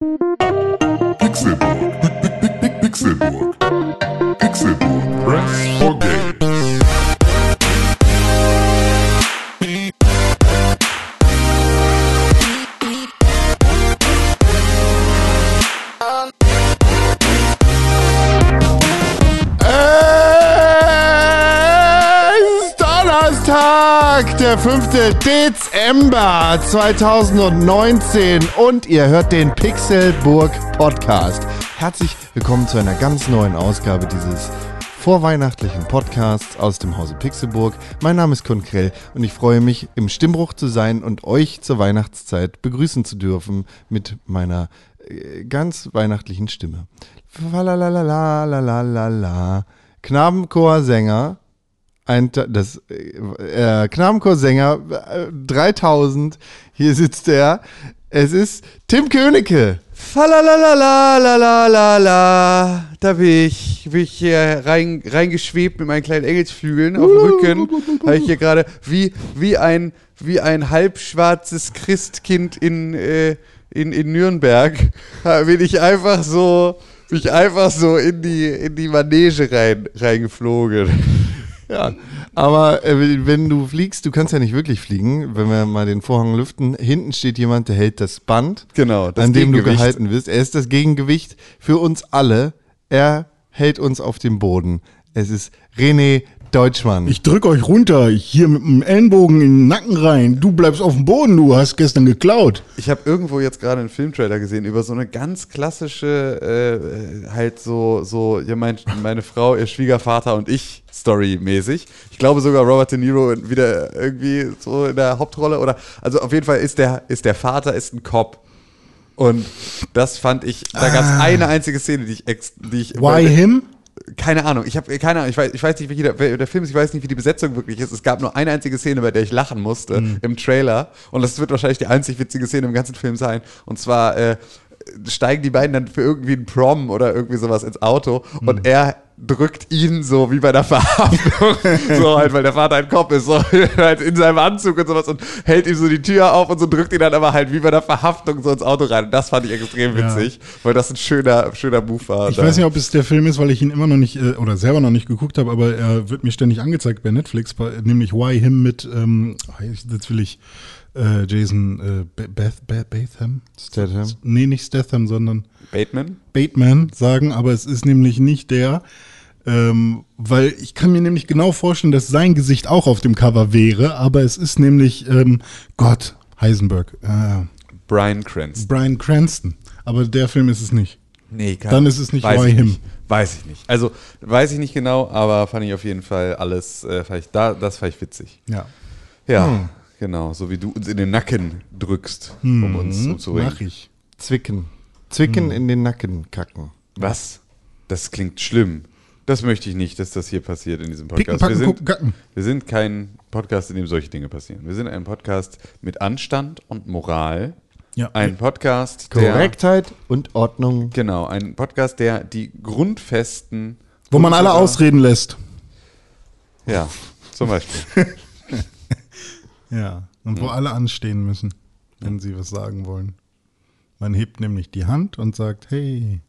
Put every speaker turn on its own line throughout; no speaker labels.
Pixelbook. Pixelbook. Pixelbook. Press for
game. der 5. Dezember 2019 und ihr hört den Pixelburg Podcast. Herzlich willkommen zu einer ganz neuen Ausgabe dieses vorweihnachtlichen Podcasts aus dem Hause Pixelburg. Mein Name ist Kun Krell und ich freue mich, im Stimmbruch zu sein und euch zur Weihnachtszeit begrüßen zu dürfen mit meiner äh, ganz weihnachtlichen Stimme. Knabenchorsänger ein, das äh, Knabenchorsänger äh, 3000. Hier sitzt er. Es ist Tim Königke.
Falalalalalalalala. Da bin ich, bin ich hier rein, reingeschwebt mit meinen kleinen Engelsflügeln auf dem Rücken. Habe ich hier gerade wie, wie, ein, wie ein halbschwarzes Christkind in, äh, in, in Nürnberg. Bin ich einfach so, bin ich einfach so in die, in die Manege rein, reingeflogen.
Ja, aber äh, wenn du fliegst, du kannst ja nicht wirklich fliegen, wenn wir mal den Vorhang lüften. Hinten steht jemand, der hält das Band,
Genau, das
an dem du gehalten wirst. Er ist das Gegengewicht für uns alle. Er hält uns auf dem Boden. Es ist René Deutschmann.
Ich drück euch runter, hier mit dem Ellenbogen in den Nacken rein. Du bleibst auf dem Boden, du hast gestern geklaut.
Ich habe irgendwo jetzt gerade einen Filmtrailer gesehen über so eine ganz klassische, äh, halt so, so, ja, mein, meine Frau, ihr Schwiegervater und ich Story-mäßig. Ich glaube sogar Robert De Niro wieder irgendwie so in der Hauptrolle oder, also auf jeden Fall ist der, ist der Vater ist ein Cop. Und das fand ich, da gab es eine einzige Szene, die ich, ex, die ich
Why him?
Keine Ahnung, ich habe keine Ahnung, ich weiß, ich weiß nicht, wie der, der Film ist, ich weiß nicht, wie die Besetzung wirklich ist. Es gab nur eine einzige Szene, bei der ich lachen musste im Trailer und das wird wahrscheinlich die einzig witzige Szene im ganzen Film sein. Und zwar äh, steigen die beiden dann für irgendwie einen Prom oder irgendwie sowas ins Auto und er drückt ihn so wie bei der Verhaftung, so halt, weil der Vater ein Kopf ist, so halt in seinem Anzug und sowas und hält ihm so die Tür auf und so drückt ihn dann aber halt wie bei der Verhaftung so ins Auto rein. Und das fand ich extrem
Ja.
witzig, weil das ein schöner, schöner Move war.
Ich
Da-
weiß nicht, ob es der Film ist, weil ich ihn immer noch nicht, äh, oder selber noch nicht geguckt habe, aber er wird mir ständig angezeigt bei Netflix, bei, nämlich Why Him mit, ähm, jetzt will ich äh, Jason äh, Be- Beth, Beth, Batham?
Statham.
Nee, nicht Statham, sondern
Bateman?
Bateman sagen, aber es ist nämlich nicht der, ähm, weil ich kann mir nämlich genau vorstellen, dass sein Gesicht auch auf dem Cover wäre, aber es ist nämlich ähm, Gott, Heisenberg, äh,
Brian Cranston.
Brian Cranston. Aber der Film ist es nicht.
Nee, kann,
Dann ist es nicht
weiß
Why
ich
Him.
Nicht. Weiß ich nicht. Also, weiß ich nicht genau, aber fand ich auf jeden Fall alles, äh, fand ich, da, das fand ich witzig.
Ja.
Ja, genau. So wie du uns in den Nacken drückst, um uns umzubringen.
Mach ich.
Zwicken. Zwicken in den Nacken kacken.
Was? Das klingt schlimm. Das möchte ich nicht, dass das hier passiert in diesem
Picken,
Podcast. wir,
packen,
sind,
gucken,
wir sind kein Podcast, in dem solche Dinge passieren. Wir sind ein Podcast mit Anstand und Moral.
Ja.
Ein Podcast, der.
Korrektheit und Ordnung.
Genau, ein Podcast, der die grundfesten.
Wo man alle ausreden lässt.
Ja, zum Beispiel.
Ja. Und wo alle anstehen müssen, wenn sie was sagen wollen. Man hebt nämlich die Hand und sagt, hey,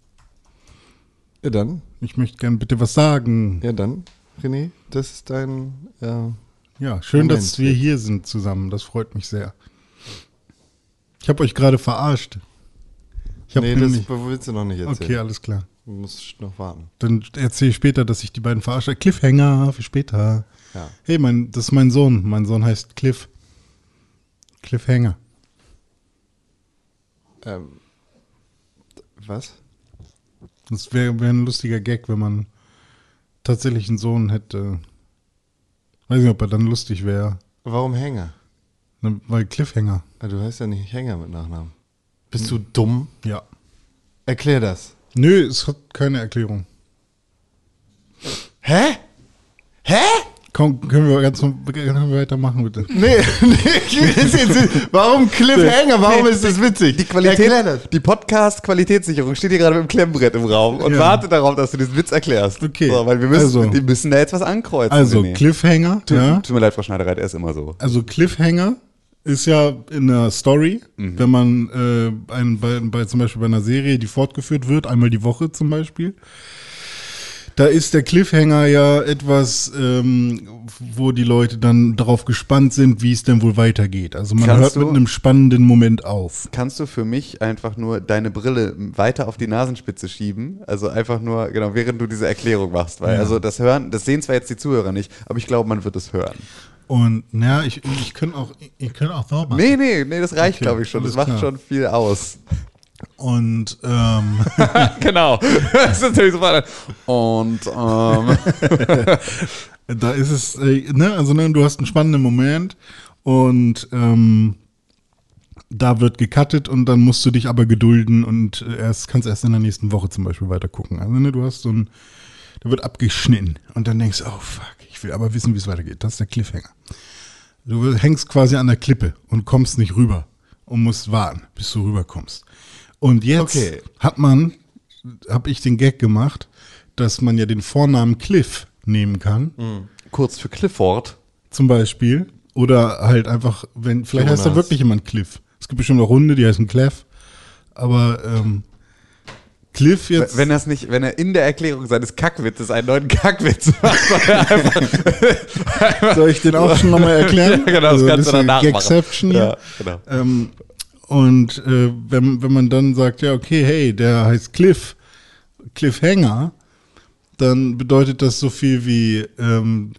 Ja dann,
ich möchte gern bitte was sagen.
ja dann, René, das ist dein äh,
Ja, schön,
Moment,
dass wir hier sind zusammen. Das freut mich sehr. Ich habe euch gerade verarscht. Ich
Nee, das willst du noch nicht erzählen.
Okay, alles klar.
Du musst noch warten.
Dann erzähle ich später, dass ich die beiden verarsche. Cliffhanger für später.
Ja.
Hey, mein, das ist mein Sohn. Mein Sohn heißt Cliff. Cliffhanger.
Ähm, was?
Das wäre wär ein lustiger Gag, wenn man tatsächlich einen Sohn hätte. Weiß nicht, ob er dann lustig wäre.
Warum Hänger?
Ne, Weil Cliffhanger.
Ah, Du heißt ja nicht Hänger mit Nachnamen. Bist du dumm?
Ja.
Erklär das.
Nö, es hat keine Erklärung.
Hä? Hä?
Komm, können wir, ganz, können wir weitermachen, bitte?
Nee, nee, jetzt, warum Cliffhanger? Warum ist das witzig?
Die Qualität, die Podcast-Qualitätssicherung steht hier gerade mit dem Klemmbrett im Raum und
Ja.
wartet darauf, dass du diesen Witz erklärst.
Okay.
So, weil wir müssen,
Also.
die müssen da jetzt was ankreuzen.
Also,
René.
Cliffhanger,
Tut,
ja.
tut mir leid, Frau Schneidereit, er ist immer so.
Also Cliffhanger ist ja in der Story, wenn man äh, ein, bei, bei zum Beispiel bei einer Serie, die fortgeführt wird, einmal die Woche zum Beispiel, da ist der Cliffhanger ja etwas, ähm, wo die Leute dann darauf gespannt sind, wie es denn wohl weitergeht. Also man
Kannst
hört mit
du-
einem spannenden Moment auf.
Kannst du für mich einfach nur deine Brille weiter auf die Nasenspitze schieben? Also einfach nur, genau, während du diese Erklärung machst. Weil,
Ja.
also das hören, das sehen zwar jetzt die Zuhörer nicht, aber ich glaube, man wird es hören.
Und naja, ich, ich könnte auch, ich könnte auch machen.
Nee, nee, nee, das reicht,
Okay,
glaube ich, schon. Das macht
klar.
schon viel aus.
Und ähm,
genau. Das ist natürlich sofort. Und, ähm,
Da ist es, äh, ne, also ne, du hast einen spannenden Moment und ähm, da wird gecuttet und dann musst du dich aber gedulden und äh, erst kannst erst in der nächsten Woche zum Beispiel weiter gucken. Also ne, du hast so ein, da wird abgeschnitten und dann denkst du, oh fuck, ich will aber wissen, wie es weitergeht. Das ist der Cliffhanger. Du hängst quasi an der Klippe und kommst nicht rüber und musst warten, bis du rüberkommst. Und jetzt
Okay.
hat man, habe ich den Gag gemacht, dass man ja den Vornamen Cliff nehmen kann
kurz für Clifford.
zum Beispiel. Oder halt einfach, wenn, vielleicht heißt da
Jonas.
wirklich jemand Cliff. Es gibt bestimmt auch Hunde, die heißen Clef. Aber ähm, Cliff jetzt.
Wenn das nicht, wenn er in der Erklärung seines Kackwitzes einen neuen Kackwitz macht, soll einfach,
soll ich den auch schon nochmal erklären?
Ja, genau, das
Also
kannst du
ein bisschen
danach machen.
Gagception hier.
Ja, genau.
Ähm, und äh, wenn, wenn man dann sagt, ja, okay, hey, der heißt Cliff, Cliffhanger, dann bedeutet das so viel wie, ähm,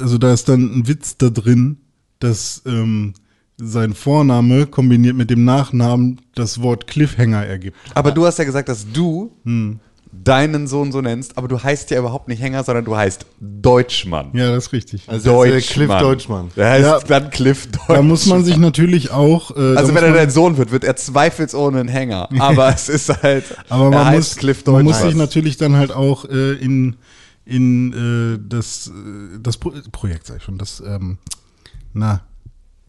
also da ist dann ein Witz da drin, dass ähm, sein Vorname kombiniert mit dem Nachnamen das Wort Cliffhanger ergibt.
Aber du hast ja gesagt, dass du
Hm.
Deinen Sohn so nennst, aber du heißt ja überhaupt nicht Hänger, sondern du heißt Deutschmann.
Ja, das ist richtig.
Also der Cliff Deutschmann.
Der heißt
Ja.
dann Cliff Deutschmann.
da muss man sich natürlich auch. Äh,
also wenn er dein Sohn wird, wird er zweifelsohne ein Hänger. Aber es ist halt,
Aber
er
man
heißt
muss,
Cliff
man muss
Deutschmann.
sich natürlich dann halt auch äh, in, in äh, das, äh, das Pro Projekt, sag ich schon, das, ähm, na,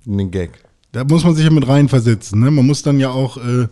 Den Gag.
da muss man sich ja mit reinversetzen. Ne? Man muss dann ja auch äh,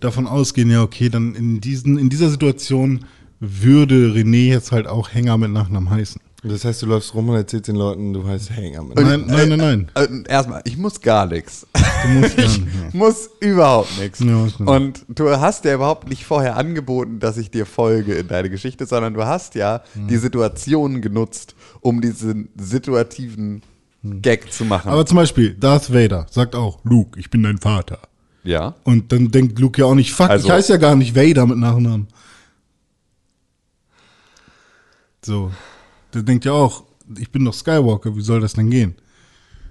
davon ausgehen, ja, okay, dann in, diesen, in dieser Situation würde René jetzt halt auch Hänger mit Nachnamen heißen.
Das heißt, du läufst rum und erzählst den Leuten, du heißt Hänger.
Nein, nein, nein, nein.
Äh, Erstmal, ich muss gar nichts.
Du musst
Ich
dann, ja.
muss überhaupt nichts.
Ja.
Und du hast ja überhaupt nicht vorher angeboten, dass ich dir folge in deine Geschichte, sondern du hast ja
Hm.
die Situation genutzt, um diesen situativen Gag zu machen.
Aber zum Beispiel, Darth Vader sagt auch, Luke, ich bin dein Vater.
Ja.
Und dann denkt Luke ja auch nicht, fuck,
Also-
ich heiße ja gar nicht Vader mit Nachnamen. So. Der denkt ja auch, ich bin doch Skywalker, wie soll das denn gehen?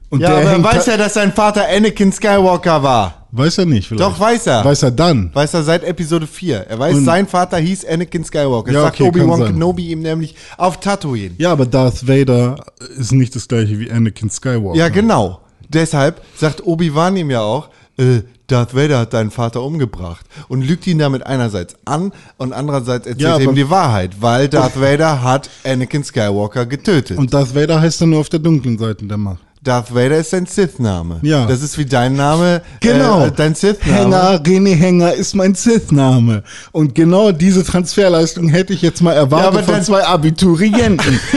Und
Ja, aber er
hängt
weiß ja, dass sein Vater Anakin Skywalker war.
Weiß er nicht, vielleicht.
Doch, weiß er.
Weiß er dann.
Weiß er seit Episode 4. Er weiß,
Und-
sein Vater hieß Anakin Skywalker.
Ja,
sagt
okay, kann
Obi-Wan. Kenobi ihm nämlich auf Tatooine.
Ja, aber Darth Vader ist nicht das gleiche wie Anakin Skywalker.
Ja, genau. Deshalb sagt Obi-Wan ihm ja auch, äh, Darth Vader hat deinen Vater umgebracht und lügt ihn damit einerseits an und andererseits erzählt
Ja,
er ihm die Wahrheit, weil Darth Vader hat Anakin Skywalker getötet.
Und Darth Vader heißt dann nur auf der dunklen Seite der Macht.
Darth Vader ist sein Sith-Name.
Ja.
Das ist wie dein Name,
Genau.
äh, dein Sith-Name.
Hänger, René Hänger ist mein Sith-Name. Und genau diese Transferleistung hätte ich jetzt mal erwartet
Ja, aber
von zwei Abiturienten.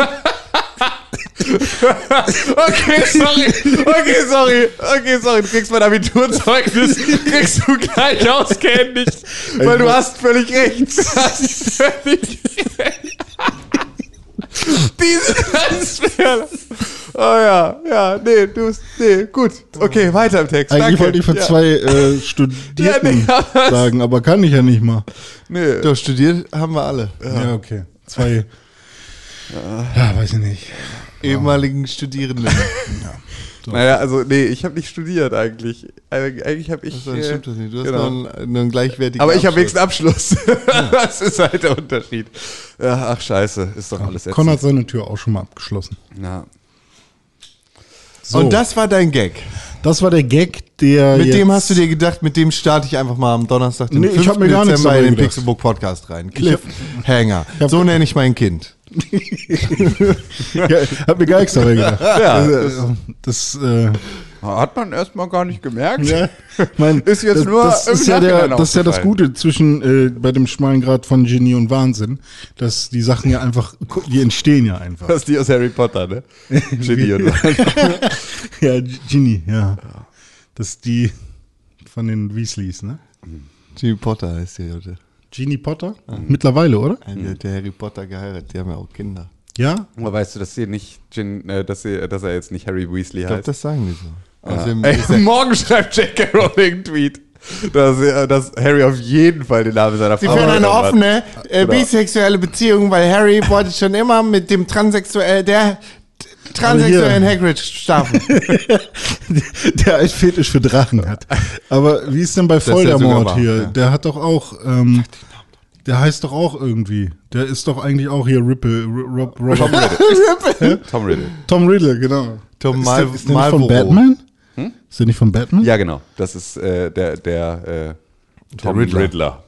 Okay, sorry. Okay, sorry. Okay, sorry. Du kriegst mein Abiturzeugnis, kriegst du gleich ausgehändigt, weil du hast völlig recht. Du hast völlig recht. Diese Transfer. Oh ja, ja, nee, du, nee, gut. Okay, weiter im Text.
Eigentlich
Danke.
wollte ich von
ja.
zwei äh, Studierten
Ja, nee,
sagen, aber kann ich ja nicht mal.
Nee.
Doch, studiert haben wir alle.
Ja, okay. Zwei. Ja, weiß ich nicht.
Ehemaligen Studierenden.
Naja, also, nee, ich habe nicht studiert eigentlich. Eig- Eigentlich habe ich.
Dann
äh,
stimmt das nicht. Du hast
genau.
noch einen, einen gleichwertigen
Aber ich habe wenigstens
Abschluss.
Abschluss. das ist halt der Unterschied. Ja, ach, scheiße. Ist doch alles
Con hat seine Tür auch schon mal abgeschlossen.
Ja.
So,
Und das war dein Gag.
das war der Gag, der.
Mit
jetzt,
dem hast du dir gedacht, mit dem starte ich einfach mal am Donnerstag, den
Nee, ich
5.
hab mir gar
Dezember in den. Pixelbook Podcast rein. Cliffhanger. So nenne ich mein Kind.
Ja, hab mir gar nichts dabei gedacht.
Ja,
Also, äh, das, äh,
Hat man erstmal gar nicht gemerkt.
Ja, mein,
Ist jetzt
das,
nur
das ist ja der, das ist ja das. Gute zwischen äh, bei dem schmalen Grad von Genie und Wahnsinn, dass die Sachen ja einfach, die entstehen ja einfach.
Das ist die aus Harry Potter, ne? Genie und
ja, G- Genie, ja. Das ist die von den Weasleys, ne?
Jimmy Potter heißt die heute.
Genie Potter? Mittlerweile, oder?
Die hat der Harry Potter geheiratet, die haben ja auch Kinder.
Ja?
Aber weißt du, dass sie nicht Gin, äh, dass, sie, dass er jetzt nicht Harry Weasley
Ich glaube,
heißt?
das sagen die so.
Ja.
Außerdem
Ey,
ist er,
morgen schreibt J.K. Rowling einen Tweet, dass, dass Harry auf jeden Fall den Namen seiner
Sie
Frau
führen eine
genommen hat.
offene äh,
Genau.
bisexuelle Beziehung, weil Harry wollte schon immer mit dem transsexuell der transsexuellen Hagrid schlafen.
der ein Fetisch für Drachen hat. Aber wie ist denn bei
wahr,
hier?
ja.
Der hat doch auch, ähm, der heißt doch auch irgendwie. Der ist doch eigentlich auch hier Ripple, R- Rob, Robert.
Tom Riddle. Tom Riddle.
Tom Riddle, genau.
Tom
ist der, ist der nicht von. Batman? Ist der nicht von Batman?
Ja, genau. Das ist äh, der, der äh, Tom
Riddler.
Riddler.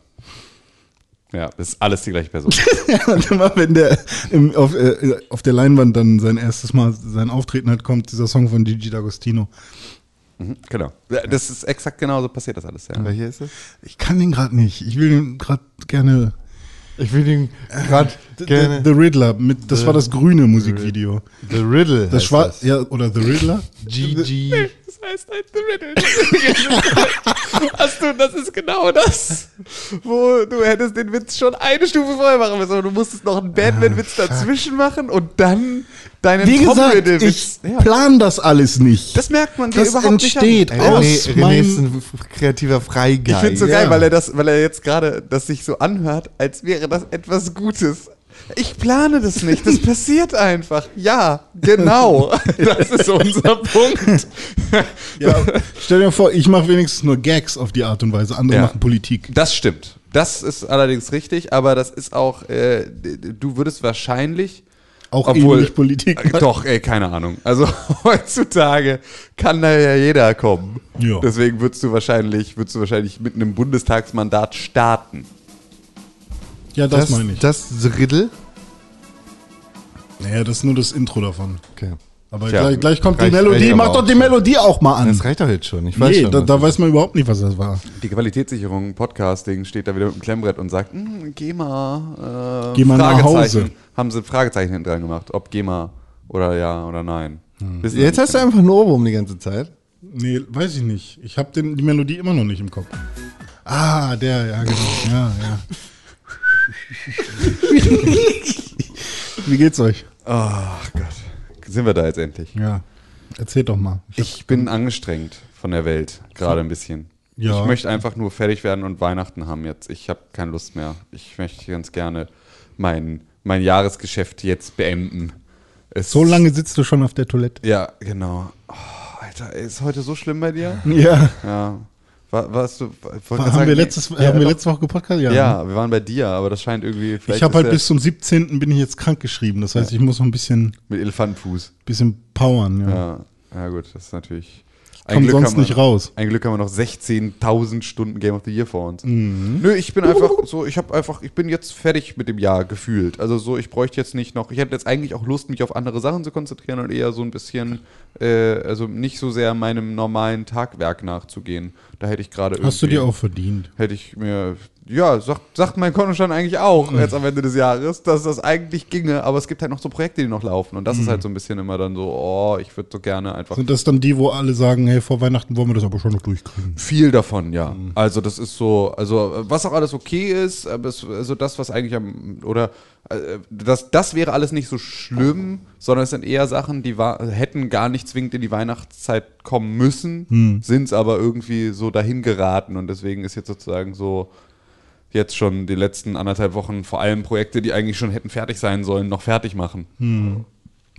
Ja, das ist alles die gleiche Person.
Und immer wenn der im, auf, äh, auf der Leinwand dann sein erstes Mal sein Auftreten hat, kommt dieser Song von Gigi D'Agostino.
Mhm, genau. Ja, Das ist exakt genauso passiert das alles, ja.
Welcher ist es?
Ich kann den gerade nicht. Ich will den gerade gerne.
Ich will den gerade
The,
gerne.
The Riddler, mit, das war das grüne Musikvideo.
The Riddle.
Das
heißt
war, ja, oder The Riddler?
GG.
Das heißt halt The Riddle. Hast du, das ist genau das, wo du hättest den Witz schon eine Stufe vorher machen müssen, aber du musstest noch einen Batman-Witz dazwischen machen und dann deinen
Wie gesagt, ich plan das alles nicht.
Das merkt man dir
das
überhaupt
entsteht
nicht
aus
René, René ist ein kreativer Freigeist.
Ich finde es so
Ja.
geil, weil er das, weil er jetzt gerade das sich so anhört, als wäre das etwas Gutes. Ich plane das nicht, das passiert einfach. Ja, genau. Das ist unser Punkt.
Ja, stell dir vor, ich mache wenigstens nur Gags auf die Art und Weise, andere
Ja.
machen Politik.
Das stimmt. Das ist allerdings richtig, aber das ist auch, äh, du würdest wahrscheinlich.
Auch
Obwohl-
ähnlich Politik.
Äh, Doch, ey, keine Ahnung. Also heutzutage kann da ja jeder kommen.
Ja.
Deswegen würdest du wahrscheinlich, würdest du wahrscheinlich mit einem Bundestagsmandat starten.
Ja, das, meine ich.
Das Riddle.
naja, das ist nur das Intro davon.
Okay.
Aber
Tja,
gleich, gleich kommt die Melodie. Mach doch die. Melodie auch mal an.
Das reicht doch jetzt schon. Ich weiß
nee,
schon.
da, da
das
weiß man überhaupt nicht, was das war.
Die Qualitätssicherung Podcasting steht da wieder mit dem Klemmbrett und sagt, hm, GEMA, äh,
Geh mal nach. Hause.
Haben sie Fragezeichen hinten dran gemacht, ob GEMA oder ja oder nein.
Hm.
Jetzt hast du
nicht.
einfach einen Ohrwurm die ganze Zeit.
Nee, weiß ich nicht. Ich habe die Melodie immer noch nicht im Kopf. Ah, der, ja, genau. Ja, ja. Wie geht's euch?
Ach Gott, sind wir da jetzt endlich?
Ja. Erzählt doch mal.
Ich bin angestrengt von der Welt, gerade ein bisschen.
Ja.
Ich möchte einfach nur fertig werden und Weihnachten haben jetzt. Ich habe keine Lust mehr. Ich möchte ganz gerne mein, mein Jahresgeschäft jetzt beenden. Es
So lange sitzt du schon auf der Toilette.
Ja, genau. Oh, Alter, ist heute so schlimm bei dir?
Ja.
Ja. War, warst du, gerade
Haben,
sagen,
wir, letztes,
ja,
haben wir letzte Woche gepodcast? Ja.
Ja, wir waren bei dir, aber das scheint irgendwie. vielleicht
Ich habe halt bis zum 17. bin ich jetzt krank geschrieben. Das heißt, ich muss noch ein bisschen,
Mit Elefantenfuß.
bisschen powern. Ja.
Ja, ja gut, das ist natürlich.
Komm sonst
haben wir,
nicht raus.
Ein Glück haben wir noch 16.000 Stunden Game of the Year vor uns.
Mhm.
Nö, ich bin einfach so, ich habe einfach, ich bin jetzt fertig mit dem Jahr gefühlt. Also so, ich bräuchte jetzt nicht noch, ich hätte jetzt eigentlich auch Lust, mich auf andere Sachen zu konzentrieren und eher so ein bisschen, äh, also nicht so sehr meinem normalen Tagwerk nachzugehen. Da hätte ich gerade irgendwie.
Hast du dir auch verdient.
hätte ich mir, ja, sagt, sagt mein Kontostand eigentlich auch jetzt am Ende des Jahres, dass das eigentlich ginge, aber es gibt halt noch so Projekte, die noch laufen und das
Mhm.
ist halt so ein bisschen immer dann so, oh, ich würde so gerne einfach
Sind das dann die, wo alle sagen, hey, vor Weihnachten wollen wir das aber schon noch durchkriegen?
viel davon, ja.
Mhm.
Also das ist so, also was auch alles okay ist, aber es, also das, was eigentlich am, oder das, das wäre alles nicht so schlimm, sondern es sind eher Sachen, die war, hätten gar nicht zwingend in die Weihnachtszeit kommen müssen,
Hm.
sind es aber irgendwie so dahin geraten und deswegen ist jetzt sozusagen so jetzt schon die letzten anderthalb Wochen vor allem Projekte, die eigentlich schon hätten fertig sein sollen, noch fertig machen.
Hm.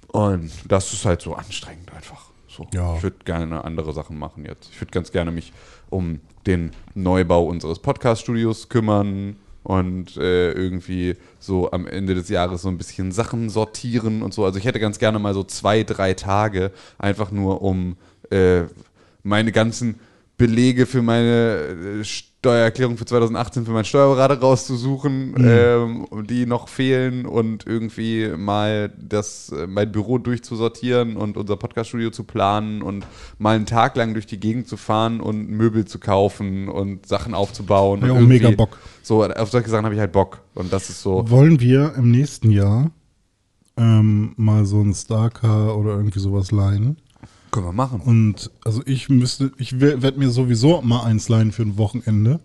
Und das ist halt so anstrengend einfach. So.
Ja.
Ich würde gerne andere Sachen machen jetzt. Ich würde ganz gerne mich um den Neubau unseres Podcast-Studios kümmern und äh, irgendwie so am Ende des Jahres so ein bisschen Sachen sortieren und so. Also ich hätte ganz gerne mal so zwei, drei Tage einfach nur um äh, meine ganzen Belege für meine äh, Steuererklärung für 2018 für meinen Steuerberater rauszusuchen, ähm, die noch fehlen und irgendwie mal das, äh, mein Büro durchzusortieren und unser Podcaststudio zu planen und mal einen Tag lang durch die Gegend zu fahren und Möbel zu kaufen und Sachen aufzubauen.
Ja,
und
auch mega Bock.
So, auf solche Sachen habe ich halt Bock. Und das ist so.
Wollen wir im nächsten Jahr ähm, mal so ein Starcar oder irgendwie sowas leihen?
Können wir machen.
Und also ich müsste, ich werde mir sowieso mal eins leihen für ein Wochenende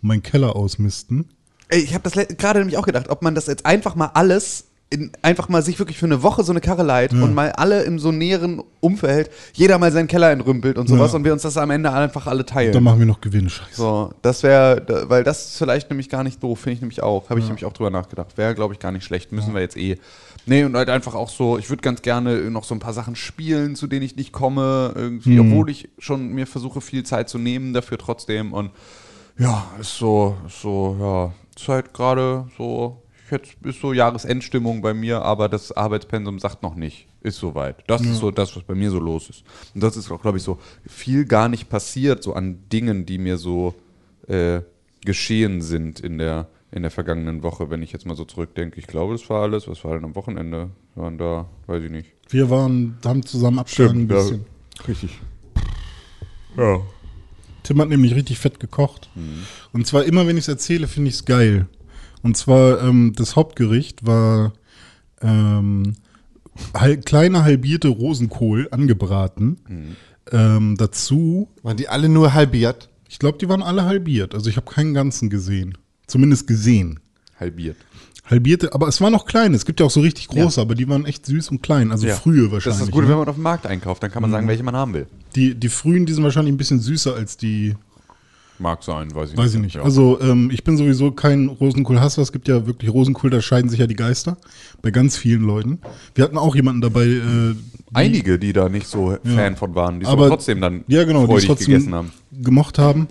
und meinen Keller ausmisten.
Ey, ich habe das gerade nämlich auch gedacht, ob man das jetzt einfach mal alles, in, einfach mal sich wirklich für eine Woche so eine Karre leiht und mal alle im so näheren Umfeld, jeder mal seinen Keller entrümpelt und sowas
Ja.
und wir uns das am Ende einfach alle teilen.
Dann machen wir noch Gewinn. Scheiße.
so, das wäre, weil das ist vielleicht nämlich gar nicht doof, finde ich nämlich auch. Habe ich nämlich auch drüber nachgedacht. Wäre, glaube ich, gar nicht schlecht. Müssen wir jetzt eh. Nee, und halt einfach auch so, ich würde ganz gerne noch so ein paar Sachen spielen, zu denen ich nicht komme, irgendwie, obwohl ich schon mir versuche, viel Zeit zu nehmen dafür trotzdem. Und ja, ist so, ist so, ja, ist halt gerade so, hätte, ist so Jahresendstimmung bei mir, aber das Arbeitspensum sagt noch nicht, ist soweit. Das ist so das, was bei mir so los ist. Und das ist auch, glaube ich, so viel gar nicht passiert, so an Dingen, die mir so äh, geschehen sind in der, in der vergangenen Woche, wenn ich jetzt mal so zurückdenke. Ich glaube, das war alles, was war denn am Wochenende? Wir waren da, weiß ich nicht.
Wir waren, haben zusammen abgehangen ein bisschen.
richtig. Ja.
Tim hat nämlich richtig fett gekocht.
Mhm.
Und zwar immer, wenn ich es erzähle, finde ich es geil. Und zwar ähm, das Hauptgericht war ähm, hal kleine halbierte Rosenkohl angebraten.
Mhm.
Ähm, dazu,
Waren die alle nur halbiert?
ich glaube, die waren alle halbiert. Also ich habe keinen ganzen gesehen. Zumindest gesehen.
Halbiert.
Halbierte, aber es waren noch kleine. Es gibt ja auch so richtig große, aber die waren echt süß und klein. Also
Ja.
frühe
Das
wahrscheinlich.
ist das Gute,
ne?
wenn man auf dem Markt einkauft, dann kann man sagen, welche man haben will.
die, die frühen, die sind wahrscheinlich ein bisschen süßer als die
Mag sein, weiß ich
Weiß ich nicht.
Ja.
Also ähm, ich bin sowieso kein Rosenkohl-Hasser. Es gibt ja wirklich Rosenkohl, da scheiden sich ja die Geister. Bei ganz vielen Leuten. Wir hatten auch jemanden dabei, äh, die,
Einige, die da nicht so Fan von waren, die es
aber
trotzdem dann
ja, genau, die es
freudig
trotzdem
gegessen haben.
gemocht haben.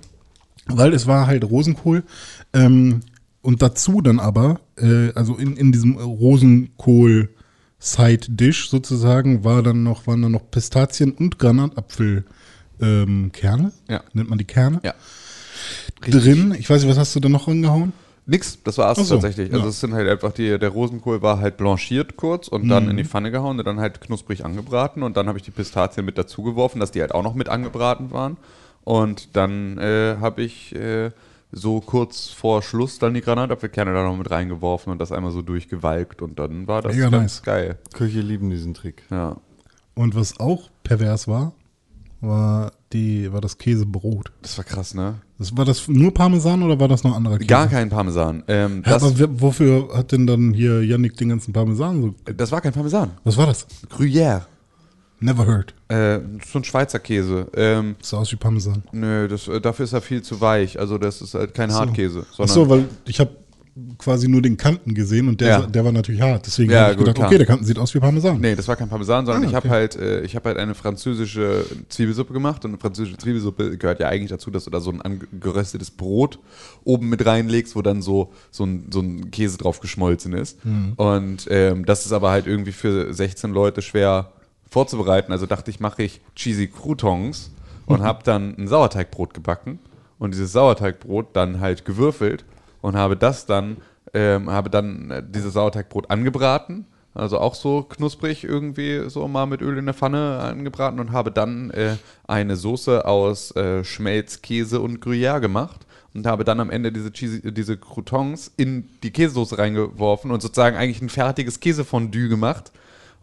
Weil es war halt Rosenkohl. Ähm, und dazu dann aber, äh, also in, in diesem Rosenkohl Side-Dish sozusagen, war dann noch, waren dann noch Pistazien und Granatapfel ähm, Kerne.
Ja.
Nennt man die Kerne.
Ja.
Drin. Ich weiß nicht, was hast du da noch angehauen?
Nix, das war es
Ach so,
tatsächlich. Also
ja.
es sind halt einfach die, der Rosenkohl war halt blanchiert kurz und
Mhm.
dann in die Pfanne gehauen und dann halt knusprig angebraten und dann habe ich die Pistazien mit dazu geworfen, dass die halt auch noch mit angebraten waren. Und dann äh, habe ich äh, so kurz vor Schluss dann die Granatapfelkerne da noch mit reingeworfen und das einmal so durchgewalkt und dann war das
Mega
ganz
nice.
geil.
Köche lieben diesen Trick.
Ja.
Und was auch pervers war, war die, war das Käsebrot.
Das war krass, ne?
Das, war das nur Parmesan oder war das noch anderer Käse?
Gar kein Parmesan. Ähm,
Ja, aber wer, wofür hat denn dann hier Yannick den ganzen Parmesan so?
das war kein Parmesan.
Was war das?
Gruyère.
Never heard.
Äh, so ein Schweizer Käse. Ähm,
Das sah aus wie Parmesan.
Nö, das, äh, dafür ist er viel zu weich. Also das ist halt kein
so.
Hartkäse.
Ach
Sondern
so, weil ich habe quasi nur den Kanten gesehen und der,
Ja.
der war natürlich hart. Deswegen
Ja,
habe ich
gut,
gedacht,
klar.
okay, der Kanten sieht aus wie Parmesan.
Nee, das war kein Parmesan, sondern
Ah,
ich habe
okay.
halt, äh, ich hab halt eine französische Zwiebelsuppe gemacht und eine französische Zwiebelsuppe gehört ja eigentlich dazu, dass du da so ein angeröstetes Brot oben mit reinlegst, wo dann so, so, ein, so ein Käse drauf geschmolzen ist.
Mhm.
Und ähm, das ist aber halt irgendwie für 16 Leute schwer vorzubereiten. Also dachte ich, mache ich cheesy Croutons und habe dann ein Sauerteigbrot gebacken und dieses Sauerteigbrot dann halt gewürfelt und habe das dann, ähm, habe dann äh, dieses Sauerteigbrot angebraten, also auch so knusprig irgendwie so mal mit Öl in der Pfanne angebraten und habe dann äh, eine Soße aus äh, Schmelz, Käse und Gruyère gemacht und habe dann am Ende diese, cheesy, diese Croutons in die Käsesoße reingeworfen und sozusagen eigentlich ein fertiges Käsefondue gemacht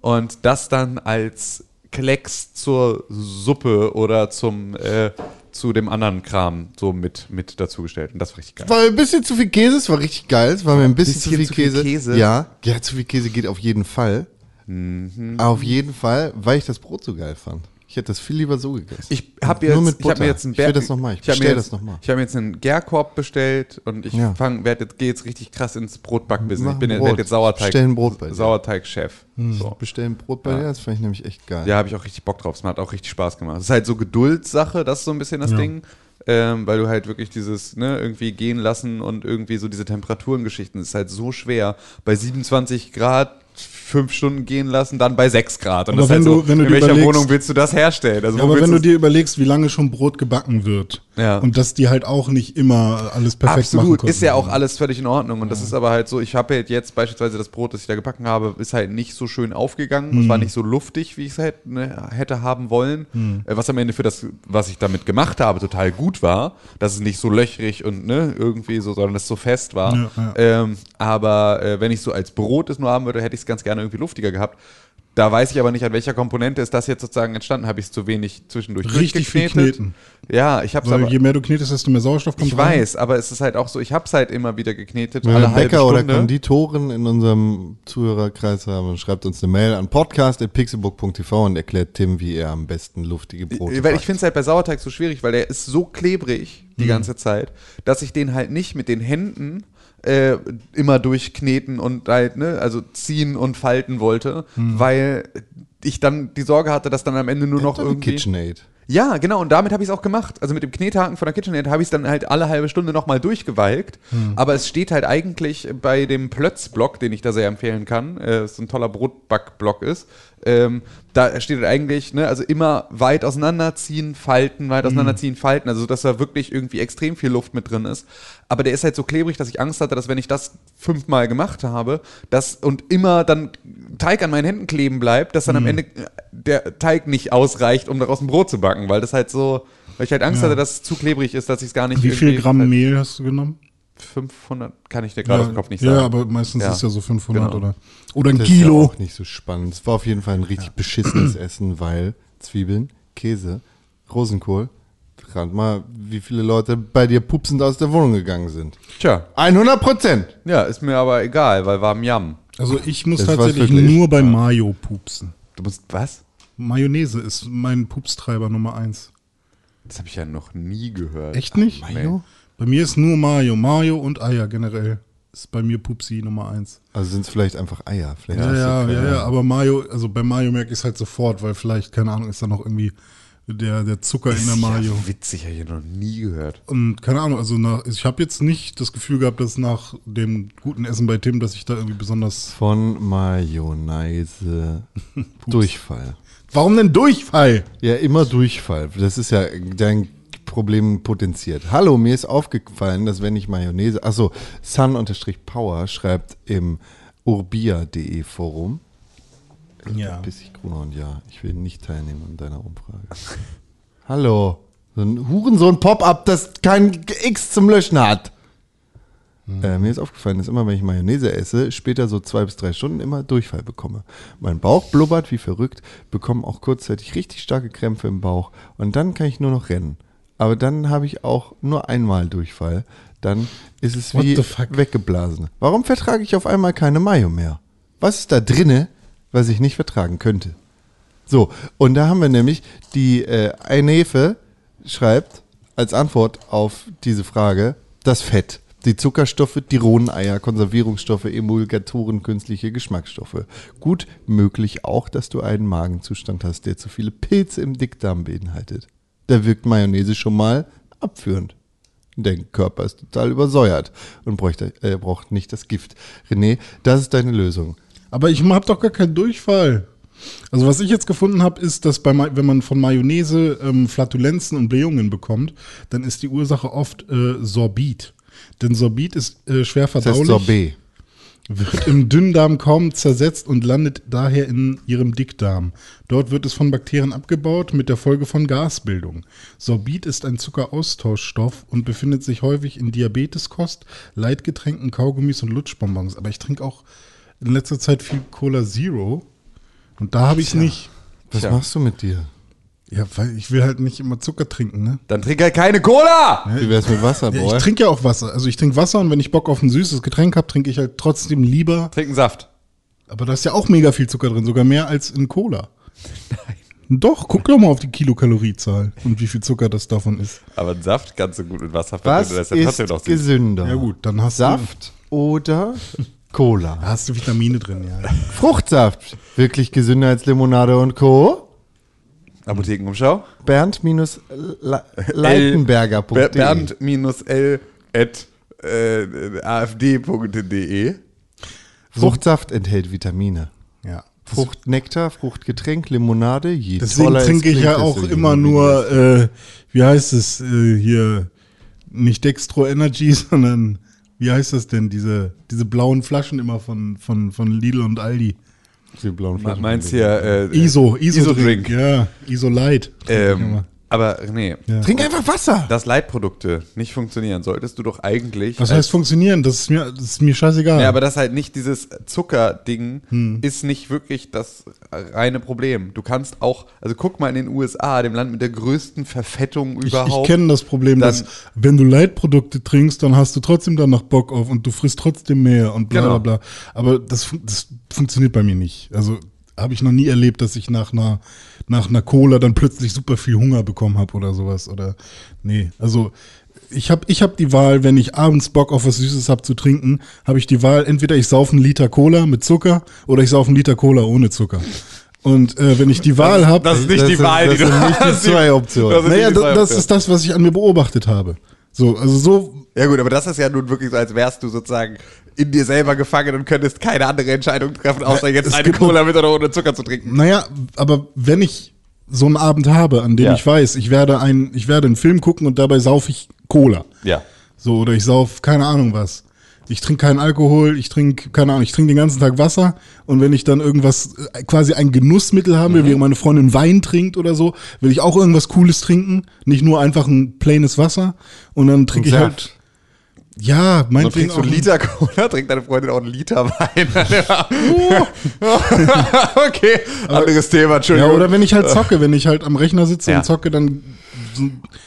und das dann als Klecks zur Suppe oder zum äh, zu dem anderen Kram so mit, mit dazugestellt. Und das war richtig geil.
War ein bisschen zu viel Käse, es war richtig geil. Es war mir ein bisschen,
Bisschen
zu, viel
zu viel
Käse.
Käse?
Ja, ja, zu viel Käse geht auf jeden Fall.
Mhm.
Auf jeden Fall, weil ich das Brot so geil fand. Ich hätte das viel lieber so gegessen.
Ich habe
Nur
jetzt,
mit
ich hab mir jetzt einen
Ich will das noch mal. Ich
hab mir
bestell
jetzt-
das noch mal.
Ich habe mir jetzt einen Gärkorb bestellt und ich
Ja.
gehe jetzt richtig krass ins Brotbackbusiness. Ich bin
Brot.
jetzt Sauerteig,
Bestell ein Brot bei dir.
Sauerteig-Chef. So.
Bestellen Brot bei dir, das fand ich nämlich echt geil.
Ja, habe ich auch richtig Bock drauf. Es hat auch richtig Spaß gemacht. Es ist halt so Geduldssache, das ist so ein bisschen das Ding. Ähm, weil du halt wirklich dieses, ne, irgendwie gehen lassen und irgendwie so diese Temperaturengeschichten, das ist halt so schwer. Bei 27 Grad fünf Stunden gehen lassen, dann bei sechs Grad. Und
Aber
das ist halt
wenn
so,
du- wenn du
in welcher Wohnung willst du das herstellen? Also
Ja, aber wenn du dir überlegst, wie lange schon Brot gebacken wird
Ja.
und dass die halt auch nicht immer alles perfekt machen
Absolut, ist ja auch alles völlig in Ordnung. Und das ist aber halt so, ich habe halt jetzt beispielsweise das Brot, das ich da gebacken habe, ist halt nicht so schön aufgegangen. Es war nicht so luftig, wie ich es halt, ne, hätte haben wollen. Äh, Was am Ende für das, was ich damit gemacht habe, total gut war. Dass es nicht so löchrig und ne, irgendwie so, sondern dass es so fest war.
Ja.
Ähm, aber äh, wenn ich so als Brot es nur haben würde, hätte ich es ganz gerne irgendwie luftiger gehabt. Da weiß ich aber nicht, an welcher Komponente ist das jetzt sozusagen entstanden. Habe ich es zu wenig zwischendurch
Richtig viel
durchgeknetet?
kneten.
Ja, ich habe es aber.
je mehr du knetest, desto mehr Sauerstoff kommt
Ich
rein.
weiß, aber es ist halt auch so, ich habe es halt immer wieder geknetet,
Wenn wir Bäcker oder. Konditoren in unserem Zuhörerkreis haben, schreibt uns eine Mail an podcast.pixelbook.tv und erklärt Tim, wie er am besten luftige Brote
weil ich finde es halt bei Sauerteig so schwierig, weil der ist so klebrig die
Mhm.
ganze Zeit, dass ich den halt nicht mit den Händen äh, immer durchkneten und halt, ne, also ziehen und falten wollte,
Mhm.
weil ich dann die Sorge hatte, dass dann am Ende nur noch irgendwie.
KitchenAid.
Ja, genau, und damit habe ich es auch gemacht. Also mit dem Knethaken von der KitchenAid habe ich es dann halt alle halbe Stunde nochmal durchgewalkt. Aber es steht halt eigentlich bei dem Plötz-Block, den ich da sehr empfehlen kann, äh, das ein toller Brotback-Block ist, ähm, da steht halt eigentlich, ne, also immer weit auseinanderziehen, falten, weit auseinanderziehen, falten, also dass da wirklich irgendwie extrem viel Luft mit drin ist. Aber der ist halt so klebrig, dass ich Angst hatte, dass wenn ich das fünfmal gemacht habe, dass und immer dann Teig an meinen Händen kleben bleibt, dass dann am Ende der Teig nicht ausreicht, um daraus ein Brot zu backen, weil das halt so, weil ich halt Angst hatte, dass es zu klebrig ist, dass ich es gar nicht
Wie viel Gramm Mehl hast du genommen?
500, kann ich dir gerade aus dem Kopf nicht sagen.
Ja, aber meistens
Ja.
ist ja so 500
Genau.
oder, oder ein
Das ist ja
Kilo.
auch nicht so spannend. Es war auf jeden Fall ein richtig beschissenes Essen, weil Zwiebeln, Käse, Rosenkohl, rat mal, wie viele Leute bei dir pupsend aus der Wohnung gegangen sind.
Tja,
100 Prozent.
ja, ist mir aber egal, weil war Yum.
Also ich muss
Das
tatsächlich nur bei Mayo pupsen.
Du musst, was?
Mayonnaise ist mein Pupstreiber Nummer eins.
Das habe ich ja noch nie gehört.
Echt nicht?
Mayo?
Bei mir ist nur Mayo. Mayo und Eier generell. Ist bei mir Pupsi Nummer eins.
Also sind es vielleicht einfach Eier. Vielleicht
Ja, ja, ja, ja, aber Mayo, also bei Mayo merke ich es halt sofort, weil vielleicht, keine Ahnung, ist da noch irgendwie der, der Zucker in der Mayo.
Ja, witzig, habe ich noch nie gehört.
Und keine Ahnung, also nach, ich habe jetzt nicht das Gefühl gehabt, dass nach dem guten Essen bei Tim, dass ich da irgendwie besonders.
Von Mayonnaise Durchfall.
Warum denn Durchfall?
Ja, immer Durchfall. Das ist ja dein Problem potenziert. Hallo, mir ist aufgefallen, dass wenn ich Mayonnaise, achso, sun-power schreibt im urbia.de Forum,
Ja.
bis ich Grunhorn, ja, ich will nicht teilnehmen an deiner Umfrage. Hallo, so ein Hurensohn-Pop-Up, das kein X zum Löschen hat. Äh, mir ist aufgefallen, dass immer, wenn ich Mayonnaise esse, später so zwei bis drei Stunden immer Durchfall bekomme. Mein Bauch blubbert wie verrückt, bekomme auch kurzzeitig richtig starke Krämpfe im Bauch und dann kann ich nur noch rennen. Aber dann habe ich auch nur einmal Durchfall. Dann ist es
What
wie weggeblasen. Warum vertrage ich auf einmal keine Mayo mehr? Was ist da drinne, was ich nicht vertragen könnte? So, und da haben wir nämlich die äh, Einefe schreibt als Antwort auf diese Frage das Fett, die Zuckerstoffe, die rohen Eier, Konservierungsstoffe, Emulgatoren, künstliche Geschmacksstoffe. Gut möglich auch, dass du einen Magenzustand hast, der zu viele Pilze im Dickdarm beinhaltet. Da wirkt Mayonnaise schon mal abführend. Dein Körper ist total übersäuert und bräuchte, äh, braucht nicht das Gift. René, das ist deine Lösung.
Aber ich habe doch gar keinen Durchfall. Also was ich jetzt gefunden habe, ist, dass bei, wenn man von Mayonnaise ähm, Flatulenzen und Blähungen bekommt, dann ist die Ursache oft äh, Sorbit. Denn Sorbit ist äh, schwer
Das heißt
verdaulich,
Sorbet.
wird im Dünndarm kaum zersetzt und landet daher in ihrem Dickdarm. Dort wird es von Bakterien abgebaut mit der Folge von Gasbildung. Sorbit ist ein Zuckeraustauschstoff und befindet sich häufig in Diabeteskost, Leitgetränken, Kaugummis und Lutschbonbons. Aber ich trinke auch in letzter Zeit viel Cola Zero und da habe ich es nicht.
Was
Tja.
machst du mit dir?
Ja, weil ich will halt nicht immer Zucker trinken, ne?
Dann trink halt keine Cola!
Wie wär's mit Wasser,
Ja,
Boy?
ich trinke ja auch Wasser. Also ich trinke Wasser und wenn ich Bock auf ein süßes Getränk habe, trinke ich halt trotzdem lieber.
Trink einen Saft.
Aber da ist ja auch mega viel Zucker drin, sogar mehr als in Cola. Nein. Doch, guck doch mal auf die Kilokaloriezahl und wie viel Zucker das davon ist.
Aber einen Saft kannst du gut mit Wasser
Was
ist ja
ist
süß.
gesünder?
Ja gut, dann hast
Saft oder
du,
Cola?
da hast du Vitamine drin, ja.
Fruchtsaft. Wirklich gesünder als Limonade und Co.
Apothekenumschau.
Bernd-Leitenberger.de
Bernd minus L at äh, afd.de.
Fruchtsaft enthält Vitamine. Fruchtnektar, Fruchtgetränk, Limonade, je
Deswegen trinke ich ja auch immer nur, äh, wie heißt es äh, hier, nicht Dextro Energy, sondern wie heißt das denn, diese, diese blauen Flaschen immer von, von, von Lidl und Aldi.
Die blauen Flaschen.
Meinst hier äh,
ISO, ISO,
Isodrink.
Ja, ISO Light.
Ähm. Aber nee,
Trink einfach Wasser.
dass Leitprodukte nicht funktionieren, solltest du doch eigentlich.
Was heißt funktionieren? Das ist mir, das ist mir scheißegal.
Ja, aber das halt nicht dieses Zuckerding
Hm.
ist nicht wirklich das reine Problem. Du kannst auch, also guck mal in den USA, dem Land mit der größten Verfettung
ich,
überhaupt.
ich kenne das Problem,
Dann-
dass wenn du Leitprodukte trinkst, dann hast du trotzdem danach Bock auf und du frisst trotzdem mehr und bla
Genau.
bla bla. Aber das, das funktioniert bei mir nicht. Also habe ich noch nie erlebt, dass ich nach einer, nach einer Cola dann plötzlich super viel Hunger bekommen habe oder sowas. Oder nee, also ich habe ich hab die Wahl, wenn ich abends Bock auf was Süßes habe zu trinken, habe ich die Wahl, entweder ich saufe einen Liter Cola mit Zucker oder ich saufe einen Liter Cola ohne Zucker. Und äh, wenn ich die Wahl habe,
das ist nicht
Das
die Wahl,
das
die du
sind nicht die
hast.
zwei Optionen.
Das ist
naja, das, das ist das, was ich an mir beobachtet habe. So, also so
Ja gut, aber das ist ja nun wirklich so, als wärst du sozusagen in dir selber gefangen und könntest keine andere Entscheidung treffen, außer jetzt
es
eine Cola mit oder ohne Zucker zu trinken.
Naja, aber wenn ich so einen Abend habe, an dem
Ja.
ich weiß, ich werde, ein, ich werde einen Film gucken und dabei saufe ich Cola.
Ja.
So, oder ich sauf keine Ahnung was. Ich trinke keinen Alkohol, ich trinke, keine Ahnung, ich trinke den ganzen Tag Wasser und wenn ich dann irgendwas, äh, quasi ein Genussmittel haben will, während meine Freundin Wein trinkt oder so, will ich auch irgendwas Cooles trinken, nicht nur einfach ein plaines Wasser und dann trinke ich halt, ja,
Dann
meinetwegen
trinkst du einen Liter Cola, trinkt deine Freundin auch einen Liter Wein. okay, anderes Thema,
Ja,
Entschuldigung.
oder wenn ich halt zocke, wenn ich halt am Rechner sitze
Ja.
und zocke, dann,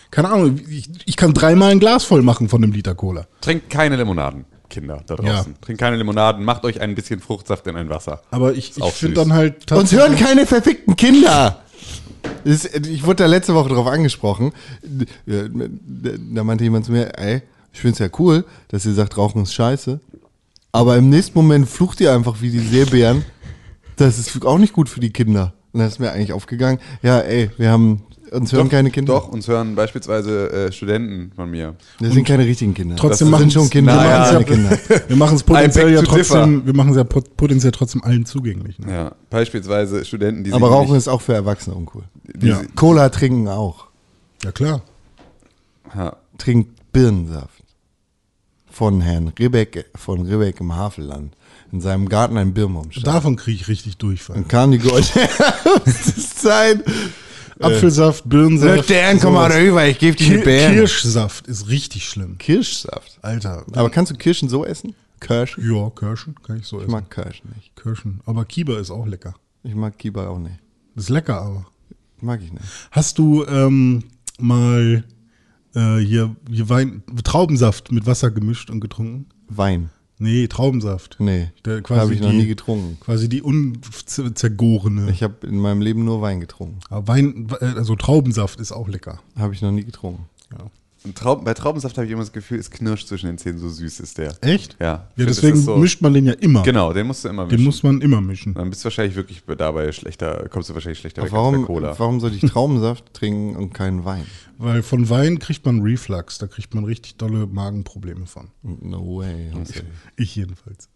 keine Ahnung, ich, ich kann dreimal ein Glas voll machen von einem Liter Cola.
Trinkt keine Limonaden, Kinder da draußen.
Ja.
Trinkt keine Limonaden, macht euch ein bisschen Fruchtsaft in ein Wasser.
Aber ich, ich finde dann halt
Uns hören keine verfickten Kinder. Ist, ich wurde da letzte Woche drauf angesprochen. Ja, Da meinte jemand zu mir, ey, ich finde es ja cool, dass ihr sagt, Rauchen ist scheiße. Aber im nächsten Moment flucht ihr einfach wie die Seebären. Das ist auch nicht gut für die Kinder. Und dann ist mir eigentlich aufgegangen, ja, ey, wir haben, uns hören keine Kinder.
Doch, uns hören beispielsweise äh, Studenten von mir.
Das sind keine richtigen Kinder.
Trotzdem
das
machen
sind schon Kinder,
Naja.
aber keine Kinder.
wir machen es potenziell ja trotzdem, wir machen es ja pot- potenziell trotzdem allen zugänglich. Ne?
Ja, beispielsweise Studenten, die
Aber
sich
Rauchen
nicht,
ist auch für Erwachsene uncool.
Ja.
Cola trinken auch.
Ja klar.
ja.
trinkt Birnensaft von Herrn Ribbeck von Ribbeck im Havelland. In seinem Garten ein Birnbaum stand.
Davon kriege ich richtig Durchfall.
Dann kam die goldene Zeit.
Apfelsaft, Birnensaft.
Dern, komm mal rüber, ich gebe dir
Kir
die Beeren.
Kirschsaft ist richtig schlimm.
Kirschsaft.
Alter.
Aber kannst du Kirschen so essen? Kirschen?
ja, Kirschen kann ich so
Ich
essen.
mag Kirschen nicht.
Kirschen. Aber Kiba ist auch lecker.
Ich mag Kiba auch nicht.
Ist lecker, aber.
Mag ich nicht.
Hast du ähm, mal äh, hier, hier Wein, Traubensaft mit Wasser gemischt und getrunken?
Wein.
Nee, Traubensaft.
Nee,
Der quasi
habe ich noch
die-
nie getrunken.
Quasi die unzergorene.
Ich habe in meinem Leben nur Wein getrunken.
Aber Wein, äh, also Traubensaft ist auch lecker.
Habe ich noch nie getrunken.
Ja.
Und Trauben, bei Traubensaft habe ich immer das Gefühl, es knirscht zwischen den Zähnen, so süß ist der.
Echt?
Ja.
Ja, deswegen
so-
mischt man den ja immer.
Genau, den musst du immer mischen.
Den muss man immer mischen.
Dann bist du wahrscheinlich wirklich dabei schlechter, kommst du wahrscheinlich schlechter weg als
Warum,
bei Cola.
warum soll ich Traubensaft trinken und keinen Wein?
Weil von Wein kriegt man Reflux, da kriegt man richtig dolle Magenprobleme von.
No way. Jose.
Ich jedenfalls.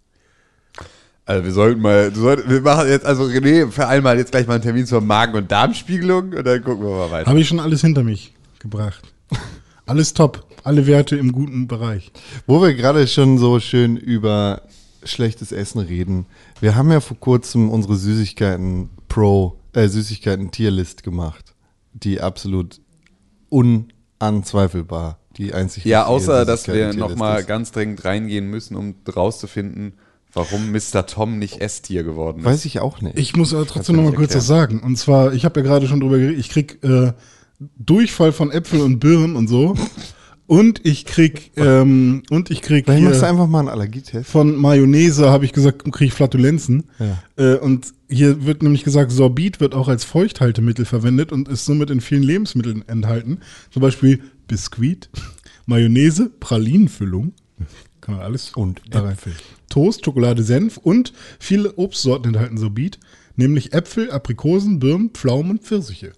Also wir sollten mal, du sollst, wir machen jetzt, also René, vereinbaren jetzt gleich mal einen Termin zur Magen- und Darmspiegelung und dann gucken wir mal weiter.
Habe ich schon alles hinter mich gebracht. alles top. Alle Werte im guten Bereich.
Wo wir gerade schon so schön über schlechtes Essen reden. Wir haben ja vor kurzem unsere Süßigkeiten Pro, äh, Süßigkeiten Tierlist gemacht, die absolut unanzweifelbar die einzig
Ja, außer dass wir nochmal ganz dringend reingehen müssen, um rauszufinden, warum Mr. Tom nicht Esstier geworden ist.
Weiß ich auch nicht.
Ich muss aber trotzdem
mir
noch mal
nicht
kurz was sagen. Und zwar, ich habe ja gerade schon drüber geredet, ich krieg äh, Durchfall von Äpfeln und Birnen und so. Und ich krieg, ähm, und ich krieg
Vielleicht machst du einfach mal einen Allergietest.
von Mayonnaise, habe ich gesagt, kriege ich Flatulenzen.
Ja.
Äh, und hier wird nämlich gesagt, Sorbit wird auch als Feuchthaltemittel verwendet und ist somit in vielen Lebensmitteln enthalten. Zum Beispiel Biskuit, Mayonnaise, Pralinenfüllung. Kann man alles
Und. Äpfel.
Toast, Schokolade, Senf und viele Obstsorten enthalten Sorbit, nämlich Äpfel, Aprikosen, Birnen, Pflaumen und Pfirsiche.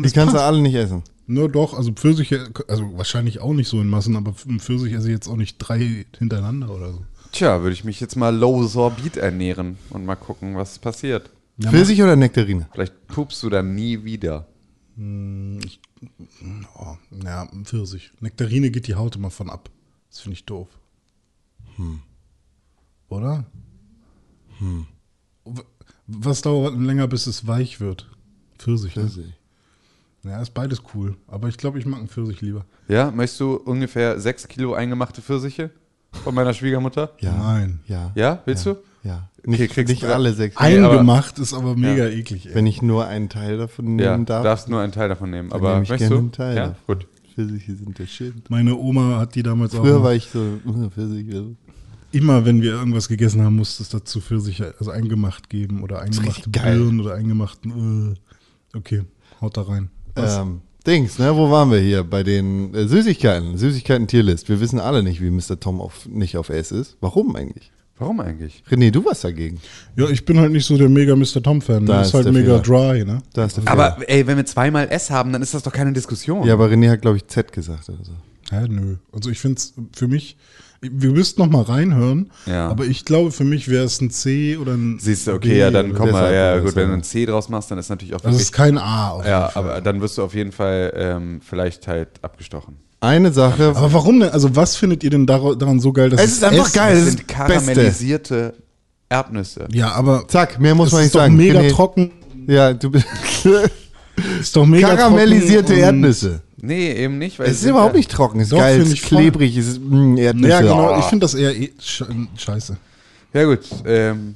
Und
Die kannst du
passt.
alle nicht essen.
Nur doch, also Pfirsiche, also wahrscheinlich auch nicht so in Massen, aber Pfirsich esse ich jetzt auch nicht drei hintereinander oder so.
Tja, würde ich mich jetzt mal low sorbit ernähren und mal gucken, was passiert.
Ja,
Pfirsich oder Nektarine?
Vielleicht pupst du dann nie wieder.
Oh, ja, Pfirsich. Nektarine geht die Haut immer von ab. Das finde ich doof. Hm. Oder? Hm. Was dauert länger, bis es weich wird? Pfirsich. Ne? Ja, ist beides cool. Aber ich glaube, ich mag einen Pfirsich lieber.
Ja, möchtest du ungefähr 6 Kilo eingemachte Pfirsiche von meiner Schwiegermutter?
Ja.
Nein.
Ja.
Ja, willst
ja.
du?
Ja.
Okay,
Nicht,
kriegst
nicht alle sechs.
Nee, aber-
Eingemacht ist aber mega eklig. Ey.
Wenn ich nur einen Teil davon
Ja,
nehmen
du
darf,
darfst nur einen Teil davon nehmen. Aber
nehme ich
möchtest
gerne
du?
einen Teil
ja,
davon.
gut.
Pfirsiche sind der Shit.
Meine Oma hat die damals auch.
Früher
immer-
war ich so, Pfirsiche.
immer, wenn wir irgendwas gegessen haben, musste es dazu Pfirsiche, also eingemacht geben oder eingemachte. Birnen oder eingemachten. Äh. Okay, haut da rein.
Ähm, Dings, ne, wo waren wir hier? Bei den äh, Süßigkeiten, Süßigkeiten-Tierlist. Wir wissen alle nicht, wie Mr. Tom auf, nicht auf S ist. Warum eigentlich?
Warum eigentlich?
René, du warst dagegen.
Ja, ich bin halt nicht so der mega Mr. Tom-Fan.
Da
Das ist
ist
halt
der
mega
Fehler.
dry, ne?
Da ist der
Aber
Fehler.
ey, wenn wir zweimal S haben, dann ist das doch keine Diskussion.
Ja, aber René hat, glaube ich, Z gesagt oder so.
Hä, nö. Also ich finde es für mich, wir müssten noch mal reinhören,
Ja.
aber ich glaube, für mich wäre es ein C oder ein
Siehst du, okay,
B
ja, dann komm mal, ja, gut,
das,
wenn du ein C draus machst, dann ist natürlich auch
Also es
wirklich,
ist kein A. Auf
ja,
jeden Fall.
aber dann wirst du auf jeden Fall ähm, vielleicht halt abgestochen.
Eine Sache,
Aber warum denn? Also was findet ihr denn dar- daran so geil, dass
Es ist einfach geil.
Das
das
sind
ist das Beste.
karamellisierte Erdnüsse.
Ja, aber
zack, mehr muss
es
man
ist
nicht
doch
sagen.
mega
René,
trocken.
Ja, du bist
Ist doch mega
karamellisierte Erdnüsse.
Nee, eben nicht, weil
Es ist überhaupt nicht trocken, es ist
Doch,
geil, es
find
ist
ich voll.
klebrig, es ist mh, Erdnüsse.
Ja, genau.
Oh.
Ich finde das eher eh sche- scheiße.
Ja gut, ähm,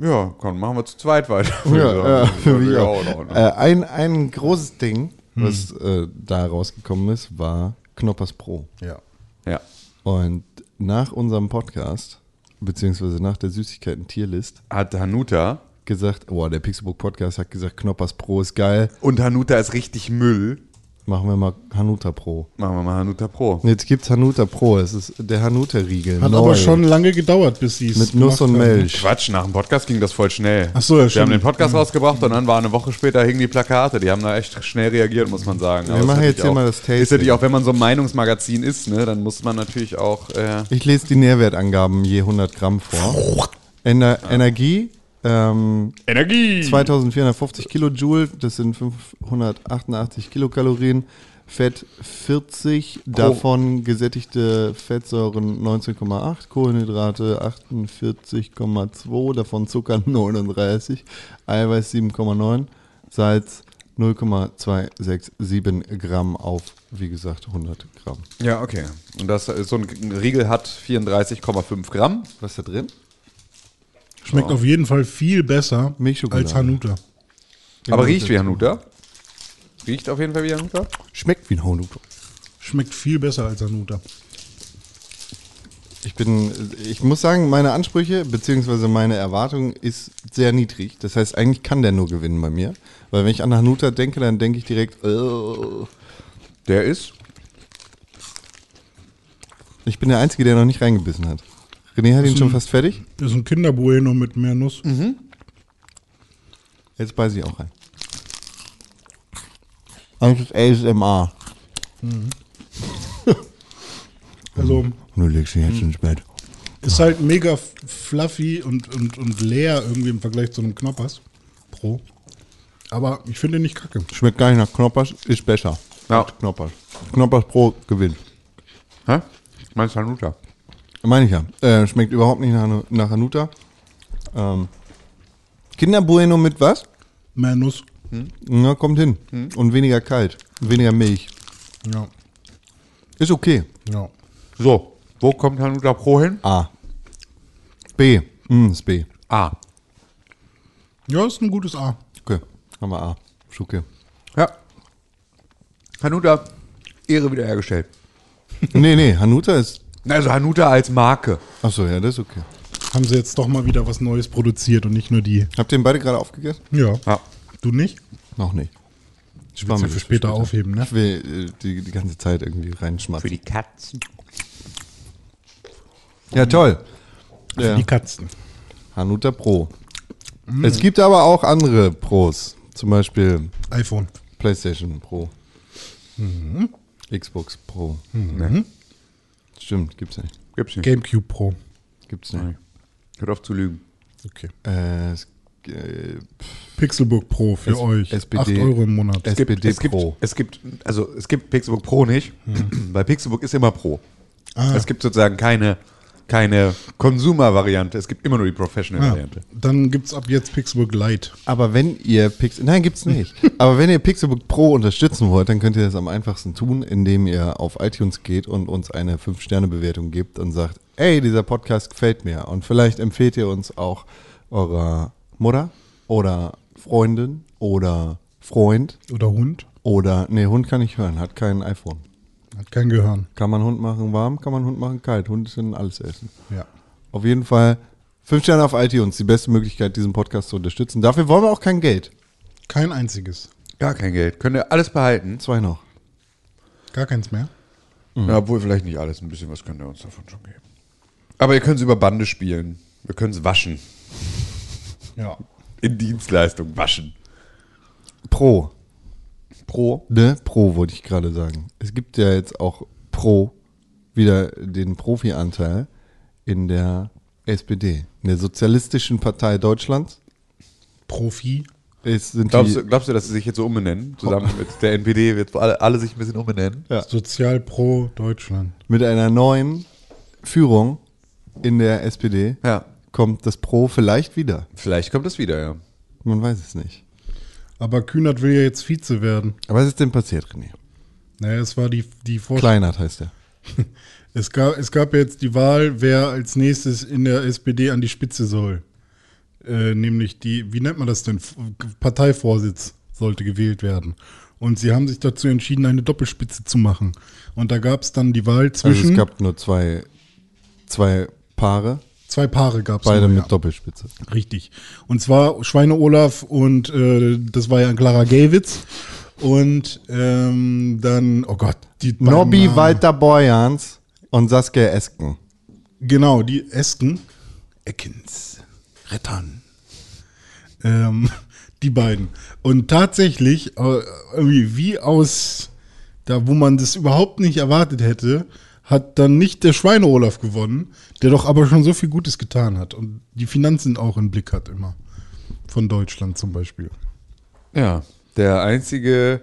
ja, komm, machen wir zu zweit weiter.
Ja, ja, für mich auch.
noch, ne?
Äh, ein, ein großes Ding,
Hm.
was äh, da rausgekommen ist, war Knoppers Pro.
Ja.
Ja.
Und nach unserem Podcast, beziehungsweise nach der Süßigkeiten-Tierlist,
Hat Hanuta
gesagt, oh, der Pixelbook Podcast hat gesagt, Knoppers Pro ist geil,
und Hanuta ist richtig Müll.
Machen wir mal Hanuta Pro.
Machen wir mal Hanuta Pro.
Jetzt gibt's Hanuta Pro, es ist der Hanuta-Riegel.
Hat
neu,
aber schon lange gedauert, bis sie es
Mit Nuss und. Milch.
Quatsch, nach dem Podcast ging das voll schnell.
Ach so, ja,
Wir
stimmt.
haben den Podcast rausgebracht und dann war eine Woche später hingen die Plakate. Die haben da echt schnell reagiert, muss man sagen.
Wir
Aber
machen jetzt hier mal das Tasting.
Ist natürlich auch, wenn man so ein Meinungsmagazin ist, ne, dann muss man natürlich auch. Äh,
Ich lese die Nährwertangaben je 100 Gramm vor. Ener Energie, ähm,
Energie!
2450 Kilojoule, das sind 588 Kilokalorien. Fett 40, davon gesättigte Fettsäuren 19,8, Kohlenhydrate 48,2, davon Zucker 39, Eiweiß 7,9, Salz 0,267 Gramm auf, wie gesagt, 100 Gramm.
Ja, okay. Und das so ein Riegel hat 34,5 Gramm.
Was ist da drin?
Schmeckt auf jeden Fall viel besser
Milchschokolade.
als Hanuta.
aber riecht wie Hanuta. Riecht auf jeden Fall wie Hanuta.
Schmeckt wie ein Hanuta.
Schmeckt viel besser als Hanuta.
Ich bin, ich muss sagen, meine Ansprüche bzw. meine Erwartung ist sehr niedrig. Das heißt, eigentlich kann der nur gewinnen bei mir. Weil wenn ich an Hanuta denke, dann denke ich direkt, äh,
Der ist.
ich bin der Einzige, der noch nicht reingebissen hat. René hat ihn schon fast fertig.
Das ist ein Kinderbueno mit mehr Nuss.
Jetzt beiße ich auch rein. Eigentlich ist ASMR.
Also
Du legst dich jetzt ins Bett.
ist halt mega fluffy und, und, und leer irgendwie im Vergleich zu einem Knoppers Pro. Aber ich finde ihn nicht kacke.
Schmeckt gar nicht nach Knoppers, ist besser.
Ja.
Knoppers. Knoppers Pro gewinnt.
Hä? Meinst Hanuta?
Meine ich ja. Äh, schmeckt überhaupt nicht nach, nach Hanuta. Ähm, Kinderbueno mit was?
Mehr Nuss.
Na, kommt hin. Und weniger kalt. Weniger Milch.
Ja.
Ist okay.
Ja.
So, wo kommt Hanuta Pro hin?
A. B. Mm, ist B.
A.
Ja, ist ein gutes A.
Okay. Haben wir A. Ist okay.
Ja. Hanuta, Ehre wiederhergestellt.
nee, nee. Hanuta ist.
Also Hanuta als Marke.
Achso, ja, das ist okay.
Haben sie jetzt doch mal wieder was Neues produziert und nicht nur die.
Habt ihr den beide gerade aufgegessen?
Ja.
Ja.
Du nicht?
Noch nicht.
Ich will für später aufheben, ne?
Ich will äh, die, die ganze Zeit irgendwie reinschmatzen.
die Katzen.
Ja, toll. Ja.
Die Katzen.
Hanuta Pro. Es gibt aber auch andere Pros. Zum Beispiel
iPhone.
PlayStation Pro. Xbox Pro. Stimmt, gibt's nicht.
gibt's nicht.
GameCube Pro.
Gibt's nicht. Hört auf zu lügen.
Okay.
Äh, es, äh,
Pixelbook Pro für
S-
euch.
SPD.
8 Euro im Monat.
SPD
es gibt,
Pro.
Es gibt, also es gibt Pixelbook Pro nicht, weil Pixelbook ist immer Pro. Es gibt sozusagen keine, keine Consumer-Variante, es gibt immer nur die Professional-Variante.
dann gibt es ab jetzt Pixelbook Lite.
aber wenn ihr Pixel, nein, gibt's nicht. aber wenn ihr Pixelbook Pro unterstützen wollt, dann könnt ihr das am einfachsten tun, indem ihr auf iTunes geht und uns eine 5-Sterne-Bewertung gebt und sagt, ey, dieser Podcast gefällt mir. Und vielleicht empfehlt ihr uns auch eurer Mutter oder Freundin oder Freund
Oder Hund.
oder, nee, Hund kann ich hören, hat kein iPhone.
Hat kein Gehirn.
Kann man Hund machen warm, kann man Hund machen kalt. Hunde sind alles essen.
Ja.
Auf jeden Fall 5 Sterne auf iTunes, die beste Möglichkeit, diesen Podcast zu unterstützen. Dafür wollen wir auch kein Geld.
Kein einziges.
Gar kein Geld. Könnt ihr alles behalten.
Zwei noch.
Gar keins mehr.
Ja, obwohl vielleicht nicht alles, ein bisschen was könnt ihr uns davon schon geben. Aber ihr könnt es über Bande spielen. Wir können es waschen.
Ja.
In Dienstleistung waschen.
Pro.
Pro.
Ne? Pro wollte ich gerade sagen. Es gibt ja jetzt auch Pro wieder den Profi-Anteil in der SPD, in der Sozialistischen Partei Deutschlands.
Profi.
Es sind
Glaubst
die,
du, glaubst du, dass sie sich jetzt so umbenennen? Zusammen mit der NPD wird alle, alle sich ein bisschen umbenennen?
Ja.
Sozial Pro Deutschland.
mit einer neuen Führung in der SPD
Ja.
kommt das Pro vielleicht wieder.
Vielleicht kommt es wieder, ja.
Man weiß es nicht.
Aber Kühnert will ja jetzt Vize werden.
Aber was ist denn passiert, René?
Naja, es war die, die Vorstellung.
Kleinert heißt er.
Es gab, es gab jetzt die Wahl, wer als nächstes in der SPD an die Spitze soll. Äh, nämlich die, wie nennt man das denn? Parteivorsitz sollte gewählt werden. Und sie haben sich dazu entschieden, eine Doppelspitze zu machen. Und da gab es dann die Wahl
Also
zwischen.
es gab nur zwei, zwei Paare,
zwei Paare gab es.
beide
nur,
mit
ja.
Doppelspitze.
Richtig. Und zwar Schweine Olaf und äh, das war ja Clara Gawitz. Und ähm, dann, oh Gott, die beiden
Nobby
Namen.
Walter Borjans und Saskia Esken.
Genau, die Esken. Eckens. Rettern. Ähm, die beiden. Und tatsächlich, äh, irgendwie wie aus, da wo man das überhaupt nicht erwartet hätte, hat dann nicht der Schweine Olaf gewonnen, der doch aber schon so viel Gutes getan hat und die Finanzen auch im Blick hat immer. Von Deutschland zum Beispiel.
Ja, der einzige,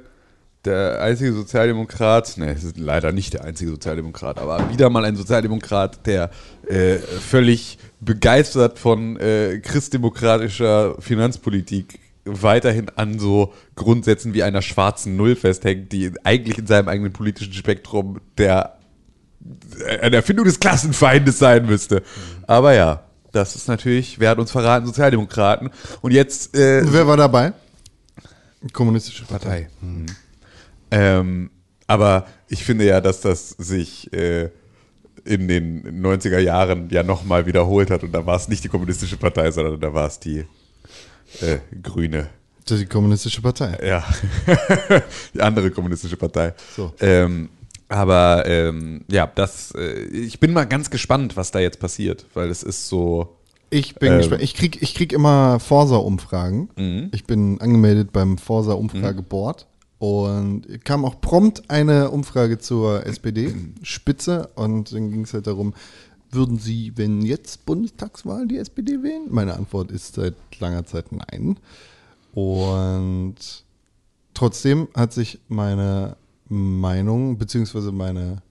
der einzige Sozialdemokrat, ne, es ist leider nicht der einzige Sozialdemokrat, aber wieder mal ein Sozialdemokrat, der äh, völlig begeistert von äh, christdemokratischer Finanzpolitik weiterhin an so Grundsätzen wie einer schwarzen Null festhängt, die eigentlich in seinem eigenen politischen Spektrum der eine Erfindung des Klassenfeindes sein müsste. Aber ja, das ist natürlich, wer hat uns verraten, Sozialdemokraten. Und jetzt äh,
Wer war dabei? Kommunistische Partei.
Partei. Mhm. Ähm, aber ich finde ja, dass das sich äh, in den 90er Jahren ja nochmal wiederholt hat und da war es nicht die kommunistische Partei, sondern da war es die äh, grüne.
Die Kommunistische Partei.
Ja, die andere kommunistische Partei.
So.
Ähm, aber ähm, ja, das, äh, ich bin mal ganz gespannt, was da jetzt passiert, weil es ist so.
Ich bin
Ähm.
gespannt. Ich krieg, ich krieg immer Forsa-Umfragen.
Mhm.
Ich bin angemeldet beim Forsa-Umfrageboard. Und kam auch prompt eine Umfrage zur SPD-Spitze. Und dann ging es halt darum, würden Sie, wenn jetzt Bundestagswahl die SPD wählen? Meine Antwort ist seit langer Zeit nein. Und trotzdem hat sich meine Meinung, beziehungsweise meine,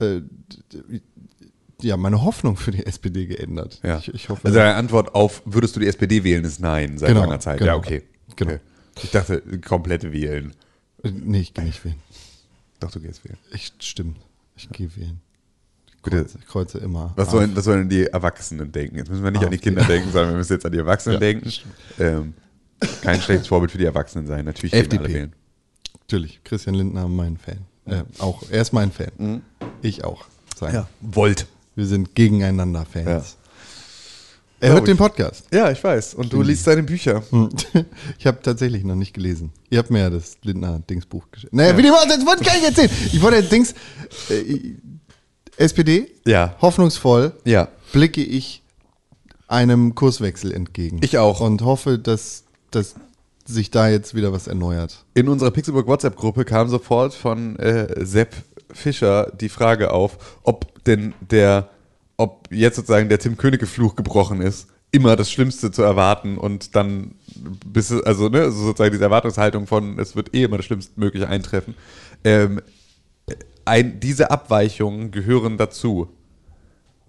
äh, ja, meine Hoffnung für die SPD geändert.
Ja.
Ich, ich hoffe,
also deine Antwort auf, würdest du die SPD wählen, ist nein, seit
Genau,
langer Zeit.
genau.
Ja, okay.
Genau.
okay. Ich dachte, komplett wählen.
Äh, nee, ich gehe nicht wählen.
Doch, du gehst wählen.
Ich, stimmt. Ich gehe wählen. Kreuze, ich kreuze immer.
Was
Ah,
sollen, was sollen die Erwachsenen denken? Jetzt müssen wir nicht an die
AfD.
Kinder denken, sondern wir müssen jetzt an die Erwachsenen
Ja,
denken. Ähm, kein schlechtes Vorbild für die Erwachsenen sein. Natürlich
FDP.
alle wählen.
Natürlich. Christian Lindner, mein Fan. Äh, auch, er ist mein Fan. Ich auch. Sein.
Volt.
Wir sind gegeneinander Fans.
Ja.
Er hört den
ich.
Podcast.
Ja, ich weiß. Und du liest seine Bücher.
Hm. Ich habe tatsächlich noch nicht gelesen. Ihr habt mir ja das Lindner-Dingsbuch geschickt. Naja, wie dem auch, das wollte ich gar nicht erzählen. Ich wollte Dings. Äh, SPD,
Ja.
hoffnungsvoll
Ja.
blicke ich einem Kurswechsel entgegen.
Ich auch.
Und hoffe, dass, dass sich da jetzt wieder was erneuert.
In unserer Pixelburg WhatsApp-Gruppe kam sofort von äh, Sepp Fischer die Frage auf, ob denn der ob jetzt sozusagen der Tim Königke-Fluch gebrochen ist, immer das Schlimmste zu erwarten und dann bis also ne, sozusagen diese Erwartungshaltung von es wird eh immer das Schlimmstmögliche eintreffen. Ähm, ein, diese Abweichungen gehören dazu.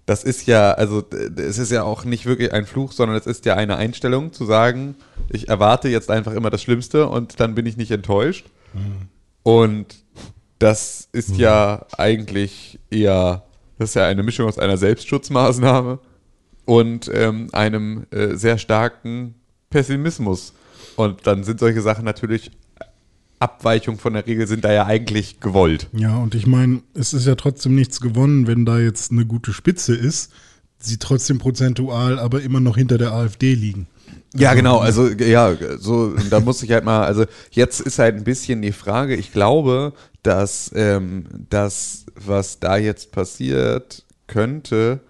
Das ist ja, also es ist ja auch nicht wirklich ein Fluch, sondern es ist ja eine Einstellung zu sagen, ich erwarte jetzt einfach immer das Schlimmste und dann bin ich nicht enttäuscht. Und das ist ja eigentlich eher, das ist ja eine Mischung aus einer Selbstschutzmaßnahme und ähm, einem äh, sehr starken Pessimismus. Und dann sind solche Sachen natürlich Abweichungen von der Regel sind da ja eigentlich gewollt.
Ja, und ich meine, es ist ja trotzdem nichts gewonnen, wenn da jetzt eine gute Spitze ist, sie trotzdem prozentual aber immer noch hinter der AfD liegen.
Ja, genau, also ja, so, da muss ich halt mal, also jetzt ist halt ein bisschen die Frage, ich glaube, dass ähm, das, was da jetzt passiert, könnte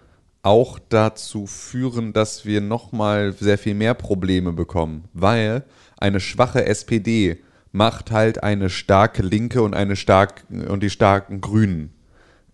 auch dazu führen, dass wir nochmal sehr viel mehr Probleme bekommen, weil eine schwache SPD macht halt eine starke Linke und eine stark und die starken Grünen.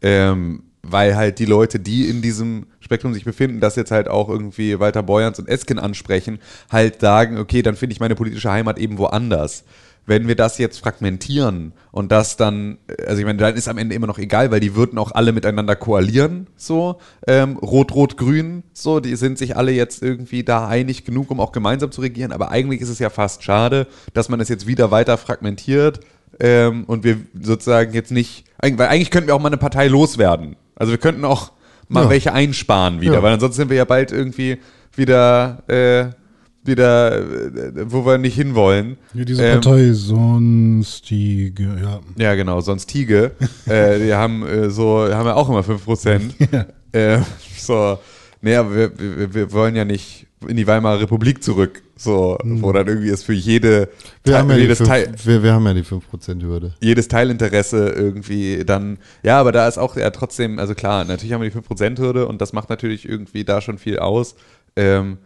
Ähm, weil halt die Leute, die in diesem Spektrum sich befinden, das jetzt halt auch irgendwie Walter Beuerns und Esken ansprechen, halt sagen, okay, dann finde ich meine politische Heimat eben woanders. Wenn wir das jetzt fragmentieren und das dann, also ich meine, dann ist am Ende immer noch egal, weil die würden auch alle miteinander koalieren, so, ähm, Rot-Rot-Grün, so, die sind sich alle jetzt irgendwie da einig genug, um auch gemeinsam zu regieren, aber eigentlich ist es ja fast schade, dass man es jetzt wieder weiter fragmentiert, ähm, und wir sozusagen jetzt nicht, weil eigentlich könnten wir auch mal eine Partei loswerden. Also wir könnten auch mal
Ja.
welche einsparen wieder,
Ja.
weil ansonsten sind wir ja bald irgendwie wieder, äh, wieder, äh, wo wir nicht hinwollen.
Ja, diese
Ähm,
Partei sonstige, ja.
ja, genau, sonst Tiege. äh, die haben äh, so, haben ja auch immer 5%. äh, so, nee, aber wir, wir, wir wollen ja nicht in die Weimarer Republik zurück, so, wo dann irgendwie es für jede,
Wir haben, ja die
jedes
fünf,
Teil,
wir, wir haben ja die 5%-Hürde.
jedes Teilinteresse irgendwie dann, ja, aber da ist auch ja trotzdem, also klar, natürlich haben wir die 5%-Hürde und das macht natürlich irgendwie da schon viel aus. Ähm,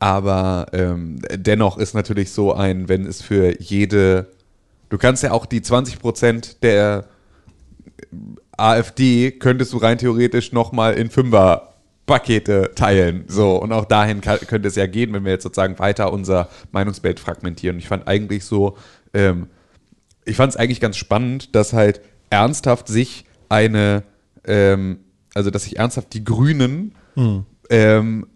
aber ähm, dennoch ist natürlich so ein, wenn es für jede, du kannst ja auch die 20% der AfD könntest du rein theoretisch nochmal in Fünfer-Pakete teilen. So, und auch dahin kann, könnte es ja gehen, wenn wir jetzt sozusagen weiter unser Meinungsbild fragmentieren. Ich fand eigentlich so, ähm, ich fand es eigentlich ganz spannend, dass halt ernsthaft sich eine, ähm, also dass sich ernsthaft die Grünen ähm,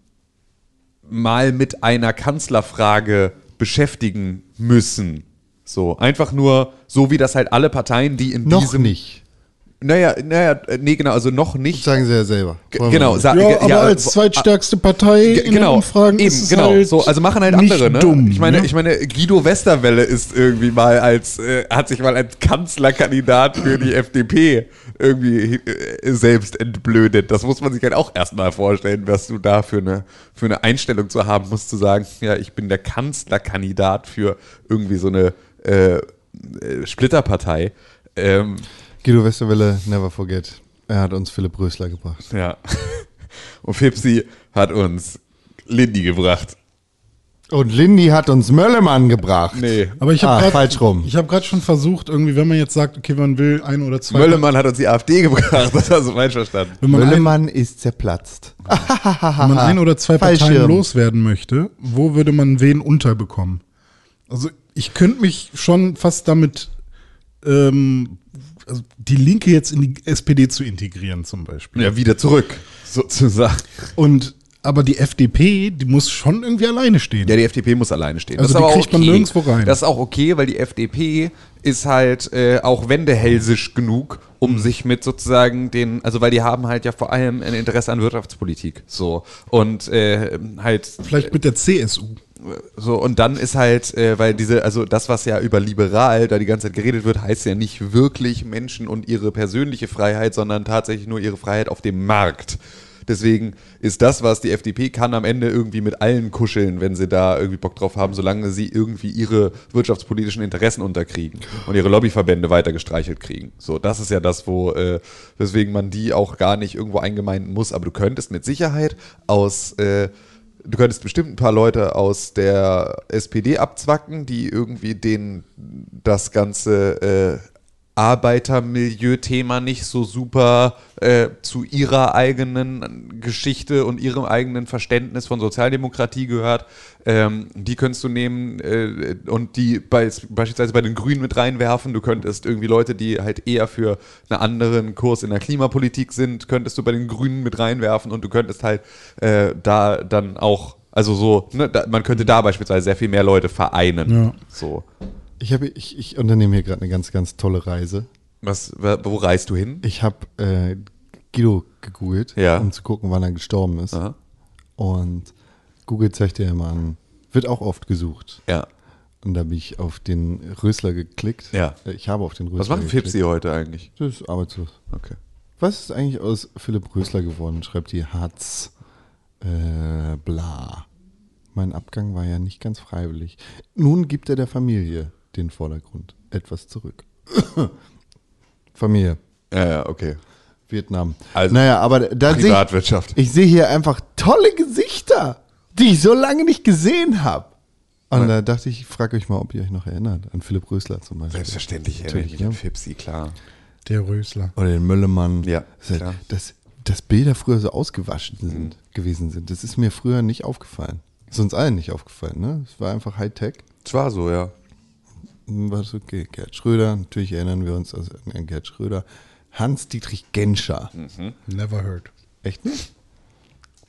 mal mit einer Kanzlerfrage beschäftigen müssen. So, einfach nur, so wie das halt alle Parteien, die in
Noch
diesem.
nicht.
Naja, naja, äh, nee, genau, also noch nicht.
Sagen sie ja selber. Wollen wir
genau, sa-
Ja, aber
ja,
als zweitstärkste Partei
Ge-
in den
genau,
Umfragen
eben,
ist es
genau.
halt
so, also machen halt
nicht
andere, ne?
dumm.
ich meine,
ne?
ich meine, Guido Westerwelle ist irgendwie mal als, äh, hat sich mal als Kanzlerkandidat für die FDP irgendwie äh, selbst entblödet. Das muss man sich halt auch erstmal vorstellen, was du da für eine, für eine Einstellung zu haben musst, zu sagen, ja, ich bin der Kanzlerkandidat für irgendwie so eine äh, äh, Splitterpartei. Ähm,
Guido Westerwelle, never forget. Er hat uns Philipp Rösler gebracht.
ja. Und Fipsi hat uns Lindy gebracht.
Und Lindy hat uns Möllemann gebracht.
Nee.
aber ich
Ah,
habe gerade
falsch rum.
Ich habe gerade schon versucht, irgendwie, wenn man jetzt sagt, okay, man will ein oder zwei.
Möllemann hat uns die AfD gebracht, das hast du falsch verstanden.
ein,
Möllemann ist zerplatzt.
wenn man ein oder zwei Parteien
Fallschirm.
loswerden möchte, wo würde man wen unterbekommen? Also ich könnte mich schon fast damit ähm, also die Linke jetzt in die SPD zu integrieren zum Beispiel.
Ja, wieder zurück, sozusagen.
Und aber die FDP, die muss schon irgendwie alleine stehen.
Ja, die FDP muss alleine stehen.
Also
ist
die
aber
kriegt man nirgendwo rein.
Das ist auch okay, weil die FDP ist halt äh, auch wendehälsisch genug, um
Mhm.
sich mit sozusagen den, also weil die haben halt ja vor allem ein Interesse an Wirtschaftspolitik. So. Und äh, halt
Vielleicht mit der CSU.
So, und dann ist halt, äh, weil diese, also das, was ja über liberal da die ganze Zeit geredet wird, heißt ja nicht wirklich Menschen und ihre persönliche Freiheit, sondern tatsächlich nur ihre Freiheit auf dem Markt. Deswegen ist das, was die FDP kann, am Ende irgendwie mit allen kuscheln, wenn sie da irgendwie Bock drauf haben, solange sie irgendwie ihre wirtschaftspolitischen Interessen unterkriegen und ihre Lobbyverbände weiter gestreichelt kriegen. So, das ist ja das, wo, äh, weswegen man die auch gar nicht irgendwo eingemeinden muss. Aber du könntest mit Sicherheit aus, äh, du könntest bestimmt ein paar Leute aus der SPD abzwacken, die irgendwie denen das Ganze äh, Arbeitermilieu-Thema nicht so super äh, zu ihrer eigenen Geschichte und ihrem eigenen Verständnis von Sozialdemokratie gehört. Ähm, die könntest du nehmen äh, und die bei, beispielsweise bei den Grünen mit reinwerfen. Du könntest irgendwie Leute, die halt eher für einen anderen Kurs in der Klimapolitik sind, könntest du bei den Grünen mit reinwerfen und du könntest halt äh, da dann auch, also so, ne, da, man könnte da beispielsweise sehr viel mehr Leute vereinen.
Ja.
So.
Ich, habe, ich, ich unternehme hier gerade eine ganz, ganz tolle Reise.
Was, wo reist du hin?
Ich habe äh, Guido gegoogelt,
Ja.
um zu gucken, wann er gestorben ist.
Aha.
Und Google zeigt dir immer an. Wird auch oft gesucht.
Ja.
Und da bin ich auf den Rösler geklickt.
Ja.
Ich habe auf den Rösler
Was macht
geklickt.
Fipsi heute eigentlich?
Das ist arbeitslos.
Okay.
Was ist eigentlich aus Philipp Rösler geworden? Schreibt die Hatz. Äh, bla. Mein Abgang war ja nicht ganz freiwillig. Nun gibt er der Familie den Vordergrund. Etwas zurück. Familie.
Ja, ja, okay.
Vietnam.
Also,
naja, aber da sehe ich,
Privatwirtschaft.
ich sehe hier einfach tolle Gesichter, die ich so lange nicht gesehen habe. Und da dachte ich, ich frage euch mal, ob ihr euch noch erinnert an Philipp Rösler zum Beispiel.
Selbstverständlich erinnere ich an
ja.
Fipsi, klar.
Der Rösler.
Oder den Möllemann.
Ja,
Das,
klar.
dass, dass Bilder früher so ausgewaschen
Mhm.
sind, gewesen sind. Das ist mir früher nicht aufgefallen. Ist uns allen nicht aufgefallen, ne? Es war einfach Hightech.
Es war so, ja.
Das okay? Gerd Schröder, natürlich erinnern wir uns an Gerd Schröder. Hans-Dietrich Genscher.
Mhm.
Never heard.
Echt nicht?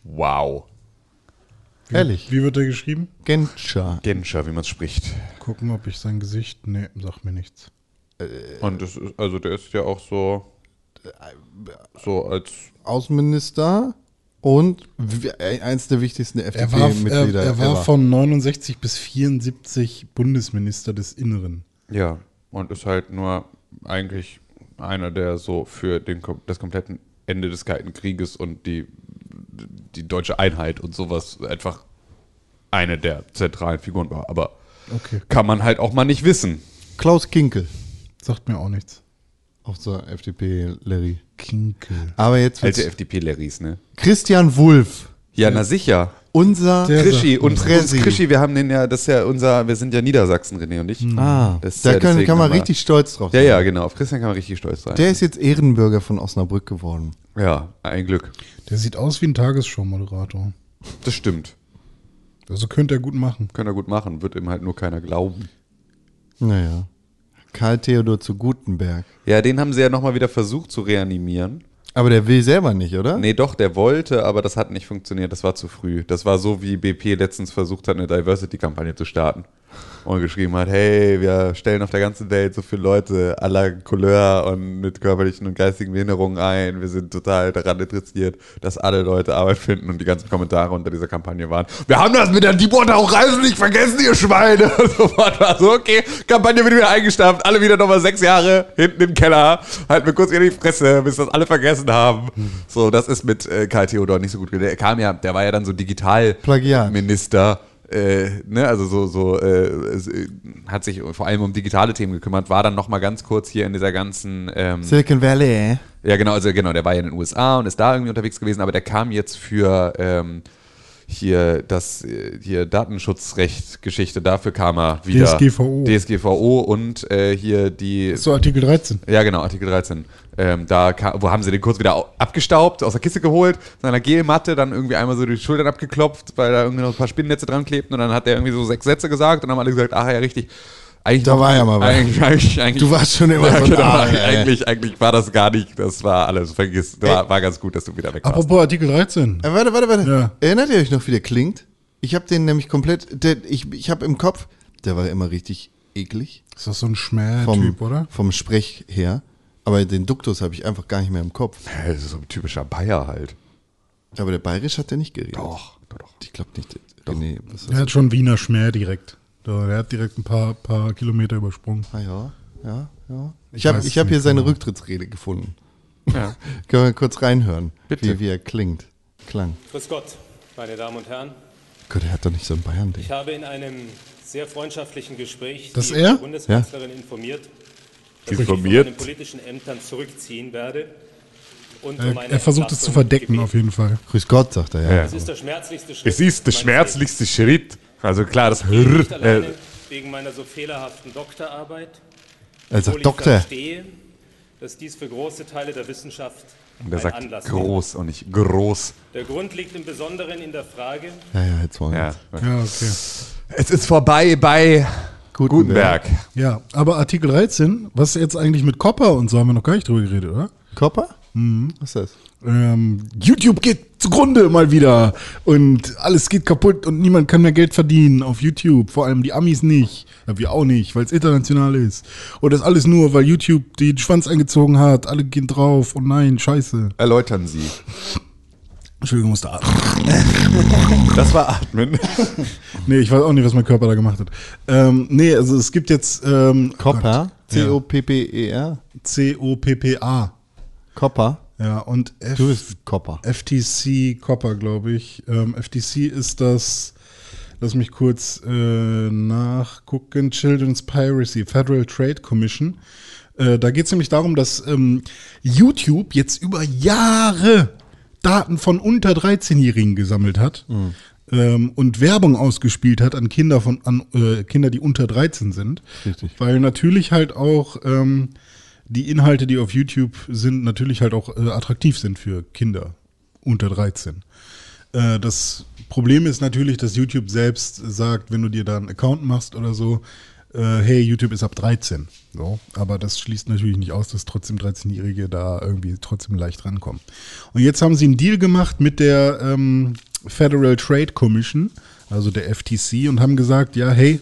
Wow.
Ehrlich?
Wie wird der geschrieben?
Genscher.
Genscher, wie man es spricht.
Gucken, ob ich sein Gesicht. Nee, sagt mir nichts.
Und das ist, also der ist ja auch so, so als
Außenminister und w- eins der wichtigsten
Er war, er,
FDP-Mitglieder.
er war
ever.
von 69 bis 74 Bundesminister des Inneren.
Ja, und ist halt nur eigentlich einer, der so für den, das komplette Ende des Kalten Krieges und die, die deutsche Einheit und sowas einfach eine der zentralen Figuren war. Aber
Okay.
kann man halt auch mal nicht wissen.
Klaus Kinkel.
Sagt mir auch nichts.
Auch so FDP-Larry.
Kinkel.
Aber jetzt
Alte FDP-Larrys, ne?
Christian Wulff.
Ja, na sicher.
Unser
Krischi, und. Krischi, wir haben den ja, das ist ja unser, wir sind ja Niedersachsen, René und ich.
Ah,
Das ist
da
ja
können, kann man richtig stolz drauf
Ja,
sein.
ja, genau. Auf Christian kann man richtig stolz sein.
Der ist jetzt Ehrenbürger von Osnabrück geworden.
ja, ein Glück.
Der sieht aus wie ein Tagesschau-Moderator.
Das stimmt.
Also könnte er gut machen.
Kann er gut machen, wird ihm halt nur keiner glauben.
Naja. Karl Theodor zu Gutenberg.
Ja, den haben sie ja nochmal wieder versucht zu reanimieren.
Aber der will selber nicht, oder?
Nee, doch, der wollte, aber das hat nicht funktioniert. Das war zu früh. Das war so, wie BP letztens versucht hat, eine Diversity-Kampagne zu starten. Und geschrieben hat, hey, wir stellen auf der ganzen Welt so viele Leute aller Couleur und mit körperlichen und geistigen Behinderungen ein. Wir sind total daran interessiert, dass alle Leute Arbeit finden. Und die ganzen Kommentare unter dieser Kampagne waren, wir haben das mit der Deepwater Horizon nicht vergessen, ihr Schweine. Und sofort war so, okay, Kampagne wird wieder eingestampft, alle wieder nochmal sechs Jahre hinten im Keller. Halten wir kurz in die Fresse, bis das alle vergessen haben. So, das ist mit äh, Karl Theodor nicht so gut. Der kam ja, der war ja dann so digital
Plagiat.
Minister. Äh, ne, also so, so äh, äh, hat sich vor allem um digitale Themen gekümmert, war dann noch mal ganz kurz hier in dieser ganzen ähm,
Silicon Valley.
ja, genau, also genau, der war ja in den USA und ist da irgendwie unterwegs gewesen, aber der kam jetzt für ähm, hier das äh, hier Datenschutzrecht-Geschichte, dafür kam er wieder.
DSGVO.
DSGVO und äh, hier die
So, Artikel 13.
ja, genau, Artikel 13. Ähm, da kam, wo haben sie den kurz wieder au- abgestaubt, aus der Kiste geholt, seiner Gelmatte, dann irgendwie einmal so die Schultern abgeklopft, weil da irgendwie noch ein paar Spinnennetze dran klebten und dann hat er irgendwie so sechs Sätze gesagt und dann haben alle gesagt, ach ja, richtig. Eigentlich
Da war ja mal was.
Eigentlich, eigentlich, eigentlich,
Du warst schon immer
ja,
so
genau,
Arsch, ey.
eigentlich, eigentlich war das gar nicht, das war alles, vergiss, war, war ganz gut, dass du wieder weg warst.
Apropos Artikel 13.
Äh, warte, warte, warte.
Ja.
Erinnert ihr euch noch, wie der klingt? Ich habe den nämlich komplett. Der, ich ich habe im Kopf, der war immer richtig eklig.
Ist das so ein
Vom,
Schmäh-Typ, oder?
vom Sprech her. Aber den Duktus habe ich einfach gar nicht mehr im Kopf.
Ja, Das ist so ein typischer Bayer halt.
Aber der Bayerisch hat der nicht geredet.
Doch, doch, doch.
Ich glaube nicht. René, was ist
Der hat schon Wiener Schmäh direkt. Der der hat direkt ein paar, paar Kilometer übersprungen.
Ah, ja, ja, ja. Ich habe ich hab hier seine
genau.
Rücktrittsrede gefunden.
Ja.
Können wir kurz reinhören,
Bitte.
Wie, wie er klingt. Klang.
Grüß Gott, meine Damen und Herren.
Gott, er hat doch nicht so ein Bayern-Ding.
Ich habe in einem sehr freundschaftlichen Gespräch
Das
die
er?
Bundeskanzlerin informiert, dass ich mich
Informiert?
von meinen politischen Ämtern zurückziehen werde. Und
Er,
um eine
er versucht es zu verdecken,
gebeten.
auf jeden Fall.
Grüß Gott, sagt er, ja.
Ja.
Es ist der schmerzlichste Schritt.
Es ist der
meines
Er sagt
Obwohl
Doktor.
Ich verstehe, dass dies für große Teile der Wissenschaft
Und er
ein
sagt
Anlass
groß und nicht groß.
Der Grund liegt im Besonderen in der Frage,
Ja, ja, jetzt wollen wir.
Ja.
Ja, okay.
Es ist vorbei bei Gutenberg.
Ja, aber Artikel 13, was ist jetzt eigentlich mit Copper und so haben wir noch gar nicht drüber geredet, oder?
Copper? Mhm. Was ist das?
Ähm, YouTube geht zugrunde mal wieder und alles geht kaputt und niemand kann mehr Geld verdienen auf YouTube. Vor allem die Amis nicht, ja, wir auch nicht, weil es international ist. Und das alles nur, weil YouTube den Schwanz eingezogen hat. Alle gehen drauf und nein, scheiße.
Erläutern Sie.
Entschuldigung, musste atmen.
Das war Atmen.
Nee, ich weiß auch nicht, was mein Körper da gemacht hat. Ähm, nee, also es gibt jetzt ähm,
Copper?
Gott, ja.
C-O-P-P-E-R?
C-O-P-P-A.
Copper?
Ja, und F
Du bist Copper.
FTC Copper, glaube ich. Ähm, FTC ist das, lass mich kurz äh, nachgucken, Children's Piracy, Federal Trade Commission. Äh, da geht es nämlich darum, dass ähm, YouTube jetzt über Jahre Daten von unter 13-Jährigen gesammelt hat ähm, und Werbung ausgespielt hat an Kinder von an äh, Kinder, die unter 13 sind.
Richtig.
Weil natürlich halt auch ähm, die Inhalte, die auf YouTube sind, natürlich halt auch äh, attraktiv sind für Kinder unter 13. Äh, das Problem ist natürlich, dass YouTube selbst sagt, wenn du dir da einen Account machst oder so, äh, hey, YouTube ist ab 13. So, aber das schließt natürlich nicht aus, dass trotzdem 13-Jährige da irgendwie trotzdem leicht rankommen. Und jetzt haben sie einen Deal gemacht mit der ähm, Federal Trade Commission, also der FTC, und haben gesagt, ja, hey,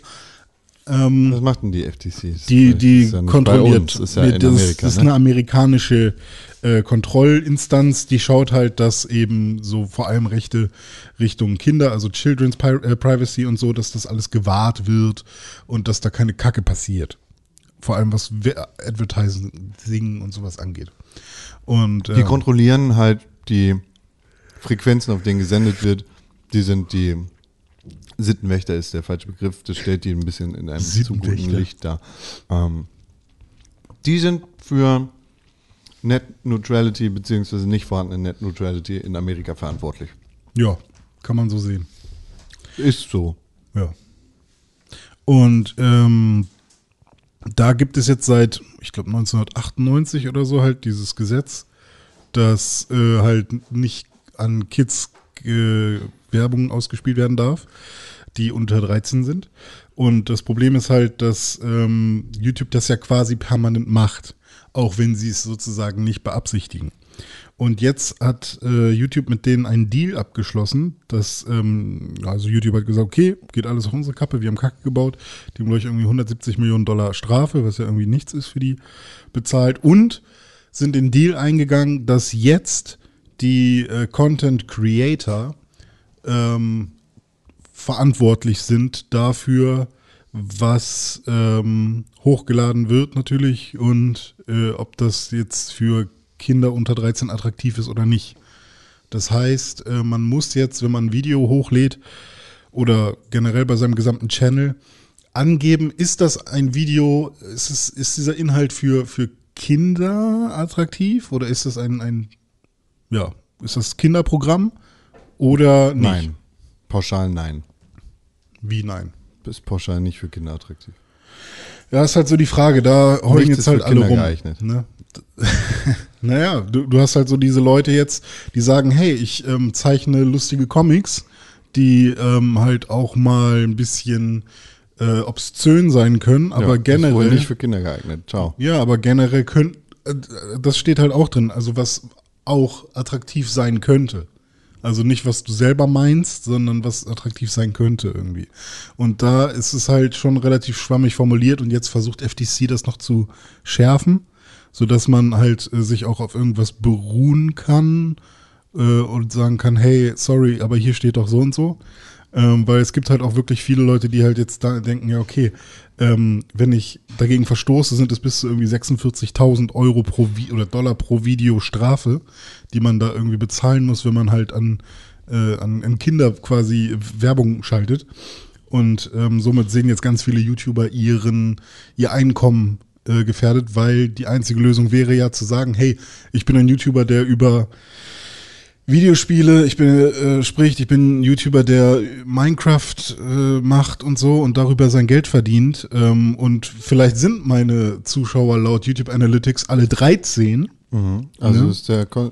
Was macht denn die FTC?
Die, die
ja
kontrolliert.
Uns, ja
das,
Amerika.
ist
ne?
eine amerikanische äh, Kontrollinstanz, die schaut halt, dass eben so vor allem Rechte Richtung Kinder, also Children's Pri äh, Privacy und so, dass das alles gewahrt wird und dass da keine Kacke passiert. Vor allem was Advertising und sowas angeht. Und
Die
ähm,
kontrollieren halt die Frequenzen, auf denen gesendet wird. Die sind die Sittenwächter ist der falsche Begriff. Das stellt die ein bisschen in einem zu guten. Licht dar. Ähm, die sind für Net Neutrality beziehungsweise nicht vorhandene Net Neutrality in Amerika verantwortlich.
ja, kann man so sehen.
Ist so.
Ja. Und ähm, da gibt es jetzt seit, ich glaube 1998 oder so halt dieses Gesetz, dass äh, halt nicht an Kids äh, Werbung ausgespielt werden darf, die unter 13 sind. Und das Problem ist halt, dass ähm, YouTube das ja quasi permanent macht, auch wenn sie es sozusagen nicht beabsichtigen. Und jetzt hat äh, YouTube mit denen einen Deal abgeschlossen, dass, ähm, also YouTube hat gesagt, okay, geht alles auf unsere Kappe, wir haben Kacke gebaut, die haben, glaube ich, irgendwie 170 Millionen Dollar Strafe, was ja irgendwie nichts ist für die, bezahlt und sind den Deal eingegangen, dass jetzt die äh, Content Creator ähm, verantwortlich sind dafür, was ähm, hochgeladen wird natürlich und äh, ob das jetzt für Kinder unter 13 attraktiv ist oder nicht. Das heißt, äh, man muss jetzt, wenn man ein Video hochlädt oder generell bei seinem gesamten Channel, angeben, ist das ein Video, ist, es, ist dieser Inhalt für, für Kinder attraktiv oder ist das ein, ein ja, ist das Kinderprogramm oder nicht?
Nein. Pauschal nein.
Wie nein?
Ist pauschal nicht für Kinder attraktiv.
Ja, ist halt so die Frage, da heulen jetzt
ist
halt alle
Kinder
rum.
geeignet.
Ne? naja, du, du hast halt so diese Leute jetzt, die sagen, hey, ich ähm, zeichne lustige Comics, die ähm, halt auch mal ein bisschen äh, obszön sein können, aber
Ja, Ist
generell.
nicht für Kinder geeignet. Ciao.
Ja, aber generell können, äh, das steht halt auch drin, also was auch attraktiv sein könnte. Also nicht, was du selber meinst, sondern was attraktiv sein könnte irgendwie. Und da ist es halt schon relativ schwammig formuliert und jetzt versucht FTC das noch zu schärfen, sodass man halt äh, sich auch auf irgendwas beruhen kann äh, und sagen kann, hey, sorry, aber hier steht doch so und so. Ähm, weil es gibt halt auch wirklich viele Leute, die halt jetzt da denken, ja, okay, ähm, wenn ich dagegen verstoße, sind es bis zu irgendwie 46.000 Euro pro Vi oder Dollar pro Video Strafe, die man da irgendwie bezahlen muss, wenn man halt an, äh, an, an Kinder quasi Werbung schaltet. Und ähm, somit sehen jetzt ganz viele YouTuber ihren, ihr Einkommen äh, gefährdet, weil die einzige Lösung wäre ja zu sagen, hey, ich bin ein YouTuber, der über Videospiele, ich bin, äh, sprich, ich bin ein YouTuber, der Minecraft äh, macht und so und darüber sein Geld verdient. Ähm, und vielleicht sind meine Zuschauer laut YouTube Analytics alle 13,
Also
Ja.
ist der Kon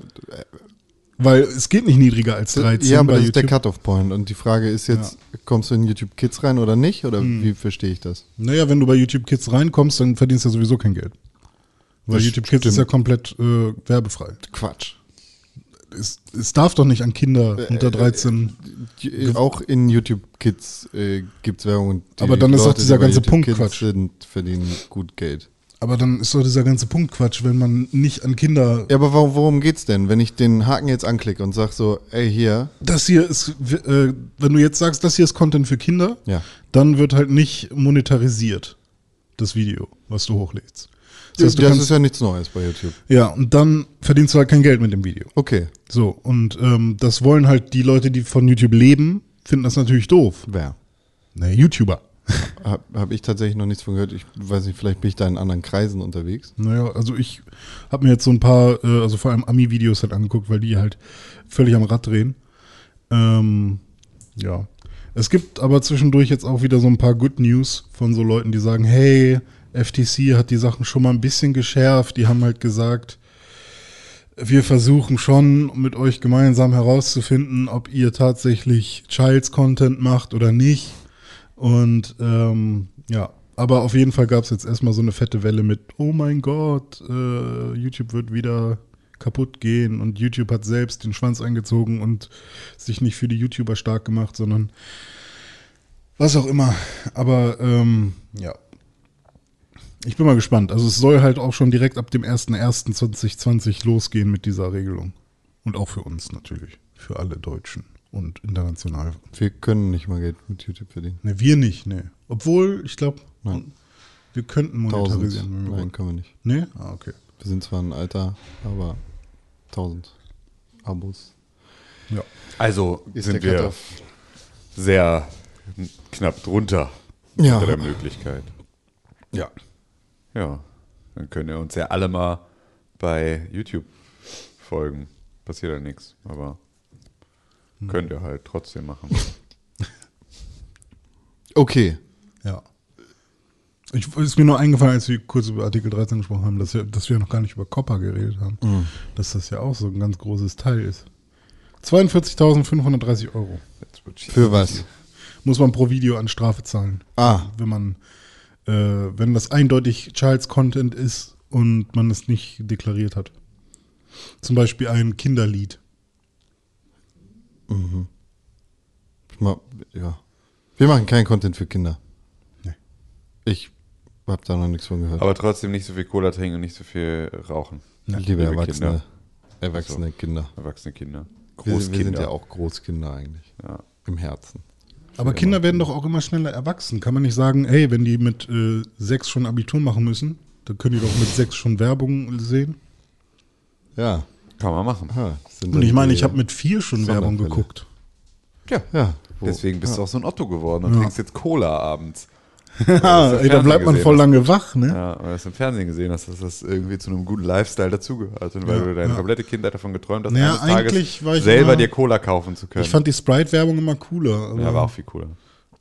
weil es geht nicht niedriger als 13
Ja, aber das ist der
YouTube.
Cut-Off-Point. Und die Frage ist jetzt, kommst du in YouTube Kids rein oder nicht? Oder
Hm.
wie verstehe ich das?
Naja, wenn du bei YouTube Kids reinkommst, dann verdienst du ja sowieso kein Geld. Weil
Das
YouTube Kids ist ja komplett äh, werbefrei.
Quatsch.
Es, es darf doch nicht an Kinder
Äh,
unter 13.
Die- Auch in YouTube Kids äh, gibt es Werbung.
Aber dann ist doch
Leute,
dieser
die bei
ganze
YouTube
Punkt
Kids
Quatsch.
Sind, verdienen gut Geld.
Aber dann ist doch dieser ganze Punkt Quatsch, wenn man nicht an Kinder.
Ja, aber worum, worum geht's denn? Wenn ich den Haken jetzt anklicke und sag so, ey, hier,
Das hier ist, äh, wenn du jetzt sagst, das hier ist Content für Kinder,
Ja.
dann wird halt nicht monetarisiert, das Video, was du hochlädst. Das heißt, du
das
kannst,
ist ja nichts Neues bei YouTube.
ja, und dann verdienst du halt kein Geld mit dem Video.
Okay,
So, und ähm, das wollen halt die Leute, die von YouTube leben, finden das natürlich doof.
wer?
Ne, YouTuber.
Habe hab ich tatsächlich noch nichts von gehört. Ich weiß nicht, vielleicht bin ich da in anderen Kreisen unterwegs.
Naja, also ich habe mir jetzt so ein paar, äh, also vor allem Ami-Videos halt angeguckt, weil die halt völlig am Rad drehen. Ähm, ja. Es gibt aber zwischendurch jetzt auch wieder so ein paar Good News von so Leuten, die sagen, hey, FTC hat die Sachen schon mal ein bisschen geschärft. Die haben halt gesagt, wir versuchen schon mit euch gemeinsam herauszufinden, ob ihr tatsächlich Childs Content macht oder nicht. Und ähm, ja, aber auf jeden Fall gab es jetzt erstmal so eine fette Welle mit, oh mein Gott, äh, YouTube wird wieder kaputt gehen und YouTube hat selbst den Schwanz eingezogen und sich nicht für die YouTuber stark gemacht, sondern was auch immer. Aber ähm, ja. Ich bin mal gespannt. Also es soll halt auch schon direkt ab dem 01.01.2020 losgehen mit dieser Regelung. Und auch für uns natürlich. Für alle Deutschen und international.
Wir können nicht mal Geld mit YouTube verdienen.
Ne, wir nicht, ne. Obwohl, ich glaube,
Nein.
wir könnten
Tausend.
monetarisieren. wir
Nein,
wollen.
können wir nicht.
Ne? Ah, okay.
Wir sind zwar ein Alter, aber 1000 Abos.
Ja.
Also
Ist
sind
der
wir sehr knapp drunter
Ja.
unter der Möglichkeit.
Ja.
Ja, dann könnt ihr uns ja alle mal bei YouTube folgen. Passiert ja nichts, aber könnt ihr halt trotzdem machen.
Okay.
Ja. Ich, ist mir nur eingefallen, als wir kurz über Artikel 13 gesprochen haben, dass wir, dass wir noch gar nicht über Copper geredet haben.
Mhm.
Dass das ja auch so ein ganz großes Teil ist. 42.530 Euro
Für was?
muss man pro Video an Strafe zahlen.
Ah.
Wenn man, äh, wenn das eindeutig Child's Content ist und man es nicht deklariert hat. Zum Beispiel ein Kinderlied.
Ich ma- Ja. Wir machen keinen Content für Kinder.
Nee.
Ich habe da noch nichts von gehört.
Aber trotzdem nicht so viel Cola trinken und nicht so viel rauchen.
liebe
liebe
Erwachsene.
Kinder.
Erwachsene
Also.
Kinder.
Erwachsene Kinder.
Wir, wir
Großkinder.
sind ja auch Großkinder eigentlich.
Ja.
Im Herzen.
Aber Kinder werden doch auch immer schneller erwachsen. Kann man nicht sagen, hey, wenn die mit äh, sechs schon Abitur machen müssen, dann können die doch mit sechs schon Werbung sehen.
Ja.
Kann man machen.
ja
Und ich meine, ich habe mit vier schon Werbung geguckt.
Ja.
Ja. wo-
Deswegen bist
ja.
du auch so ein Otto geworden und trinkst jetzt Cola abends.
Ah, ey, da bleibt man voll lange wach, ne?
Ja, weil du es im Fernsehen gesehen hast, dass das irgendwie zu einem guten Lifestyle dazugehört. Und weil
Ja,
du deine
ja.
komplette Kindheit davon geträumt hast,
Naja,
eines Tages
eigentlich war ich
selber
immer-
dir Cola kaufen zu können.
Ich fand die Sprite-Werbung immer cooler. Aber,
ja, war auch viel cooler.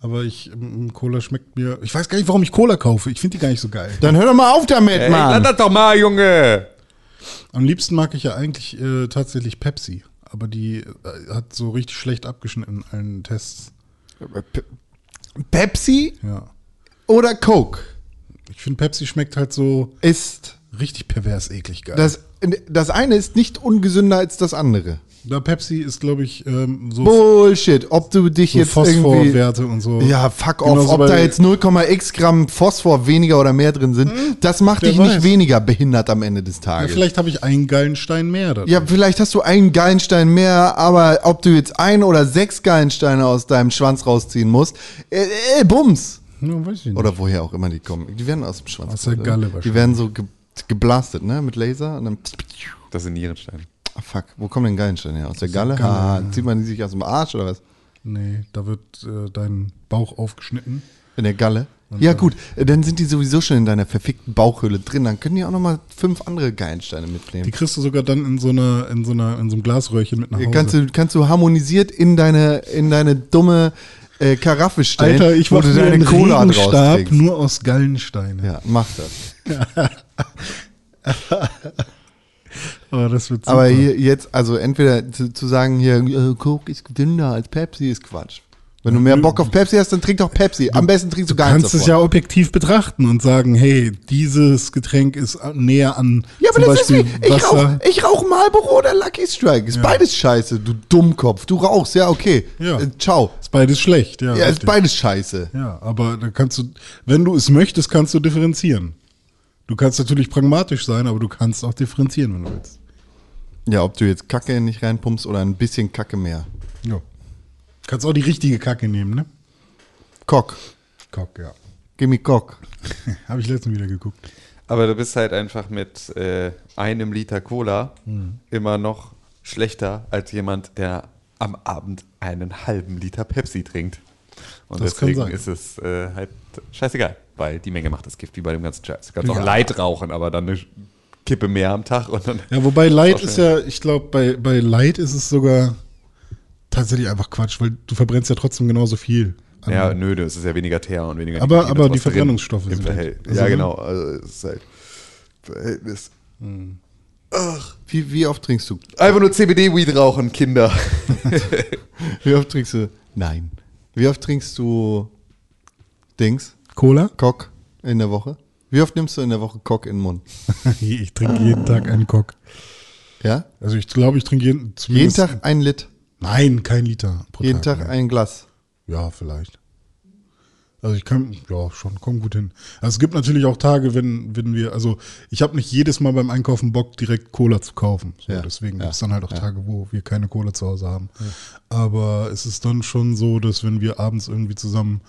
aber ich, ähm, Cola schmeckt mir. Ich weiß gar nicht, warum ich Cola kaufe. Ich finde die gar nicht so geil.
Dann hör doch mal auf damit,
Ey,
Mann.
lass das doch mal, Junge!
Am liebsten mag ich ja eigentlich äh, tatsächlich Pepsi. Aber die äh, hat so richtig schlecht abgeschnitten in allen Tests.
Pe- Pepsi
Ja.
Oder Coke
Ich finde, Pepsi schmeckt halt so
ist
richtig pervers eklig geil.
das, das eine ist nicht ungesünder als das andere.
Da Pepsi ist, glaube ich, ähm, so,
Bullshit. Ob du dich
so
jetzt
Phosphorwerte und so.
ja, fuck off.
Genauso
Ob da jetzt 0,x Gramm Phosphor weniger oder mehr drin sind, das macht dich
weiß.
nicht weniger behindert am Ende des
Ja,
Tages.
vielleicht habe ich einen geilen Stein mehr. Da
Ja, vielleicht hast du einen Gallenstein mehr, aber ob du jetzt ein oder sechs Gallensteine aus deinem Schwanz rausziehen musst, äh, äh, Bums.
Ja, weiß ich nicht.
Oder woher auch immer die kommen. Die werden aus dem Schwanz.
Aus der? Galle
Die
wahrscheinlich.
werden so ge geblastet, ne? Mit Laser und dann.
Das sind Nierensteine.
Ah, fuck, wo kommen denn Gallensteine her? Aus der Galle?
Galle,
Ah,
ja.
zieht man die sich aus dem Arsch oder was?
Nee, da wird äh, dein Bauch aufgeschnitten.
In der Galle? Ja, gut, äh, dann sind die sowieso schon in deiner verfickten Bauchhöhle drin. Dann können die auch nochmal fünf andere Geilensteine mitnehmen.
Die kriegst du sogar dann in so einer, in so einer, in so einem Glasröhrchen mit nach Hause.
kannst, du, kannst du harmonisiert in deine, in deine dumme äh, Karaffe stellen,
Alter, ich
wo
mach
du deine
einen
Cola draus trinkst.
nur aus Gallensteinen.
Ja, mach das.
Oh, das wird super.
Aber hier jetzt, also entweder zu, zu sagen, hier, äh, Coke ist dünner als Pepsi, ist Quatsch. Wenn du mehr Bock auf Pepsi hast, dann trink doch Pepsi. Am besten trinkst du gar nichts
kannst es ja objektiv betrachten und sagen, hey, dieses Getränk ist näher an
Ja, aber
zum
das
Beispiel
ist wie, ich rauch,
Wasser.
ich rauch Marlboro oder Lucky Strike. Ist beides scheiße, du Dummkopf. Du rauchst, ja, okay.
Ja.
Äh, ciao.
Ist beides schlecht, ja.
Ja, ist
richtig.
beides scheiße.
Ja, aber da kannst du, wenn du es möchtest, kannst du differenzieren. Du kannst natürlich pragmatisch sein, aber du kannst auch differenzieren, wenn du willst.
Ja, ob du jetzt Kacke nicht reinpumpst oder ein bisschen Kacke mehr.
Ja. Kannst auch die richtige Kacke nehmen, ne?
Cock.
Cock, ja.
Gimme Cock.
Habe ich letztens wieder geguckt.
Aber du bist halt einfach mit äh, einem Liter Cola immer noch schlechter als jemand, der am Abend einen halben Liter Pepsi trinkt. Und
Das kann
deswegen ist es äh, halt scheißegal, weil die Menge macht das Gift, wie bei dem ganzen Scheiß. Du kannst
Ja.
auch Light rauchen, aber dann eine Kippe mehr am Tag und dann.
Ja, wobei Light ist
schön.
ja, ich glaube, bei, bei Light ist es sogar tatsächlich einfach Quatsch, weil du verbrennst ja trotzdem genauso viel. an-
Ja, nö, das ist ja weniger Teer und weniger
Aber-
Nikotin,
aber die Verbrennungsstoffe
im
sind halt- also,
ja,
ne?
genau. Also es ist halt Verhältnis.
Wie, wie oft trinkst du?
Einfach nur CBD-Weed rauchen, Kinder.
Wie oft trinkst du? Nein. Wie oft trinkst du Dings?
Cola?
Cock in der Woche? Wie oft nimmst du in der Woche Cock in den Mund?
ich trinke jeden Tag einen Cock.
Ja?
Also ich glaube, ich trinke jeden,
Jeden Tag ein Lit.
Nein, kein Liter pro
Jeden Tag
ne.
ein Glas.
Ja, vielleicht. Also ich kann, ja, schon, komm gut hin. Also es gibt natürlich auch Tage, wenn, wenn wir, also ich habe nicht jedes Mal beim Einkaufen Bock, direkt Cola zu kaufen. So,
Ja,
deswegen
ja,
gibt es dann halt auch Tage, wo wir keine Cola zu Hause haben. Aber es ist dann schon so, dass wenn wir abends irgendwie zusammen,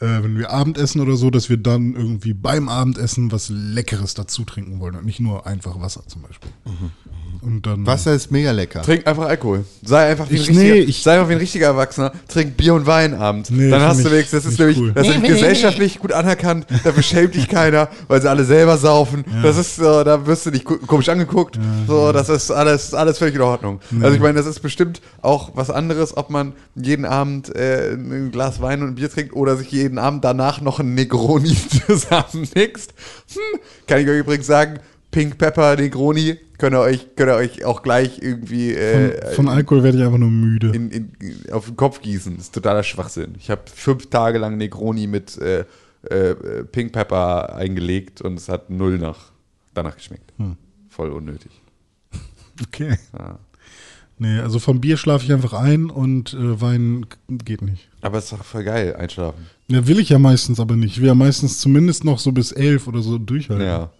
äh, wenn wir Abendessen oder so, dass wir dann irgendwie beim Abendessen was Leckeres dazu trinken wollen und nicht nur einfach Wasser zum Beispiel.
Mhm,
Und dann
Wasser ist mega lecker.
Trink einfach Alkohol. Sei einfach wie ein,
Ich-
richtiger,
nee, ich-
sei einfach wie ein richtiger Erwachsener. Trink Bier und Wein abends.
Nee,
Dann hast du wenigstens, das ist nämlich,
cool.
das ist gesellschaftlich gut anerkannt. Dafür schämt dich keiner, weil sie alle selber saufen. Das ist so, da wirst du nicht ko- komisch angeguckt. So, das ist alles, alles völlig in Ordnung. Also ich meine, das ist bestimmt auch was anderes, ob man jeden Abend äh, ein Glas Wein und ein Bier trinkt oder sich jeden Abend danach noch ein Negroni zusammenmixt. Hm, kann ich euch übrigens sagen, Pink Pepper Negroni könnt ihr euch, könnt ihr euch auch gleich irgendwie äh,
von, von Alkohol werde ich einfach nur müde.
in, in, auf den Kopf gießen. Das ist totaler Schwachsinn. Ich habe fünf Tage lang Negroni mit äh, äh, Pink Pepper eingelegt und es hat null nach, danach geschmeckt. Voll unnötig.
Okay. Nee, also vom Bier schlafe ich einfach ein und äh, Wein geht nicht.
Aber es ist doch voll geil, einschlafen.
Ja, will ich ja meistens aber nicht. Ich will ja meistens zumindest noch so bis elf oder so durchhalten.
Ja.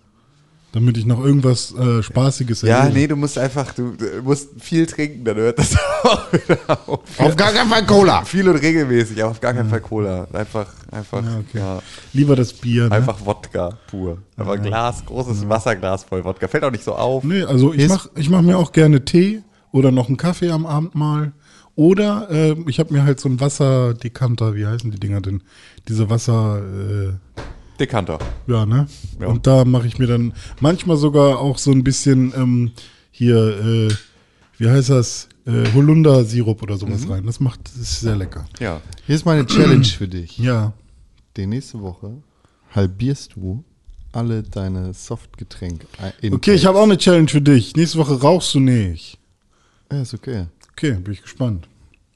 Damit ich noch irgendwas äh, Spaßiges
Ja,
erlebe.
nee, du musst einfach, du, du musst viel trinken, dann hört das auch wieder auf.
Auf gar keinen Fall Cola.
Viel und regelmäßig, aber auf gar keinen Fall Cola. Einfach, einfach,
Ja, okay.
ja,
Lieber das Bier. Ne?
einfach Wodka pur. Aber Glas, großes Wasserglas voll Wodka. Fällt auch nicht so auf.
Nee, also ich
Ist-
mach, ich mach mir auch gerne Tee oder noch einen Kaffee am Abend mal. Oder äh, ich habe mir halt so einen Wasserdekanter, wie heißen die Dinger denn? Diese Wasser, äh,
Dekanter.
ja, ne?
Ja.
Und da mache ich mir dann manchmal sogar auch so ein bisschen ähm, hier, äh, wie heißt das? Äh, Holunder-Sirup oder sowas rein. Das macht, das ist sehr lecker.
Ja.
Hier ist meine Challenge für dich.
Ja.
Die nächste Woche halbierst du alle deine Softgetränke. in-
Okay, ich habe auch eine Challenge für dich. Nächste Woche rauchst du nicht.
Ja, ist okay.
Okay, bin ich gespannt.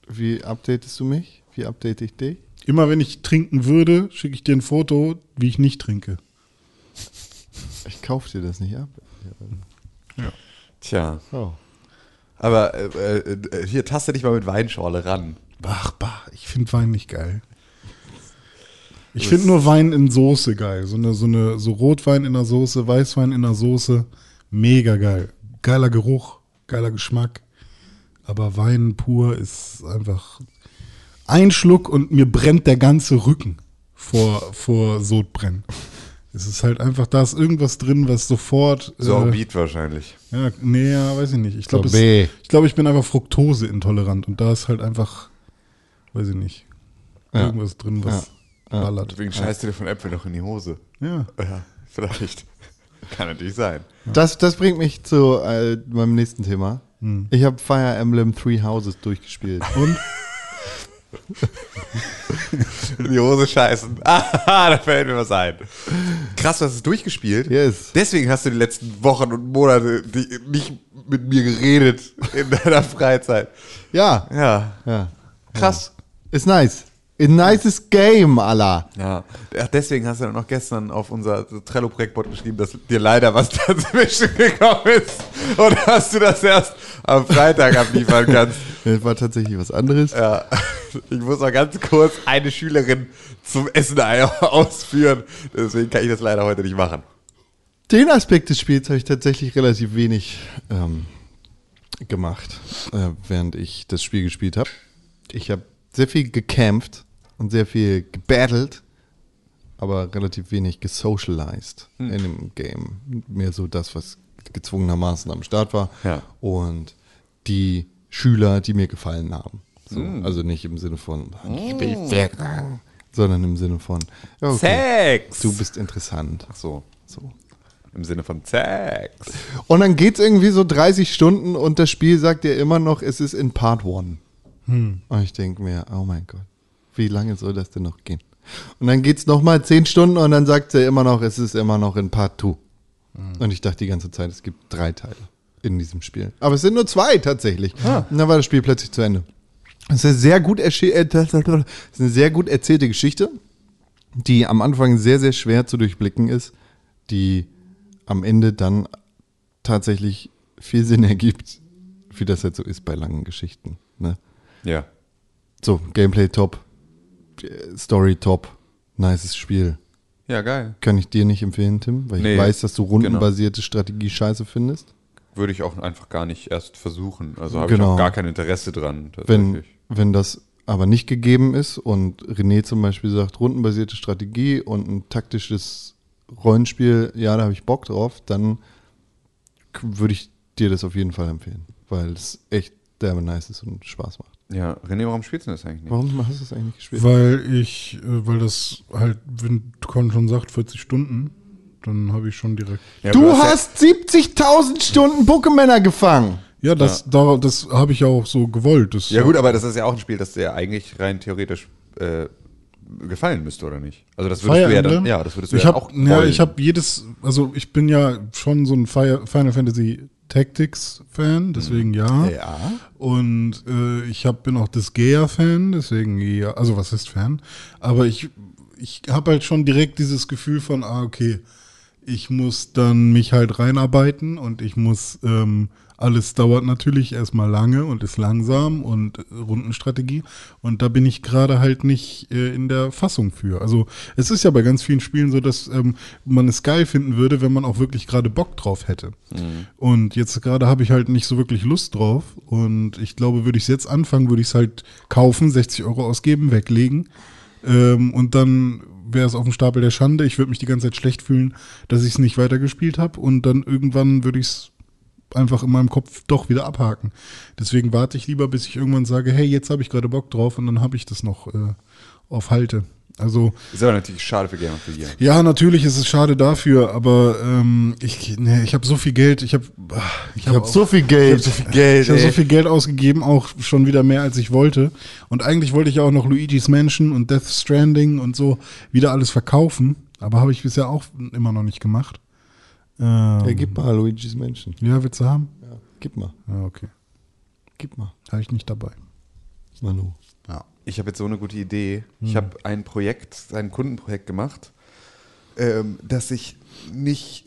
Wie updatest du mich? Wie update ich dich?
Immer wenn ich trinken würde, schicke ich dir ein Foto, wie ich nicht trinke.
Ich kauf dir das nicht ab.
Tja.
Oh.
Aber äh, äh, hier taste dich mal mit Weinschorle ran.
Ach, bah, ich finde Wein nicht geil. Ich finde nur Wein in Soße geil. So eine, so eine, so Rotwein in der Soße, Weißwein in der Soße. Mega geil. Geiler Geruch, geiler Geschmack. Aber Wein pur ist einfach ein Schluck und mir brennt der ganze Rücken vor, vor Sodbrennen. Es ist halt einfach, da ist irgendwas drin, was sofort. äh,
Sorbit wahrscheinlich.
ja, nee, ja, weiß ich nicht. Ich glaube, ich, glaube, ich bin einfach Fructose intolerant und da ist halt einfach, weiß ich nicht,
Ja.
irgendwas drin, was. ballert.
Deswegen scheißt du dir von Äpfel noch in die Hose.
Ja.
Ja, vielleicht. Kann natürlich sein.
Das, das bringt mich zu äh, meinem nächsten Thema. Ich habe Fire Emblem Three Houses durchgespielt.
Und?
In die Hose scheißen. Ah, da fällt mir was ein. Krass, du hast es durchgespielt.
Yes.
Deswegen hast du die letzten Wochen und Monate nicht mit mir geredet in deiner Freizeit.
Ja,
Ja.
ja.
Krass.
Ist nice. Ein nices Game, Allah.
Ja. Ach, deswegen hast du dann noch gestern auf unser Trello-Projektboard geschrieben, dass dir leider was dazwischen gekommen ist. Und dass du das erst am Freitag abliefern kannst.
Das war tatsächlich was anderes.
Ja. Ich muss mal ganz kurz eine Schülerin zum Essen ausführen. Deswegen kann ich das leider heute nicht machen.
Den Aspekt des Spiels habe ich tatsächlich relativ wenig ähm, gemacht, äh, während ich das Spiel gespielt habe. Ich habe sehr viel gekämpft und sehr viel gebattelt, aber relativ wenig gesocialized
Hm.
in dem Game. Mehr so das, was gezwungenermaßen am Start war.
Ja.
Und die Schüler, die mir gefallen haben. So,
Hm.
Also nicht im Sinne von, ich will verraten, sondern im Sinne von, okay,
Sex!
du bist interessant.
Ach so.
So.
Im Sinne von Sex.
Und dann geht's irgendwie so 30 Stunden und das Spiel sagt dir immer noch, es ist in Part 1. Und ich denke mir, oh mein Gott, wie lange soll das denn noch gehen? Und dann geht's nochmal 10 Stunden und dann sagt er immer noch, es ist immer noch in Part 2. Und ich dachte die ganze Zeit, es gibt drei Teile in diesem Spiel. Aber es sind nur zwei tatsächlich. Und dann war das Spiel plötzlich zu Ende. Es ist eine sehr gut, erschi- äh, ist eine sehr gut erzählte Geschichte, die am Anfang sehr, sehr schwer zu durchblicken ist, die am Ende dann tatsächlich viel Sinn ergibt, wie das halt so ist bei langen Geschichten. Ne?
Ja.
So, Gameplay top, Story top, nices Spiel.
Ja, geil.
Kann ich dir nicht empfehlen, Tim, weil
Nee,
ich weiß, dass du rundenbasierte Strategie scheiße findest.
Würde ich auch einfach gar nicht erst versuchen. Also habe
Genau.
ich auch gar kein Interesse dran.
Wenn, wenn das aber nicht gegeben ist und René zum Beispiel sagt, rundenbasierte Strategie und ein taktisches Rollenspiel, ja, da habe ich Bock drauf, dann würde ich dir das auf jeden Fall empfehlen, weil es echt derbe nice ist und Spaß macht.
Ja, René, warum spielst du das eigentlich nicht?
Warum hast du es eigentlich gespielt?
Weil ich, äh, weil das halt, wenn Con schon sagt, 40 Stunden, dann habe ich schon direkt.
Ja,
du
ja-
hast 70.000 Stunden Pokémänner gefangen.
Ja, das, da, das habe ich ja auch so gewollt. Das,
Ja gut, aber das ist ja auch ein Spiel, das dir eigentlich rein theoretisch äh, gefallen müsste, oder nicht? Also das würdest
Fire
du ja dann, ja, das würdest du
ich
ja
hab,
auch
Ja,
wollen.
ich habe jedes, also ich bin ja schon so ein Fire, Final Fantasy Tactics Fan, deswegen ja.
Ja.
Und äh, ich hab, bin auch des Gaia-Fan, deswegen ja, also was ist Fan? Aber ich, ich habe halt schon direkt dieses Gefühl von, ah, okay, ich muss dann mich halt reinarbeiten und ich muss, ähm, alles dauert natürlich erstmal lange und ist langsam und äh, Rundenstrategie. Und da bin ich gerade halt nicht äh, in der Fassung für. Also es ist ja bei ganz vielen Spielen so, dass ähm, man es geil finden würde, wenn man auch wirklich gerade Bock drauf hätte. Und jetzt gerade habe ich halt nicht so wirklich Lust drauf. Und ich glaube, würde ich es jetzt anfangen, würde ich es halt kaufen, 60 Euro ausgeben, weglegen. Ähm, und dann wäre es auf dem Stapel der Schande. Ich würde mich die ganze Zeit schlecht fühlen, dass ich es nicht weitergespielt habe. Und dann irgendwann würde ich es einfach in meinem Kopf doch wieder abhaken. Deswegen warte ich lieber, bis ich irgendwann sage, hey, jetzt habe ich gerade Bock drauf und dann habe ich das noch äh, auf Halte. Also
ist aber natürlich schade für Gamer für dir.
ja, natürlich ist es schade dafür, aber ähm, ich, nee, ich habe so viel Geld, ich habe ich
Ich habe
hab
so viel Geld.
so viel Geld.
ich habe so viel Geld ausgegeben, auch schon wieder mehr als ich wollte. Und eigentlich wollte ich ja auch noch Luigi's Mansion und Death Stranding und so wieder alles verkaufen, aber habe ich bisher auch immer noch nicht gemacht. Ähm,
Ja, gib mal Luigi's Menschen.
ja, willst du haben?
Ja, gib mal.
Ja, okay.
Gib mal.
Habe ich nicht dabei.
Manu.
Ja.
Ich habe jetzt so eine gute Idee.
Hm.
Ich habe ein Projekt, ein Kundenprojekt gemacht, ähm, dass ich nicht,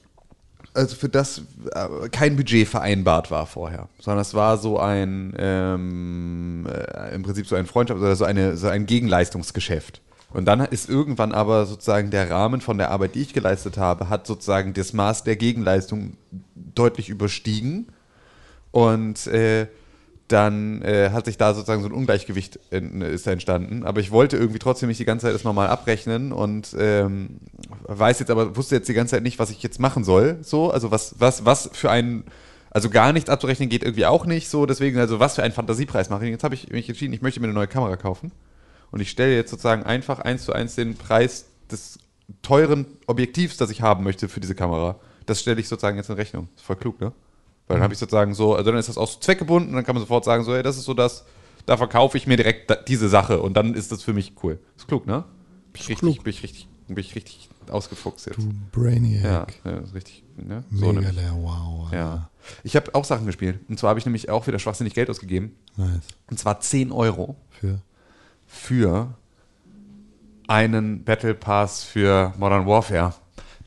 also für das äh, kein Budget vereinbart war vorher, sondern es war so ein, ähm, äh, im Prinzip so ein Freundschaft oder so, eine, so ein Gegenleistungsgeschäft. Und dann ist irgendwann aber sozusagen der Rahmen von der Arbeit, die ich geleistet habe, hat sozusagen das Maß der Gegenleistung deutlich überstiegen. Und äh, dann äh, hat sich da sozusagen so ein Ungleichgewicht in, ist entstanden. Aber ich wollte irgendwie trotzdem nicht die ganze Zeit das nochmal abrechnen und ähm, weiß jetzt aber, wusste jetzt die ganze Zeit nicht, was ich jetzt machen soll. So, also was, was, was für ein, also gar nichts abzurechnen geht irgendwie auch nicht so. Deswegen, also was für einen Fantasiepreis mache ich. Jetzt habe ich mich entschieden, ich möchte mir eine neue Kamera kaufen. Und ich stelle jetzt sozusagen einfach eins zu eins den Preis des teuren Objektivs, das ich haben möchte für diese Kamera. Das stelle ich sozusagen jetzt in Rechnung. Ist voll klug, ne? Weil dann habe ich sozusagen so, also dann ist das auch so zweckgebunden und dann kann man sofort sagen, so, ey, das ist so das, da verkaufe ich mir direkt diese Sache und dann ist das für mich cool. Ist klug, ne? Bin ich richtig, bin ich richtig, bin ich richtig ausgefuchst jetzt.
Brainiac.
Ja, ja, richtig, ne? So.
Mega wow.
Ja. Ich habe auch Sachen gespielt. Und zwar habe ich nämlich auch wieder schwachsinnig Geld ausgegeben.
Nice.
Und zwar 10 Euro
Für.
Für einen Battle Pass für Modern Warfare.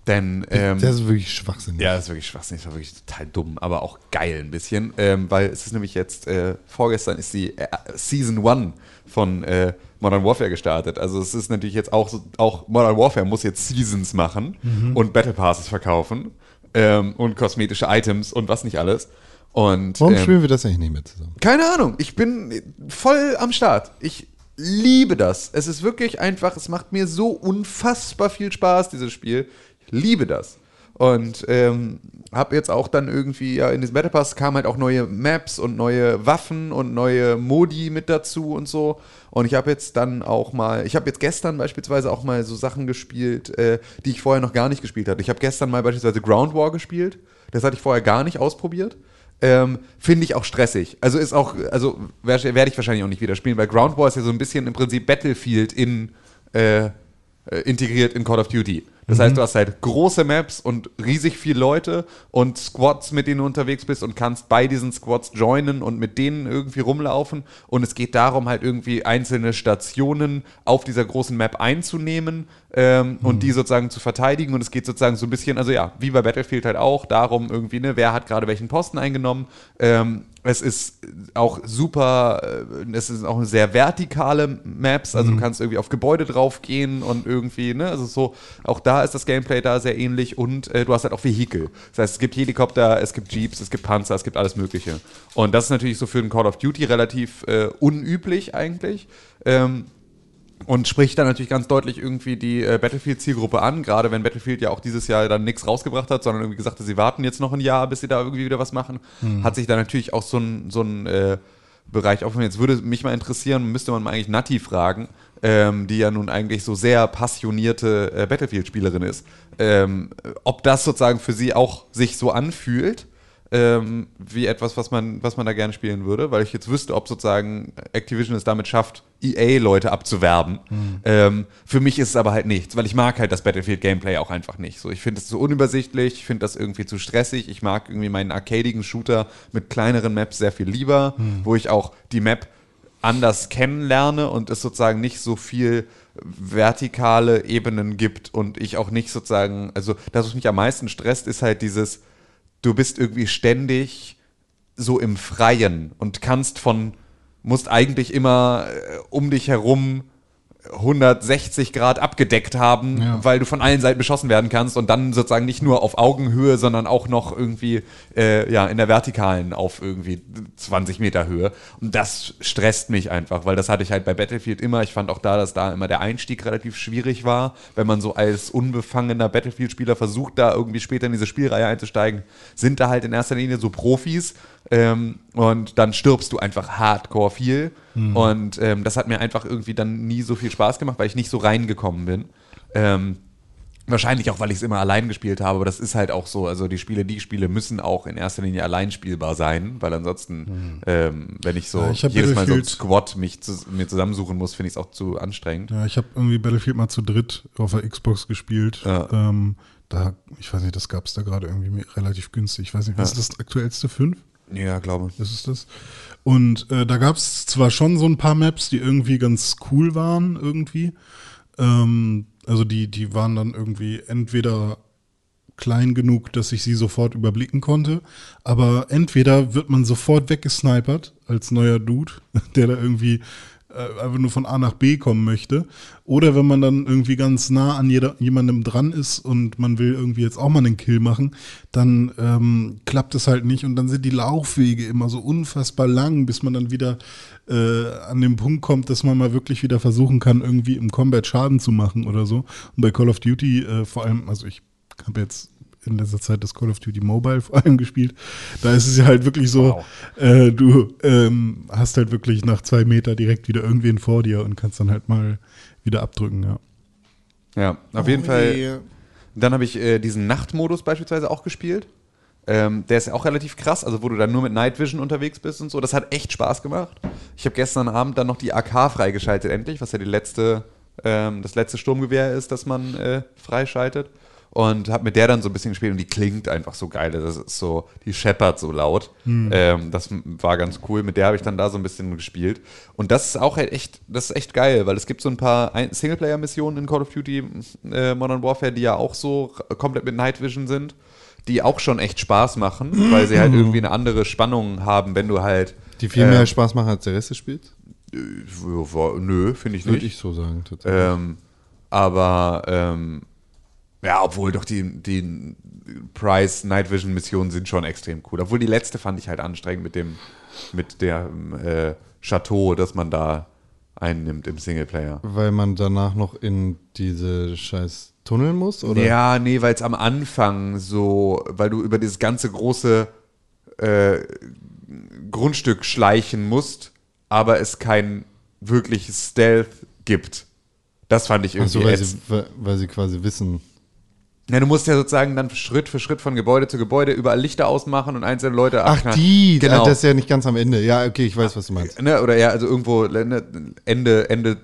Denn ähm,
das ist wirklich schwachsinnig.
ja, das ist wirklich schwachsinnig, das war wirklich total dumm, aber auch geil ein bisschen, ähm, weil es ist nämlich jetzt, äh, vorgestern ist die äh, Season 1 von äh, Modern Warfare gestartet. Also es ist natürlich jetzt auch so, auch Modern Warfare muss jetzt Seasons machen und Battle Passes verkaufen ähm, und kosmetische Items und was nicht alles. Und,
Warum
ähm,
spielen wir das eigentlich nicht mehr zusammen?
keine Ahnung, ich bin voll am Start. Ich liebe das. Es ist wirklich einfach, es macht mir so unfassbar viel Spaß, dieses Spiel. Ich liebe das. Und ähm, habe jetzt auch dann irgendwie, ja, in diesem Battle Pass kamen halt auch neue Maps und neue Waffen und neue Modi mit dazu und so. Und ich habe jetzt dann auch mal, ich habe jetzt gestern beispielsweise auch mal so Sachen gespielt, äh, die ich vorher noch gar nicht gespielt hatte. Ich habe gestern mal beispielsweise Ground War gespielt. Das hatte ich vorher gar nicht ausprobiert. Ähm, Finde ich auch stressig. Also ist auch, also werde werd ich wahrscheinlich auch nicht wieder spielen, weil Ground War ist ja so ein bisschen im Prinzip Battlefield in äh, äh, integriert in Call of Duty. Das heißt, du hast halt große Maps und riesig viele Leute und Squads, mit denen du unterwegs bist und kannst bei diesen Squads joinen und mit denen irgendwie rumlaufen. Und es geht darum, halt irgendwie einzelne Stationen auf dieser großen Map einzunehmen ähm, und die sozusagen zu verteidigen. Und es geht sozusagen so ein bisschen, also ja, wie bei Battlefield halt auch, darum irgendwie, ne, wer hat gerade welchen Posten eingenommen. Ähm, es ist auch super, äh, es sind auch sehr vertikale Maps, also du kannst irgendwie auf Gebäude draufgehen und irgendwie, ne, also so, auch da ist das Gameplay da sehr ähnlich und äh, du hast halt auch Vehikel. Das heißt, es gibt Helikopter, es gibt Jeeps, es gibt Panzer, es gibt alles Mögliche. Und das ist natürlich so für einen Call of Duty relativ äh, unüblich eigentlich. Ähm, und spricht dann natürlich ganz deutlich irgendwie die äh, Battlefield-Zielgruppe an, gerade wenn Battlefield ja auch dieses Jahr dann nichts rausgebracht hat, sondern irgendwie gesagt hat, sie warten jetzt noch ein Jahr, bis sie da irgendwie wieder was machen, hat sich da natürlich auch so ein, so ein äh, Bereich offen. Jetzt würde mich mal interessieren, müsste man mal eigentlich Nati fragen, ähm, die ja nun eigentlich so sehr passionierte äh, Battlefield-Spielerin ist, ähm, ob das sozusagen für sie auch sich so anfühlt ähm, wie etwas, was man, was man da gerne spielen würde, weil ich jetzt wüsste, ob sozusagen Activision es damit schafft, EA-Leute abzuwerben. Ähm, für mich ist es aber halt nichts, weil ich mag halt das Battlefield-Gameplay auch einfach nicht. So, ich finde es zu unübersichtlich, ich finde das irgendwie zu stressig, ich mag irgendwie meinen arcadigen Shooter mit kleineren Maps sehr viel lieber, wo ich auch die Map anders kennenlerne und es sozusagen nicht so viel vertikale Ebenen gibt und ich auch nicht sozusagen, also das, was mich am meisten stresst, ist halt dieses, du bist irgendwie ständig so im Freien und kannst von, musst eigentlich immer äh, um dich herum 160 Grad abgedeckt haben,
Ja.
weil du von allen Seiten beschossen werden kannst und dann sozusagen nicht nur auf Augenhöhe, sondern auch noch irgendwie äh, ja, in der Vertikalen auf irgendwie 20 Meter Höhe. Und das stresst mich einfach, weil das hatte ich halt bei Battlefield immer. Ich fand auch da, dass da immer der Einstieg relativ schwierig war, wenn man so als unbefangener Battlefield-Spieler versucht, da irgendwie später in diese Spielreihe einzusteigen, sind da halt in erster Linie so Profis, ähm, und dann stirbst du einfach hardcore viel. Und ähm, das hat mir einfach irgendwie dann nie so viel Spaß gemacht, weil ich nicht so reingekommen bin. Ähm, wahrscheinlich auch, weil ich es immer allein gespielt habe, aber das ist halt auch so. Also die Spiele, die ich spiele, müssen auch in erster Linie allein spielbar sein, weil ansonsten, ähm, wenn ich so
Ja, ich
jedes Mal so Squad mich zu, mir zusammensuchen muss, finde ich es auch zu anstrengend.
Ja, ich habe irgendwie Battlefield mal zu dritt auf der Xbox gespielt.
Ja.
Ähm, da, ich weiß nicht, das gab es da gerade irgendwie relativ günstig. Ich weiß nicht, was ist das aktuellste? Fünf?
Ja, glaube.
Das ist das. Und äh, da gab es zwar schon so ein paar Maps, die irgendwie ganz cool waren, irgendwie. Ähm, also die, die waren dann irgendwie entweder klein genug, dass ich sie sofort überblicken konnte, aber entweder wird man sofort weggesnipert als neuer Dude, der da irgendwie äh, einfach nur von A nach B kommen möchte, oder wenn man dann irgendwie ganz nah an jeder, jemandem dran ist und man will irgendwie jetzt auch mal einen Kill machen, dann ähm, klappt es halt nicht und dann sind die Laufwege immer so unfassbar lang, bis man dann wieder äh, an den Punkt kommt, dass man mal wirklich wieder versuchen kann, irgendwie im Combat Schaden zu machen oder so. Und bei Call of Duty äh, vor allem, also ich habe jetzt in letzter Zeit das Call of Duty Mobile vor allem gespielt. Da ist es ja halt wirklich so, äh, du ähm, hast halt wirklich nach zwei Meter direkt wieder irgendwen vor dir und kannst dann halt mal wieder abdrücken, ja.
Ja, auf jeden Fall. Dann habe ich äh, diesen Nachtmodus beispielsweise auch gespielt. Ähm, der ist ja auch relativ krass, also wo du dann nur mit Night Vision unterwegs bist und so. Das hat echt Spaß gemacht. Ich habe gestern Abend dann noch die AK freigeschaltet, endlich, was ja die letzte, ähm, das letzte Sturmgewehr ist, das man äh, freischaltet. Und habe mit der dann so ein bisschen gespielt und die klingt einfach so geil. Das ist so, die scheppert so laut. Ähm, das war ganz cool. Mit der habe ich dann da so ein bisschen gespielt. Und das ist auch halt echt, das ist echt geil, weil es gibt so ein paar Singleplayer-Missionen in Call of Duty äh, Modern Warfare, die ja auch so komplett mit Night Vision sind, die auch schon echt Spaß machen, weil sie halt irgendwie eine andere Spannung haben, wenn du halt.
Die viel mehr
äh,
Spaß machen als der Rest des Spiels?
äh, Nö, finde ich
Würde
nicht.
ich so sagen, tatsächlich.
Ähm, aber ähm, ja, obwohl doch die, die Price Night Vision Missionen sind schon extrem cool. Obwohl die letzte fand ich halt anstrengend mit dem mit der äh, Chateau, das man da einnimmt im Singleplayer.
Weil man danach noch in diese scheiß Tunnel muss? Oder?
Ja, nee, weil es am Anfang so, weil du über dieses ganze große äh, Grundstück schleichen musst, aber es kein wirkliches Stealth gibt. Das fand ich
Ach so,
irgendwie
weil, sie, weil sie quasi wissen.
Ja, du musst ja sozusagen dann Schritt für Schritt von Gebäude zu Gebäude überall Lichter ausmachen und einzelne Leute
Ach,
abknallen.
die,
genau.
ah, das ist ja nicht ganz am Ende. Ja, okay, ich weiß, was du meinst.
ne, oder ja, also irgendwo ne, Ende, Ende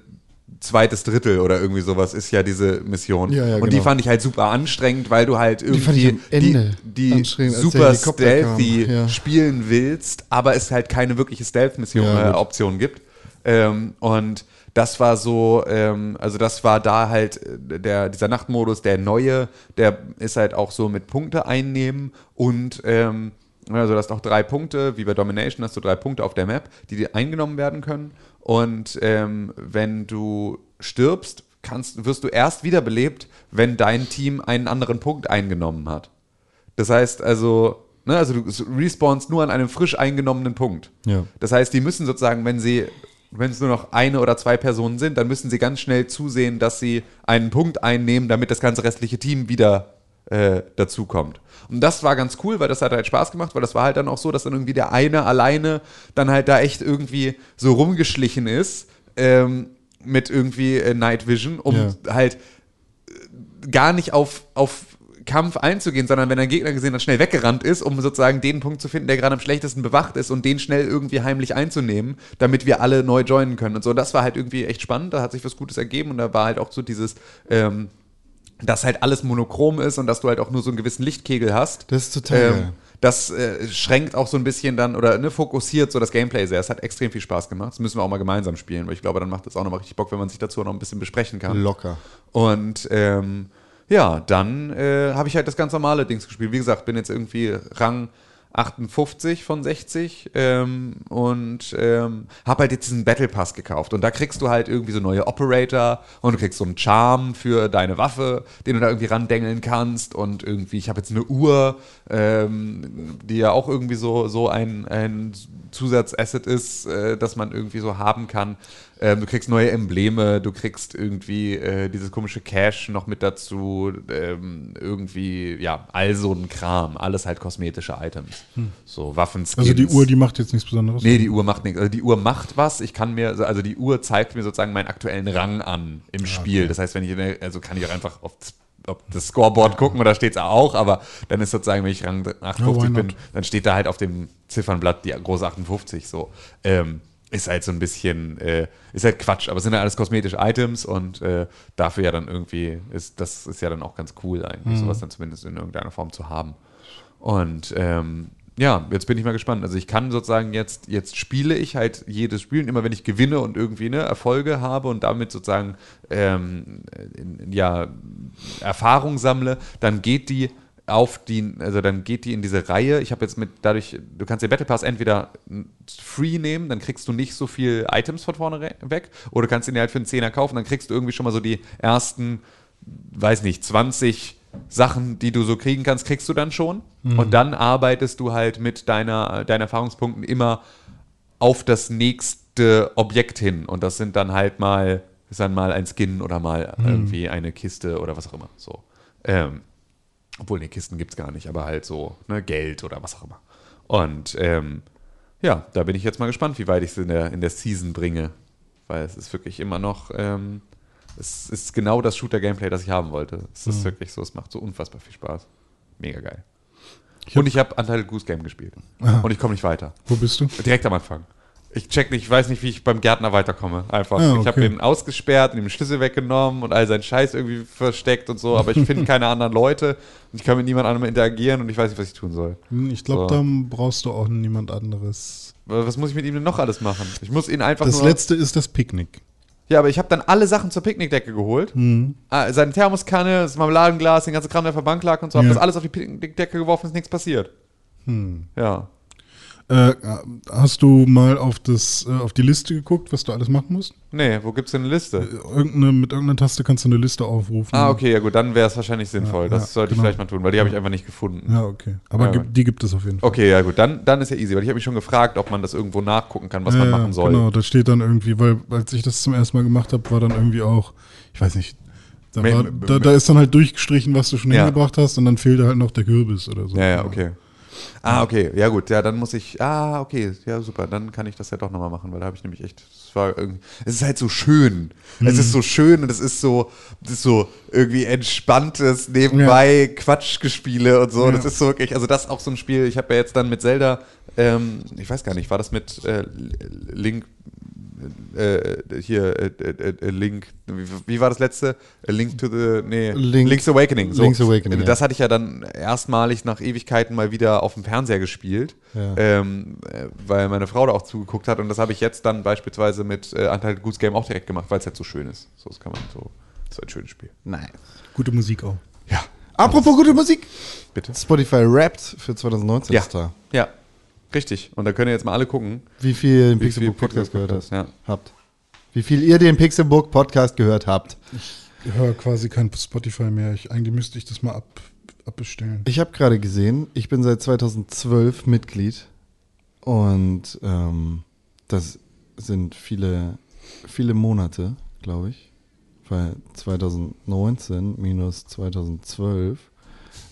zweites Drittel oder irgendwie sowas ist ja diese Mission.
Ja, ja,
und die
genau.
fand ich halt super anstrengend, weil du halt irgendwie die, die
der
super stealthy
ja.
spielen willst, aber es halt keine wirkliche Stealth-Mission
Ja,
äh, gibt. Ähm, und das war so, ähm, also das war da halt äh, der, dieser Nachtmodus, der neue, der ist halt auch so mit Punkte einnehmen und ähm, also du hast auch drei Punkte, wie bei Domination hast du drei Punkte auf der Map, die dir eingenommen werden können. Und ähm, wenn du stirbst, kannst, wirst du erst wiederbelebt, wenn dein Team einen anderen Punkt eingenommen hat. Das heißt also, ne, also du respawnst nur an einem frisch eingenommenen Punkt.
Ja.
Das heißt, die müssen sozusagen, wenn sie, wenn es nur noch eine oder zwei Personen sind, dann müssen sie ganz schnell zusehen, dass sie einen Punkt einnehmen, damit das ganze restliche Team wieder äh, dazukommt. Und das war ganz cool, weil das hat halt Spaß gemacht, weil das war halt dann auch so, dass dann irgendwie der eine alleine dann halt da echt irgendwie so rumgeschlichen ist ähm, mit irgendwie äh, Night Vision, um
Ja.
halt gar nicht auf, auf Kampf einzugehen, sondern wenn einen Gegner gesehen hat, schnell weggerannt ist, um sozusagen den Punkt zu finden, der gerade am schlechtesten bewacht ist und den schnell irgendwie heimlich einzunehmen, damit wir alle neu joinen können und so. Das war halt irgendwie echt spannend, da hat sich was Gutes ergeben und da war halt auch so dieses, ähm, dass halt alles monochrom ist und dass du halt auch nur so einen gewissen Lichtkegel hast.
Das ist total geil.
Das äh, schränkt auch so ein bisschen dann oder ne, fokussiert so das Gameplay sehr. Es hat extrem viel Spaß gemacht. Das müssen wir auch mal gemeinsam spielen, weil ich glaube, dann macht es auch nochmal richtig Bock, wenn man sich dazu noch ein bisschen besprechen kann.
Locker.
Und ähm, ja, dann äh, habe ich halt das ganz normale Dings gespielt. Wie gesagt, bin jetzt irgendwie Rang 58 von 60 ähm, und ähm, habe halt jetzt diesen Battle Pass gekauft. Und da kriegst du halt irgendwie so neue Operator und du kriegst so einen Charm für deine Waffe, den du da irgendwie randengeln kannst. Und irgendwie, ich habe jetzt eine Uhr, ähm, die ja auch irgendwie so, so ein, ein Zusatzasset ist, äh, das man irgendwie so haben kann. Ähm, du kriegst neue Embleme, du kriegst irgendwie äh, dieses komische Cash noch mit dazu, ähm, irgendwie, ja, all so ein Kram, alles halt kosmetische Items. So Waffenskins.
Also die Uhr, die macht jetzt nichts Besonderes.
Nee, die Uhr macht nichts. Also die Uhr macht was. Ich kann mir, also die Uhr zeigt mir sozusagen meinen aktuellen Rang an im Spiel. Das heißt, wenn ich, also kann ich auch einfach auf das, auf das Scoreboard gucken oder steht es auch, aber dann ist sozusagen, wenn ich Rang
Ja,
58
why
bin, dann steht da halt auf dem Ziffernblatt die große 58 so. Ähm, ist halt so ein bisschen, äh, ist halt Quatsch, aber es sind ja alles kosmetische Items und äh, dafür ja dann irgendwie, ist, das ist ja dann auch ganz cool eigentlich, sowas dann zumindest in irgendeiner Form zu haben. Und ähm, ja, jetzt bin ich mal gespannt. Also ich kann sozusagen jetzt, jetzt spiele ich halt jedes Spiel und immer wenn ich gewinne und irgendwie ne, Erfolge habe und damit sozusagen ähm, ja, Erfahrung sammle, dann geht die auf die, also dann geht die in diese Reihe. Ich habe jetzt mit dadurch, du kannst den Battle Pass entweder free nehmen, dann kriegst du nicht so viel Items von vorne weg, oder du kannst ihn halt für einen Zehner kaufen, dann kriegst du irgendwie schon mal so die ersten, weiß nicht, 20 Sachen, die du so kriegen kannst, kriegst du dann schon. Und dann arbeitest du halt mit deiner, deinen Erfahrungspunkten immer auf das nächste Objekt hin. Und das sind dann halt mal, ist dann mal ein Skin oder mal irgendwie eine Kiste oder was auch immer. So. Ähm, Obwohl, ne, Kisten gibt's gar nicht, aber halt so, ne, Geld oder was auch immer. Und ähm, ja, da bin ich jetzt mal gespannt, wie weit ich es in der, in der Season bringe. Weil es ist wirklich immer noch, ähm, es ist genau das Shooter-Gameplay, das ich haben wollte. Es ist wirklich so, es macht so unfassbar viel Spaß. Mega geil. und ich habe Untitled Goose Game gespielt. Und ich komme nicht weiter.
Wo bist du?
Direkt am Anfang. Ich check nicht, ich weiß nicht, wie ich beim Gärtner weiterkomme. Einfach.
Ah,
Ich habe
okay.
ihn ausgesperrt und ihm Schlüssel weggenommen und all seinen Scheiß irgendwie versteckt und so, aber ich finde keine anderen Leute und ich kann mit niemand anderem interagieren und ich weiß nicht, was ich tun soll.
Hm, Ich glaube,
So.
dann brauchst du auch niemand anderes.
Was muss ich mit ihm denn noch alles machen? Ich muss ihn einfach
Das letzte ist das Picknick.
Ja, aber ich habe dann alle Sachen zur Picknickdecke geholt. Ah, Seine Thermoskanne, das Marmeladenglas, den ganzen Kram, der auf der Bank lag und so. Hab
Ja.
das alles auf die Picknickdecke geworfen, ist nichts passiert. Ja.
Äh, hast du mal auf, das, äh, auf die Liste geguckt, was du alles machen musst?
Nee, wo gibt's denn eine Liste?
Irgendeine, mit irgendeiner Taste kannst du eine Liste aufrufen.
Ah, okay, ja gut, dann wäre es wahrscheinlich sinnvoll.
Ja,
das
ja,
sollte ich
genau.
vielleicht mal tun, weil die habe ich einfach nicht gefunden.
Ja, okay. Aber
Ja.
gibt- die gibt es auf jeden Fall.
Okay, ja gut, dann, dann ist ja easy, weil ich habe mich schon gefragt, ob man das irgendwo nachgucken kann, was man machen soll.
Genau, da steht dann irgendwie, weil als ich das zum ersten Mal gemacht habe, war dann irgendwie auch, ich weiß nicht, da, war, da, da ist dann halt durchgestrichen, was du schon
Ja.
hingebracht hast und dann fehlte halt noch der Kürbis oder so.
Ja, ja, okay. Ah, okay, ja gut, ja, dann muss ich, ah, okay, ja super, dann kann ich das ja doch nochmal machen, weil da habe ich nämlich echt, es war irgendwie, es ist halt so schön. Es ist so schön und es ist so, es ist so irgendwie entspanntes, nebenbei Quatschgespiele und so.
Ja.
Das ist so wirklich, also das ist auch so ein Spiel, ich habe ja jetzt dann mit Zelda, ähm, ich weiß gar nicht, war das mit äh, Link, äh, hier, äh, äh, äh, Link, wie, wie war das letzte? A Link to the, nee,
Link-
Link's Awakening. So.
Link's Awakening,
Das hatte ich ja dann erstmalig nach Ewigkeiten mal wieder auf dem Fernseher gespielt,
Ja.
ähm, äh, weil meine Frau da auch zugeguckt hat und das habe ich jetzt dann beispielsweise mit äh, Untitled Goose Game auch direkt gemacht, weil es halt so schön ist. So, das kann man so, das ist ein schönes Spiel.
Nice.
Gute Musik auch.
Ja,
Apropos gute Musik.
bitte.
Spotify rappt für 2019
Ja.
ist da.
Ja, richtig. Und da können jetzt mal alle gucken.
Wie viel den Pixelbook Podcast gehört hast,
ja.
habt. Wie viel ihr den Pixelbook Podcast gehört habt.
Ich höre quasi kein Spotify mehr. Ich, eigentlich müsste ich das mal ab, abbestellen.
Ich habe gerade gesehen, ich bin seit 2012 Mitglied und ähm, das sind viele, viele Monate, glaube ich. Weil 2019 minus 2012,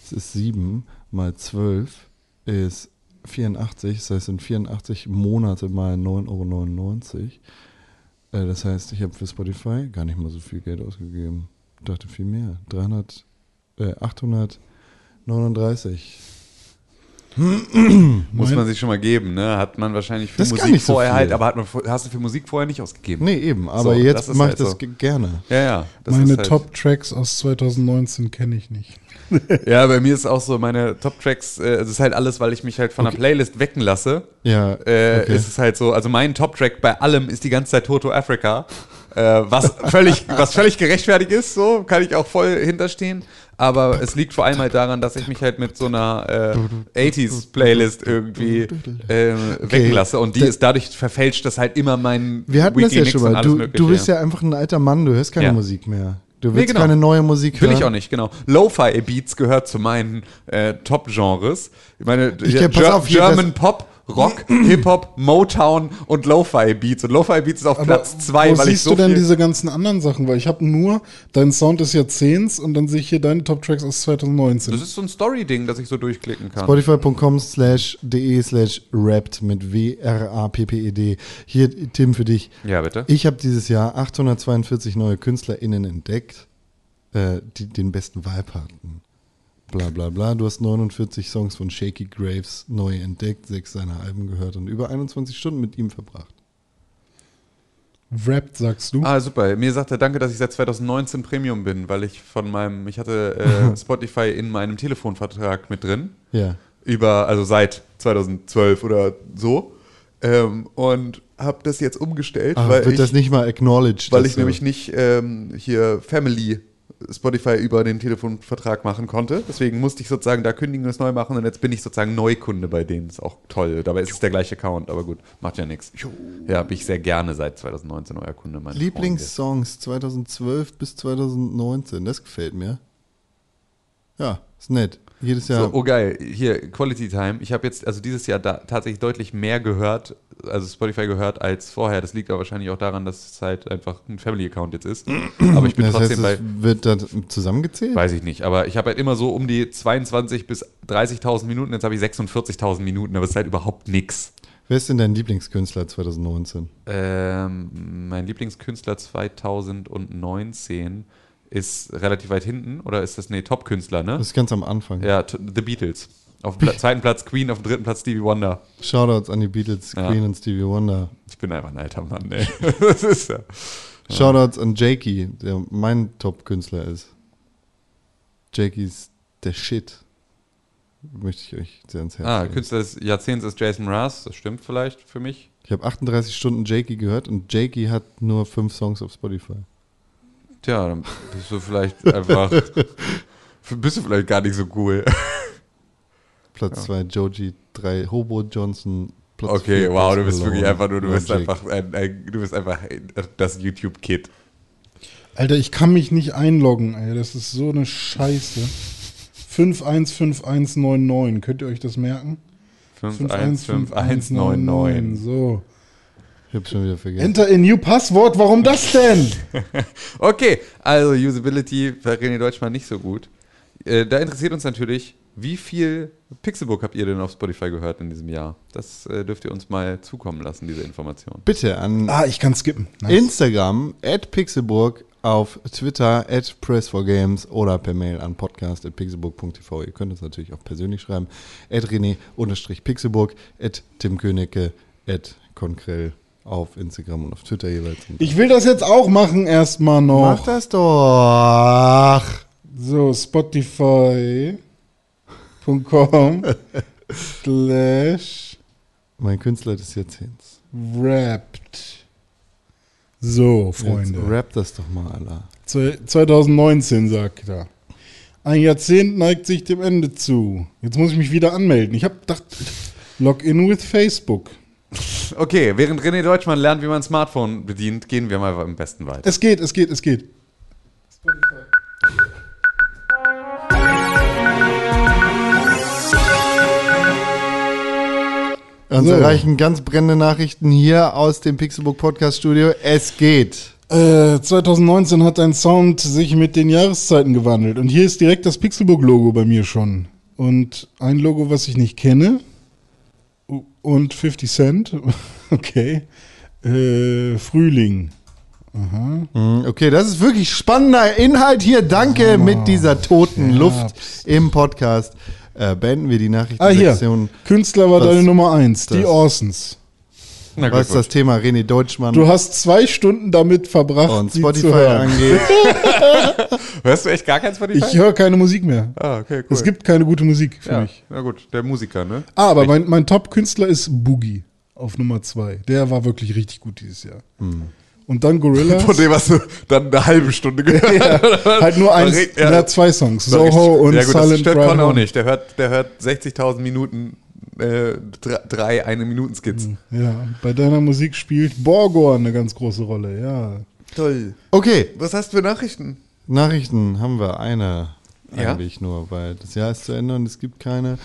das ist 7 mal 12 ist 84, das heißt sind 84 Monate mal 9,99 Euro. Äh, das heißt, ich habe für Spotify gar nicht mal so viel Geld ausgegeben. Ich dachte viel mehr. 300, äh, 839.
Muss man sich schon mal geben, ne? Hat man wahrscheinlich für
Das
Musik
nicht so
vorher
viel.
halt, aber hat man, hast du für Musik vorher nicht ausgegeben?
Nee, eben. Aber
So,
jetzt mache
halt
ich das
so.
ge- gerne.
Ja, ja. das
Meine
halt-
Top-Tracks aus 2019 kenne ich nicht.
Ja, bei mir ist auch so, meine Top-Tracks, äh, es ist halt alles, weil ich mich halt von der Playlist wecken lasse.
Ja,
Äh,
okay.
Ist es halt so, also mein Top-Track bei allem ist die ganze Zeit Toto Africa. Äh, was, völlig, was völlig gerechtfertigt ist, so kann ich auch voll hinterstehen. Aber es liegt vor allem halt daran, dass ich mich halt mit so einer äh, 80s-Playlist irgendwie äh, wecken lasse. Und die ist dadurch verfälscht, dass halt immer mein
Wir hatten das ja schon mal. Du, du bist ja einfach ein alter Mann, du hörst keine
Ja.
Musik mehr. Du
Nee,
willst
genau.
keine neue Musik
Will
hören.
ich auch nicht, genau. Lo-Fi-Beats gehört zu meinen äh, Top-Genres. Ich meine,
Ich-
ja,
pass auf,
German Pop, Rock, Hip-Hop, Motown und Lo-Fi-Beats. Und Lo-Fi-Beats ist auf Platz zwei,
wo
weil ich
siehst
so
du denn diese ganzen anderen Sachen? Weil ich habe nur dein Sound des Jahrzehnts und dann sehe ich hier deine Top-Tracks aus 2019.
das ist so ein Story-Ding, das ich so durchklicken kann.
Spotify.com slash de slash rappt mit W-R-A-P-P-E-D. Hier, Tim, für dich.
Ja, bitte.
Ich habe dieses Jahr 842 neue KünstlerInnen entdeckt, äh, die den besten Vibe hatten. Bla bla bla. Du hast 49 Songs von Shaky Graves neu entdeckt, sechs seiner Alben gehört und über 21 Stunden mit ihm verbracht.
Rappt, sagst du?
Ah, super. Mir sagt er danke, dass ich seit 2019 Premium bin, weil ich von meinem, ich hatte äh, Spotify in meinem Telefonvertrag mit drin.
Ja.
über, also seit 2012 oder so. Ähm, und habe das jetzt umgestellt,
Ach,
weil,
wird
ich,
das nicht mal acknowledged?
weil ich nämlich nicht ähm, hier Family Spotify über den Telefonvertrag machen konnte. Deswegen musste ich sozusagen da kündigen und es neu machen und jetzt bin ich sozusagen Neukunde bei denen. Ist auch toll. Dabei ist es der gleiche Account, aber gut, macht ja nichts. Ja, bin ich sehr gerne seit 2019 euer Kunde.
Lieblingssongs 2012 bis 2019, das gefällt mir. Ja, ist nett. Jedes Jahr.
So, oh geil, hier, Quality Time. Ich habe jetzt also dieses Jahr da tatsächlich deutlich mehr gehört, also Spotify gehört als vorher. Das liegt aber wahrscheinlich auch daran, dass es halt einfach ein Family-Account jetzt ist. Aber ich bin
das heißt,
trotzdem bei,
es wird dann zusammengezählt?
weiß ich nicht, aber ich habe halt immer so um die 22 bis 30.000 Minuten, jetzt habe ich 46.000 Minuten, aber es ist halt überhaupt nix.
Wer ist denn dein Lieblingskünstler 2019?
Ähm, mein Lieblingskünstler 2019 ist relativ weit hinten, oder ist das, nee, Top-Künstler, ne?
Das ist ganz am Anfang.
Ja, The Beatles. Auf dem zweiten Platz Queen, auf dem dritten Platz Stevie Wonder.
Shoutouts an die Beatles,
Ja.
Queen und Stevie Wonder.
Ich bin einfach ein alter Mann, ey. Das ist ja.
Shoutouts an Jakey, der mein Top-Künstler ist. Jakey ist der Shit. Möchte ich euch sehr ans Herz
Ah,
legen.
Künstler des Jahrzehnts ist Jason Mraz, das stimmt vielleicht für mich.
Ich habe 38 Stunden Jakey gehört und Jakey hat nur fünf Songs auf Spotify.
Tja, dann bist du vielleicht einfach. bist du vielleicht gar nicht so cool.
Platz 2 Joji, 3 Hobo Johnson. Platz
Okay,
vier,
wow, du bist
Malone,
wirklich einfach nur, du bist einfach, ein, ein, du bist einfach das YouTube-Kid.
Alter, ich kann mich nicht einloggen, ey. Das ist so eine Scheiße. 515199, könnt ihr euch das merken?
515199.
So.
Ich hab's schon wieder vergessen.
Enter a new Passwort, warum das denn?
Okay, also Usability bei René Deutschmann nicht so gut. Äh, da interessiert uns natürlich, wie viel Pixelbook habt ihr denn auf Spotify gehört in diesem Jahr? Das äh, dürft ihr uns mal zukommen lassen, diese Information.
Bitte an
Ah, ich kann skippen. Nice.
Instagram, at Pixelburg, auf Twitter, at Press4Games oder per Mail an podcast.pixelburg.tv. Ihr könnt uns natürlich auch persönlich schreiben. At René-Pixelburg, at Tim Königke, at Konkrell auf Instagram und auf Twitter jeweils.
Ich will das jetzt auch machen erstmal
Mach
noch.
das doch!
So, spotify.com slash
Mein Künstler des Jahrzehnts.
wrapped. So, Freunde.
Jetzt rap das doch mal, Alter.
Zwe- 2019 sagt er. Ein Jahrzehnt neigt sich dem Ende zu. Jetzt muss ich mich wieder anmelden. Ich habe gedacht, Login with Facebook.
Okay, während René Deutschmann lernt, wie man ein Smartphone bedient, gehen wir mal am besten weiter.
Es geht, es geht, es geht.
Uns
So.
erreichen ganz brennende Nachrichten hier aus dem Pixelbook Podcast Studio. Es geht.
Äh, 2019 hat dein Sound sich mit den Jahreszeiten gewandelt. Und hier ist direkt das Pixelbook-Logo bei mir schon. Und ein Logo, was ich nicht kenne. Und 50 Cent. Okay. Äh, Frühling.
Mhm, Okay, das ist wirklich spannender Inhalt hier. Danke mit dieser toten Luft im Podcast. Äh, beenden wir die
Ah, hier.
Nachrichtensektion.
Künstler war
Das-
deine Nummer eins. Die
das-
Orsons.
Na
was das Thema René Deutschmann
Du hast zwei Stunden damit verbracht,
und Spotify
zu hören.
angeht.
Hörst du echt gar kein Spotify?
Ich höre keine Musik mehr.
ah, okay, cool.
Es gibt keine gute Musik für
ja,
mich.
na gut, der Musiker, ne?
Ah, aber mein, mein Top-Künstler ist Boogie auf Nummer zwei. Der war wirklich richtig gut dieses Jahr. Und dann Gorillaz.
Von dem hast du dann eine halbe Stunde gehört.
halt nur eins,
Ja.
ja, zwei Songs.
Das
Soho
richtig-
und
ja, gut, das
Silent
stört
Ride
Con auch nicht. Der hört, der hört 60.000 Minuten, äh, drei, drei eine Minuten Skizzen.
Ja, bei deiner Musik spielt Borgor eine ganz große Rolle, ja.
Toll.
Okay,
Was hast du für Nachrichten?
Nachrichten haben wir eine
Ja?
eigentlich nur, weil das Jahr ist zu Ende und es gibt keine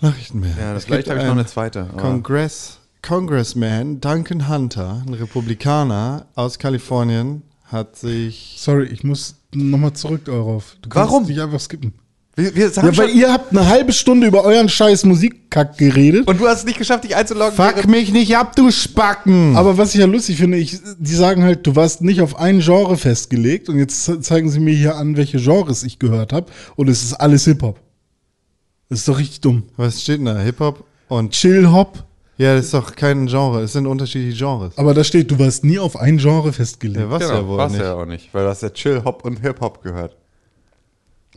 Nachrichten mehr.
Ja, das
Es
vielleicht habe ich noch eine zweite.
Congress, Congressman Duncan Hunter, ein Republikaner aus Kalifornien, hat sich
Sorry, ich muss nochmal zurück darauf. Du kannst
Warum?
nicht einfach skippen.
Wir, wir sagen
Ja, weil
schon,
ihr habt eine halbe Stunde über euren scheiß Musikkack geredet.
und du hast es nicht geschafft, dich einzuloggen.
Fuck mich nicht ab, du Spacken!
Aber was ich ja lustig finde, ich, die sagen halt, du warst nicht auf ein Genre festgelegt und jetzt ze- zeigen sie mir hier an, welche Genres ich gehört habe und es ist alles Hip-Hop. Das ist doch richtig dumm.
Was steht denn da? Hip-Hop und.
Chill-Hop,
Ja, das ist doch kein Genre, es sind unterschiedliche Genres.
aber da steht, du warst nie auf ein Genre festgelegt.
Ja, was ja
Genau,
wohl
war's
nicht.
ja auch nicht, weil du hast ja Chill, Hop und Hip-Hop gehört.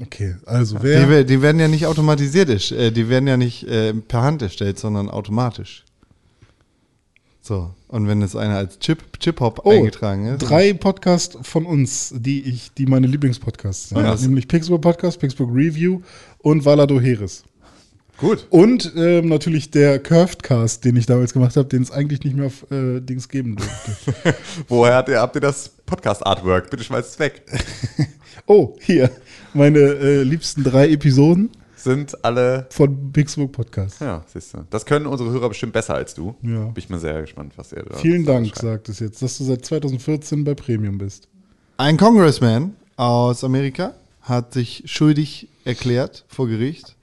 Okay, also
Die,
wer...
we- die werden ja nicht automatisiert, äh, die werden ja nicht äh, per Hand erstellt, sondern automatisch. So, und wenn es einer als Chip, Chip-Hop
Oh,
eingetragen ist.
drei Podcasts von uns, die ich, die meine Lieblingspodcasts sind.
Ja,
Nämlich Pixburg Podcast, Pixburg Review und Valado Heres.
Gut.
Und ähm, natürlich der Curved Cast, den ich damals gemacht habe, den es eigentlich nicht mehr auf äh, Dings geben durfte.
Woher habt ihr, habt ihr das Podcast-Artwork. Bitte schmeiß es weg.
Oh, hier. Meine äh, liebsten drei Episoden
Sind alle.
von Pixburg Podcast.
Ja, siehst du. Das können unsere Hörer bestimmt besser als du.
Ja.
Bin ich mal sehr gespannt, was ihr da
Vielen
da
Dank, sagt es jetzt, dass du seit 2014 bei Premium bist.
Ein Congressman aus Amerika hat sich schuldig erklärt vor Gericht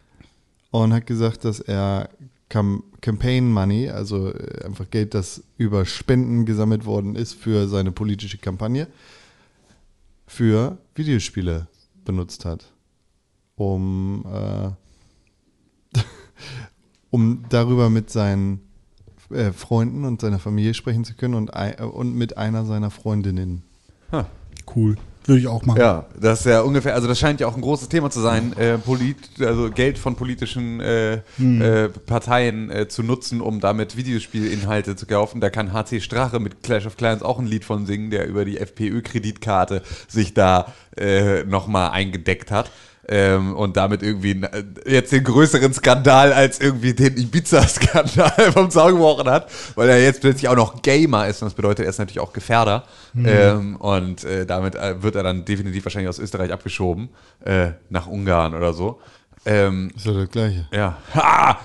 und hat gesagt, dass er Cam Campaign Money, also äh, einfach Geld, das über Spenden gesammelt worden ist für seine politische Kampagne, für Videospiele benutzt hat, um, äh, um darüber mit seinen äh, Freunden und seiner Familie sprechen zu können und, äh, und mit einer seiner Freundinnen.
Cool. Würde ich auch machen.
Ja, das ist ja ungefähr, also das scheint ja auch ein großes Thema zu sein, äh, polit, also Geld von politischen äh, äh, Parteien äh, zu nutzen, um damit Videospielinhalte zu kaufen. Da kann HC Strache mit Clash of Clans auch ein Lied von singen, der über die FPÖ-Kreditkarte sich da äh, nochmal eingedeckt hat. Ähm, und damit irgendwie äh, jetzt den größeren Skandal als irgendwie den Ibiza-Skandal vom Zaun gebrochen hat, weil er jetzt plötzlich auch noch Gamer ist und das bedeutet, er ist natürlich auch Gefährder. Ähm, und äh, damit äh, wird er dann definitiv wahrscheinlich aus Österreich abgeschoben, äh, nach Ungarn oder so. Ähm,
Ist ja das Gleiche.
ja. Ha!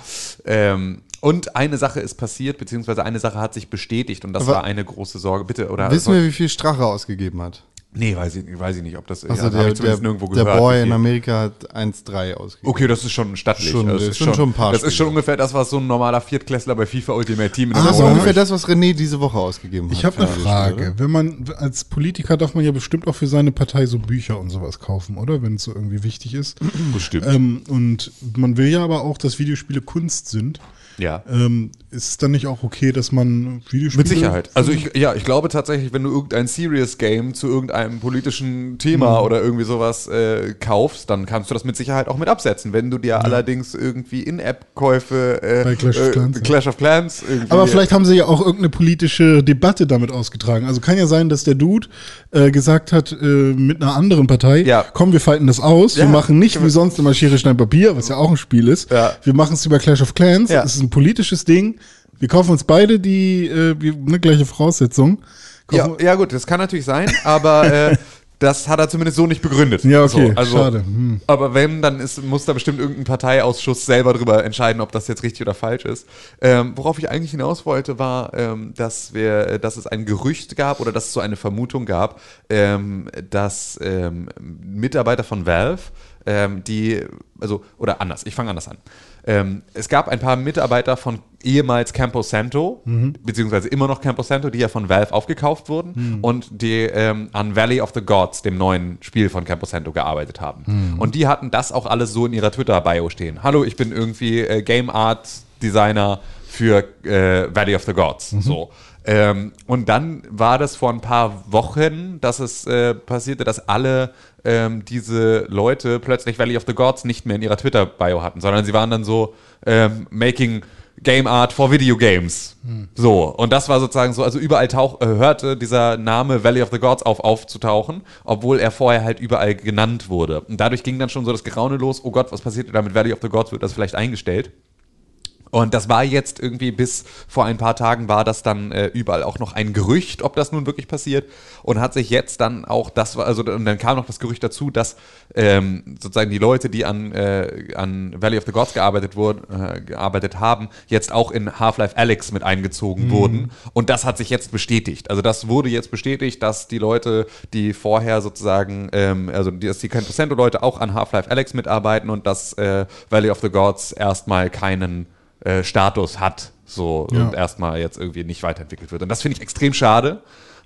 Ähm, und eine Sache ist passiert, beziehungsweise eine Sache hat sich bestätigt und das
Aber-
war eine große Sorge. Bitte, oder?
Wissen wir, wie viel Strache ausgegeben hat?
Nee, weiß ich, weiß ich nicht, ob das.
Also
ja,
der,
ich
der,
nirgendwo
der
gehört,
Boy
wie
in. Amerika hat 1,3 ausgegeben.
Okay, das ist schon stattlich.
Schon,
das
das
ist
sind schon ein paar
Das ist schon ungefähr das, was so ein normaler Viertklässler bei FIFA Ultimate Team in der
Ah, das ist ungefähr das, was René diese Woche ausgegeben hat.
Ich habe eine Frage.
Spiele,
Wenn man als Politiker darf man ja bestimmt auch für seine Partei so Bücher und sowas kaufen, oder? Wenn es so irgendwie wichtig ist.
Bestimmt.
ähm, und man will ja aber auch, dass Videospiele Kunst sind.
Ja.
Ähm, ist es dann nicht auch okay, dass man Videospiele.
Mit Sicherheit. Also ich, ja, ich glaube tatsächlich, wenn du irgendein Serious Game zu irgendeinem politischen
Mhm.
Thema oder irgendwie sowas äh, kaufst, dann kannst du das mit Sicherheit auch mit absetzen. Wenn du dir allerdings irgendwie In-App-Käufe äh,
Bei Clash of Clans,
äh,
ja.
Clash of Clans irgendwie
Aber vielleicht haben sie ja auch irgendeine politische Debatte damit ausgetragen. Also kann ja sein, dass der Dude äh, gesagt hat, äh, mit einer anderen Partei,
Ja.
komm, wir fighten das aus.
Ja.
Wir machen nicht wie sonst immer Schere, Stein, Papier, was ja auch ein Spiel ist.
Ja.
Wir machen es über Clash of Clans.
Ja.
Das ist ein politisches Ding. Wir kaufen uns beide die äh, ne, gleiche Voraussetzung.
Ja,
Kaufen-
ja gut, das kann natürlich sein, aber äh, das hat er zumindest so nicht begründet.
Ja, okay,
so, also,
schade. Hm.
Aber wenn, dann ist, muss da bestimmt irgendein Parteiausschuss selber drüber entscheiden, ob das jetzt richtig oder falsch ist. Ähm, worauf ich eigentlich hinaus wollte, war, ähm, dass, wir, dass es ein Gerücht gab oder dass es so eine Vermutung gab, ähm, dass ähm, Mitarbeiter von Valve, ähm, die, also, oder anders, ich fange anders an. Ähm, es gab ein paar Mitarbeiter von ehemals Campo Santo, beziehungsweise immer noch Campo Santo, die ja von Valve aufgekauft wurden und die ähm, an Valley of the Gods, dem neuen Spiel von Campo Santo, gearbeitet haben. Und die hatten das auch alles so in ihrer Twitter-Bio stehen. Hallo, ich bin irgendwie äh, Game Art Designer für äh, Valley of the Gods. So. Ähm, und dann war das vor ein paar Wochen, dass es äh, passierte, dass alle ähm, diese Leute plötzlich Valley of the Gods nicht mehr in ihrer Twitter-Bio hatten, sondern sie waren dann so ähm, making Game Art for Video Games. So, und das war sozusagen so, also überall tauch, äh, hörte dieser Name Valley of the Gods auf aufzutauchen, obwohl er vorher halt überall genannt wurde. Und dadurch ging dann schon so das Geraune los, oh Gott, was passiert da mit Valley of the Gods, wird das vielleicht eingestellt? Und das war jetzt irgendwie bis vor ein paar Tagen war das dann äh, überall auch noch ein Gerücht, ob das nun wirklich passiert. Und hat sich jetzt dann auch das, also und dann kam noch das Gerücht dazu, dass ähm, sozusagen die Leute, die an, äh, an Valley of the Gods gearbeitet wurden, äh, gearbeitet haben, jetzt auch in Half-Life Alyx mit eingezogen wurden. Und das hat sich jetzt bestätigt. Also das wurde jetzt bestätigt, dass die Leute, die vorher sozusagen, ähm, also die, dass die Leute auch an Half-Life Alyx mitarbeiten und dass äh, Valley of the Gods erstmal keinen äh, Status hat, so
Ja.
und erstmal jetzt irgendwie nicht weiterentwickelt wird. Und das finde ich extrem schade,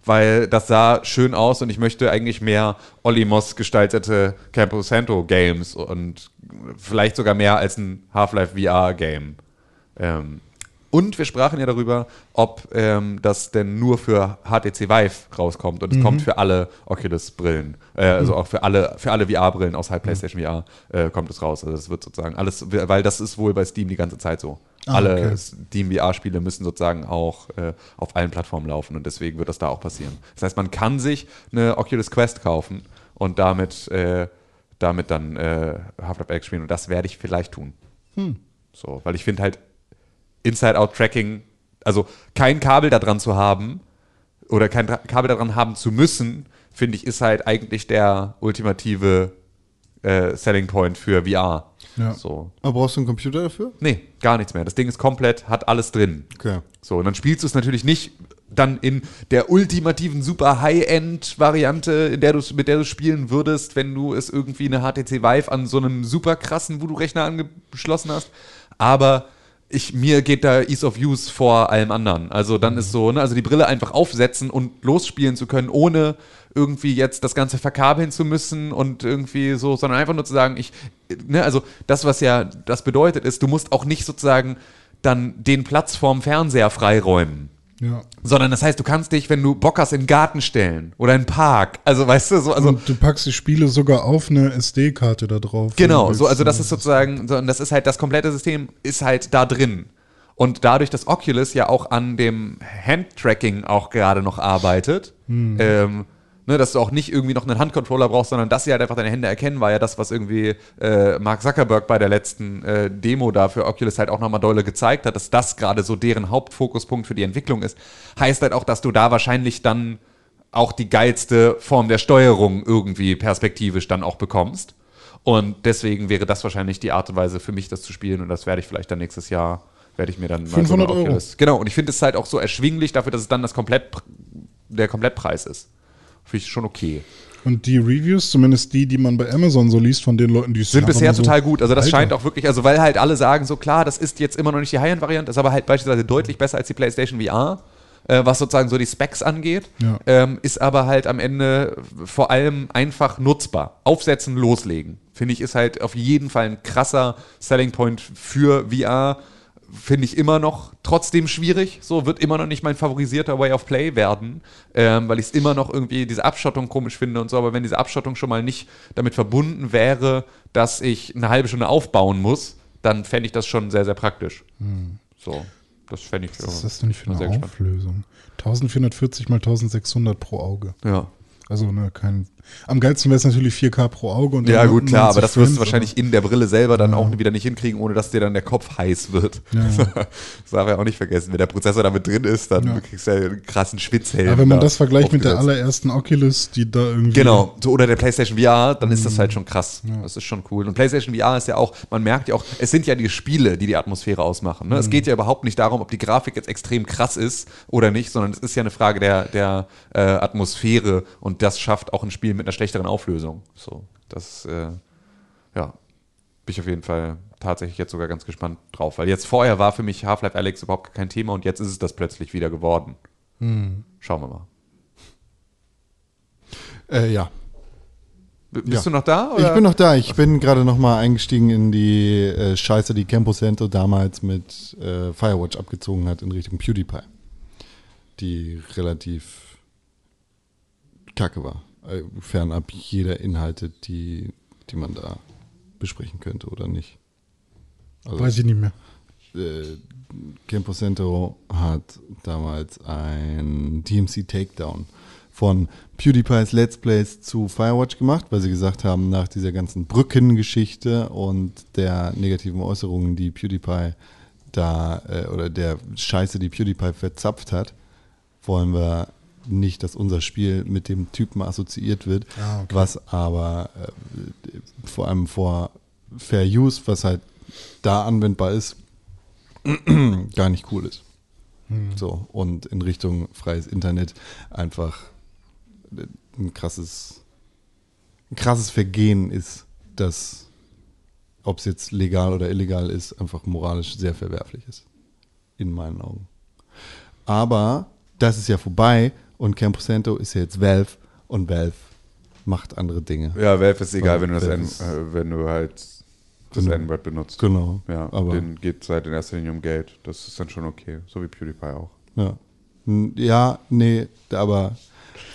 weil das sah schön aus und ich möchte eigentlich mehr Olimos gestaltete Campo Santo Games und vielleicht sogar mehr als ein Half-Life VR Game. Ähm, und wir sprachen ja darüber, ob ähm, das denn nur für HTC Vive rauskommt und es kommt für alle Oculus-Brillen, äh, also auch für alle, für alle VR-Brillen außerhalb PlayStation VR äh, kommt es raus. Also das wird sozusagen alles, weil das ist wohl bei Steam die ganze Zeit so.
Ah,
alle
okay.
Steam VR-Spiele müssen sozusagen auch äh, auf allen Plattformen laufen und deswegen wird das da auch passieren. Das heißt, man kann sich eine Oculus Quest kaufen und damit, äh, damit dann äh, Half-Life Alyx spielen und das werde ich vielleicht tun. So, weil ich finde halt Inside-Out-Tracking, also kein Kabel da dran zu haben oder kein Kabel daran haben zu müssen, finde ich, ist halt eigentlich der ultimative äh, Selling Point für VR.
Ja.
So.
Aber brauchst du einen Computer dafür?
Nee, gar nichts mehr. Das Ding ist komplett, hat alles drin.
Okay.
So, und dann spielst du es natürlich nicht dann in der ultimativen super High-End-Variante, in der du mit der du spielen würdest, wenn du es irgendwie eine HTC Vive an so einem super krassen Voodoo-Rechner angeschlossen hast. Aber ich, mir geht da Ease of Use vor allem anderen. Also dann ist so, ne, also die Brille einfach aufsetzen und losspielen zu können, ohne irgendwie jetzt das Ganze verkabeln zu müssen und irgendwie so, sondern einfach nur zu sagen, ich, ne, also das, was ja das bedeutet, ist, du musst auch nicht sozusagen dann den Platz vorm Fernseher freiräumen.
Ja.
Sondern das heißt, du kannst dich, wenn du Bock hast, in den Garten stellen oder in den Park. Also, weißt du, so, also.
Und du packst die Spiele sogar auf eine SD-Karte da drauf.
Genau, so, also das ist sozusagen, so, und das ist halt, das komplette System ist halt da drin. Und dadurch, dass Oculus ja auch an dem Handtracking auch gerade noch arbeitet, ähm, ne, dass du auch nicht irgendwie noch einen Handcontroller brauchst, sondern dass sie halt einfach deine Hände erkennen, war ja das, was irgendwie äh, Mark Zuckerberg bei der letzten äh, Demo da für Oculus halt auch nochmal dolle gezeigt hat, dass das gerade so deren Hauptfokuspunkt für die Entwicklung ist. Heißt halt auch, dass du da wahrscheinlich dann auch die geilste Form der Steuerung irgendwie perspektivisch dann auch bekommst. Und deswegen wäre das wahrscheinlich die Art und Weise für mich, das zu spielen. Und das werde ich vielleicht dann nächstes Jahr, werde ich mir dann mal
500
eine
Euro.
Oculus- Genau, und ich finde es halt auch so erschwinglich dafür, dass es dann das Komplett, der Komplettpreis ist. Finde ich schon okay.
Und die Reviews, zumindest die, die man bei Amazon so liest von den Leuten, die es
Sind bisher
so,
total gut. Also das
Alter.
scheint auch wirklich, also weil halt alle sagen, so klar, das ist jetzt immer noch nicht die High-End-Variante, ist aber halt beispielsweise deutlich besser als die PlayStation VR, äh, was sozusagen so die Specs angeht.
Ja.
Ähm, ist aber halt am Ende vor allem einfach nutzbar. Aufsetzen, loslegen. Finde ich, ist halt auf jeden Fall ein krasser Selling Point für VR. Finde ich immer noch trotzdem schwierig. So wird immer noch nicht mein favorisierter Way of Play werden, ähm, weil ich es immer noch irgendwie diese Abschottung komisch finde und so. Aber wenn diese Abschottung schon mal nicht damit verbunden wäre, dass ich eine halbe Stunde aufbauen muss, dann fände ich das schon sehr, sehr praktisch. So, das fände ich
Was ist das denn für eine
sehr gespannt.
Auflösung? 1440 mal 1600 pro Auge.
Ja.
Also ne, kein. Am geilsten wäre es natürlich 4K pro Auge. Und
Ja, gut, klar, aber
90
das wirst du wahrscheinlich in der Brille selber dann auch wieder nicht hinkriegen, ohne dass dir dann der Kopf heiß wird.
Ja.
Das darf ich auch nicht vergessen. Wenn der Prozessor damit drin ist, dann
Ja.
kriegst du ja einen krassen Schwitzhelm.
Aber wenn man
da
das vergleicht mit der
aufgesetzt.
allerersten Oculus, die da irgendwie.
Genau, so, oder der PlayStation VR, dann ist das
Mhm.
halt schon krass. Das ist schon cool. Und PlayStation VR ist ja auch, man merkt ja auch, es sind ja die Spiele, die die Atmosphäre ausmachen. Ne? Es
Mhm.
geht ja überhaupt nicht darum, ob die Grafik jetzt extrem krass ist oder nicht, sondern es ist ja eine Frage der, der äh, Atmosphäre und das schafft auch ein Spiel mit einer schlechteren Auflösung. So, das, äh, ja, bin ich auf jeden Fall tatsächlich jetzt sogar ganz gespannt drauf, weil jetzt vorher war für mich Half-Life Alex überhaupt kein Thema und jetzt ist es das plötzlich wieder geworden.
Mhm.
Schauen wir mal.
Äh, ja.
B- Bist
Ja.
du noch da?
Ich
oder?
bin noch da. Ich bin gerade noch mal eingestiegen in die äh, Scheiße, die Campo Santo damals mit äh, Firewatch abgezogen hat in Richtung PewDiePie. Die relativ kacke war. Äh, fernab jeder Inhalte, die, die man da besprechen könnte oder nicht. Also,
Weiß ich nicht mehr.
äh, Campo Santo hat damals ein DMC Takedown von PewDiePie's Let's Plays zu Firewatch gemacht, weil sie gesagt haben, nach dieser ganzen Brückengeschichte und der negativen Äußerungen, die PewDiePie da, äh, oder der Scheiße, die PewDiePie verzapft hat, wollen wir nicht, dass unser Spiel mit dem Typen assoziiert wird,
Ah, okay.
was aber äh, vor allem vor Fair Use, was halt da anwendbar ist, gar nicht cool ist. So, und in Richtung freies Internet einfach ein krasses, ein krasses Vergehen ist, das, ob es jetzt legal oder illegal ist, einfach moralisch sehr verwerflich ist. In meinen Augen. Aber das ist ja vorbei und Campo Santo ist ja jetzt Valve und Valve macht andere Dinge.
Ja, Valve ist egal,
Ja,
wenn du das N, äh, wenn du halt das
Genau.
N-Word benutzt.
Genau.
Ja,
aber
denen geht es halt in erster Linie um Geld. Das ist dann schon okay. So wie PewDiePie auch.
ja. Ja, nee, aber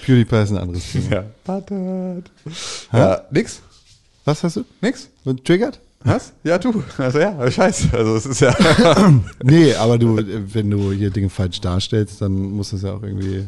PewDiePie ist ein anderes Thema.
Ja. Wartet. Ja, nix?
Was hast du?
Nix?
Und Triggert?
Was? Ja, du. Also ja, scheiße. Also es ist ja.
Nee, aber du, wenn du hier Dinge falsch darstellst, dann muss das ja auch irgendwie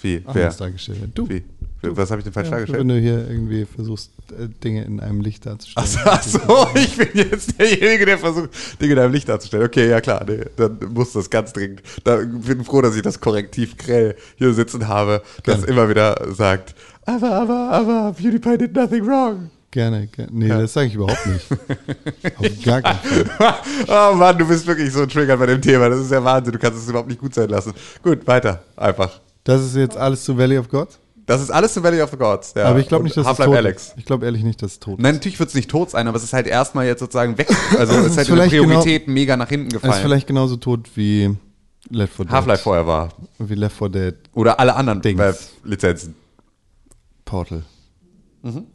Wie? Wer?
anders dargestellt werden. Du.
Wie? Was habe ich denn falsch dargestellt?
Wenn du hier irgendwie versuchst, äh, Dinge in einem Licht darzustellen.
Ach so, ich bin jetzt derjenige, der versucht, Dinge in einem Licht darzustellen. Okay, ja klar, nee, dann muss das ganz dringend. Da bin froh, dass ich das Korrektiv Krell hier sitzen habe, das immer wieder sagt, aber, aber, aber, PewDiePie did nothing wrong.
Gerne, gerne. Nee, das sage ich überhaupt nicht. Auf gar keinen Fall.
oh Mann, du bist wirklich so triggert bei dem Thema. Das ist ja Wahnsinn. Du kannst es überhaupt nicht gut sein lassen. Gut, weiter. Einfach.
Das ist jetzt alles zu Valley of God?
Das ist alles zu Valley of the Gods. Ja.
aber ich glaube nicht, dass es
Half-Life
tot
Alex.
ist. Ich glaube ehrlich nicht, dass es tot ist.
Nein, natürlich wird es nicht tot sein, aber es ist halt erstmal jetzt sozusagen weg. Also es ist halt in
vielleicht genau-
Priorität mega nach hinten
Es ist
gefallen.
vielleicht genauso tot wie Left 4 Dead.
Half-Life vorher war.
Wie Left 4 Dead
Oder alle anderen
Dings.
Valve-Lizenzen.
Portal.
Mhm.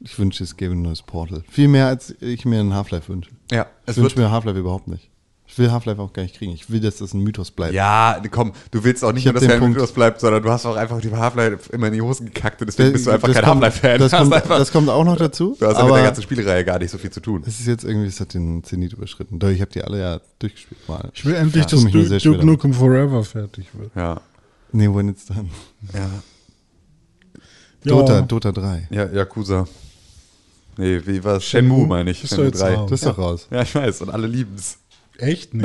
Ich wünsche, es gäbe ein neues Portal. Viel mehr, als ich mir ein Half-Life wünsche.
Ja,
Ich
es
wünsche
wird.
mir Half-Life überhaupt nicht. Ich will Half-Life auch gar nicht kriegen. Ich will, dass das ein Mythos bleibt.
Ja, komm, du willst auch nicht
Ich
nur, dass er ein
Punkt.
Mythos bleibt, sondern du hast auch einfach die Half-Life immer in die Hosen gekackt und deswegen
Das-
bist du einfach
das
kein
kommt-
Half-Life-Fan.
Das, das kommt auch noch dazu.
Du hast ja
aber
mit der ganzen Spielreihe gar nicht so viel zu tun.
es ist jetzt irgendwie, es hat den Zenit überschritten. Doch, ich habe die alle ja durchgespielt mal.
Ich will endlich,
Ja,
dass
sehr
Duke, Nukem Forever fertig wird.
Ja.
Nee, when it's done.
Ja.
Dota,
Ja.
Dota 3.
Ja, Yakuza. Nee, wie war's? Shenmue, meine ich.
Doch
Shenmue
jetzt
3.
raus.
Das ist doch raus.
Ja, ich weiß, und alle lieben's.
Echt nicht.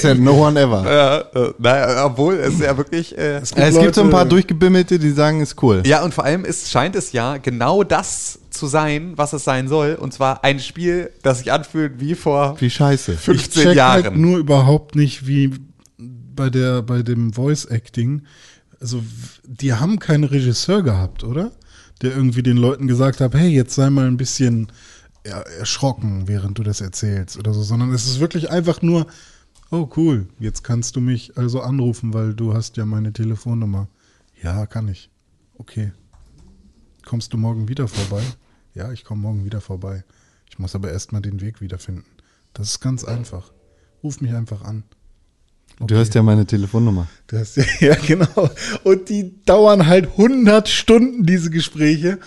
Said no one ever.
Ja, äh, naja, obwohl es ja wirklich. Äh,
es gibt so ein paar durchgebimmelte, die sagen, ist cool.
ja, und vor allem ist, scheint es ja genau das zu sein, was es sein soll. Und zwar ein Spiel, das sich anfühlt wie vor
Wie scheiße.
15
check
Jahren.
halt nur überhaupt nicht, wie bei der bei dem Voice Acting. Also die haben keinen Regisseur gehabt, oder? Der irgendwie den Leuten gesagt hat, hey, jetzt sei mal ein bisschen erschrocken, während du das erzählst oder so, sondern es ist wirklich einfach nur, oh cool, jetzt kannst du mich also anrufen, weil du hast ja meine Telefonnummer. Ja, kann ich. Okay. Kommst du morgen wieder vorbei? Ja, ich komme morgen wieder vorbei. Ich muss aber erstmal den Weg wiederfinden. Das ist ganz einfach. Ruf mich einfach an.
Du hast ja meine Telefonnummer.
Du hast ja, ja, genau. Und die dauern halt 100 Stunden, diese Gespräche.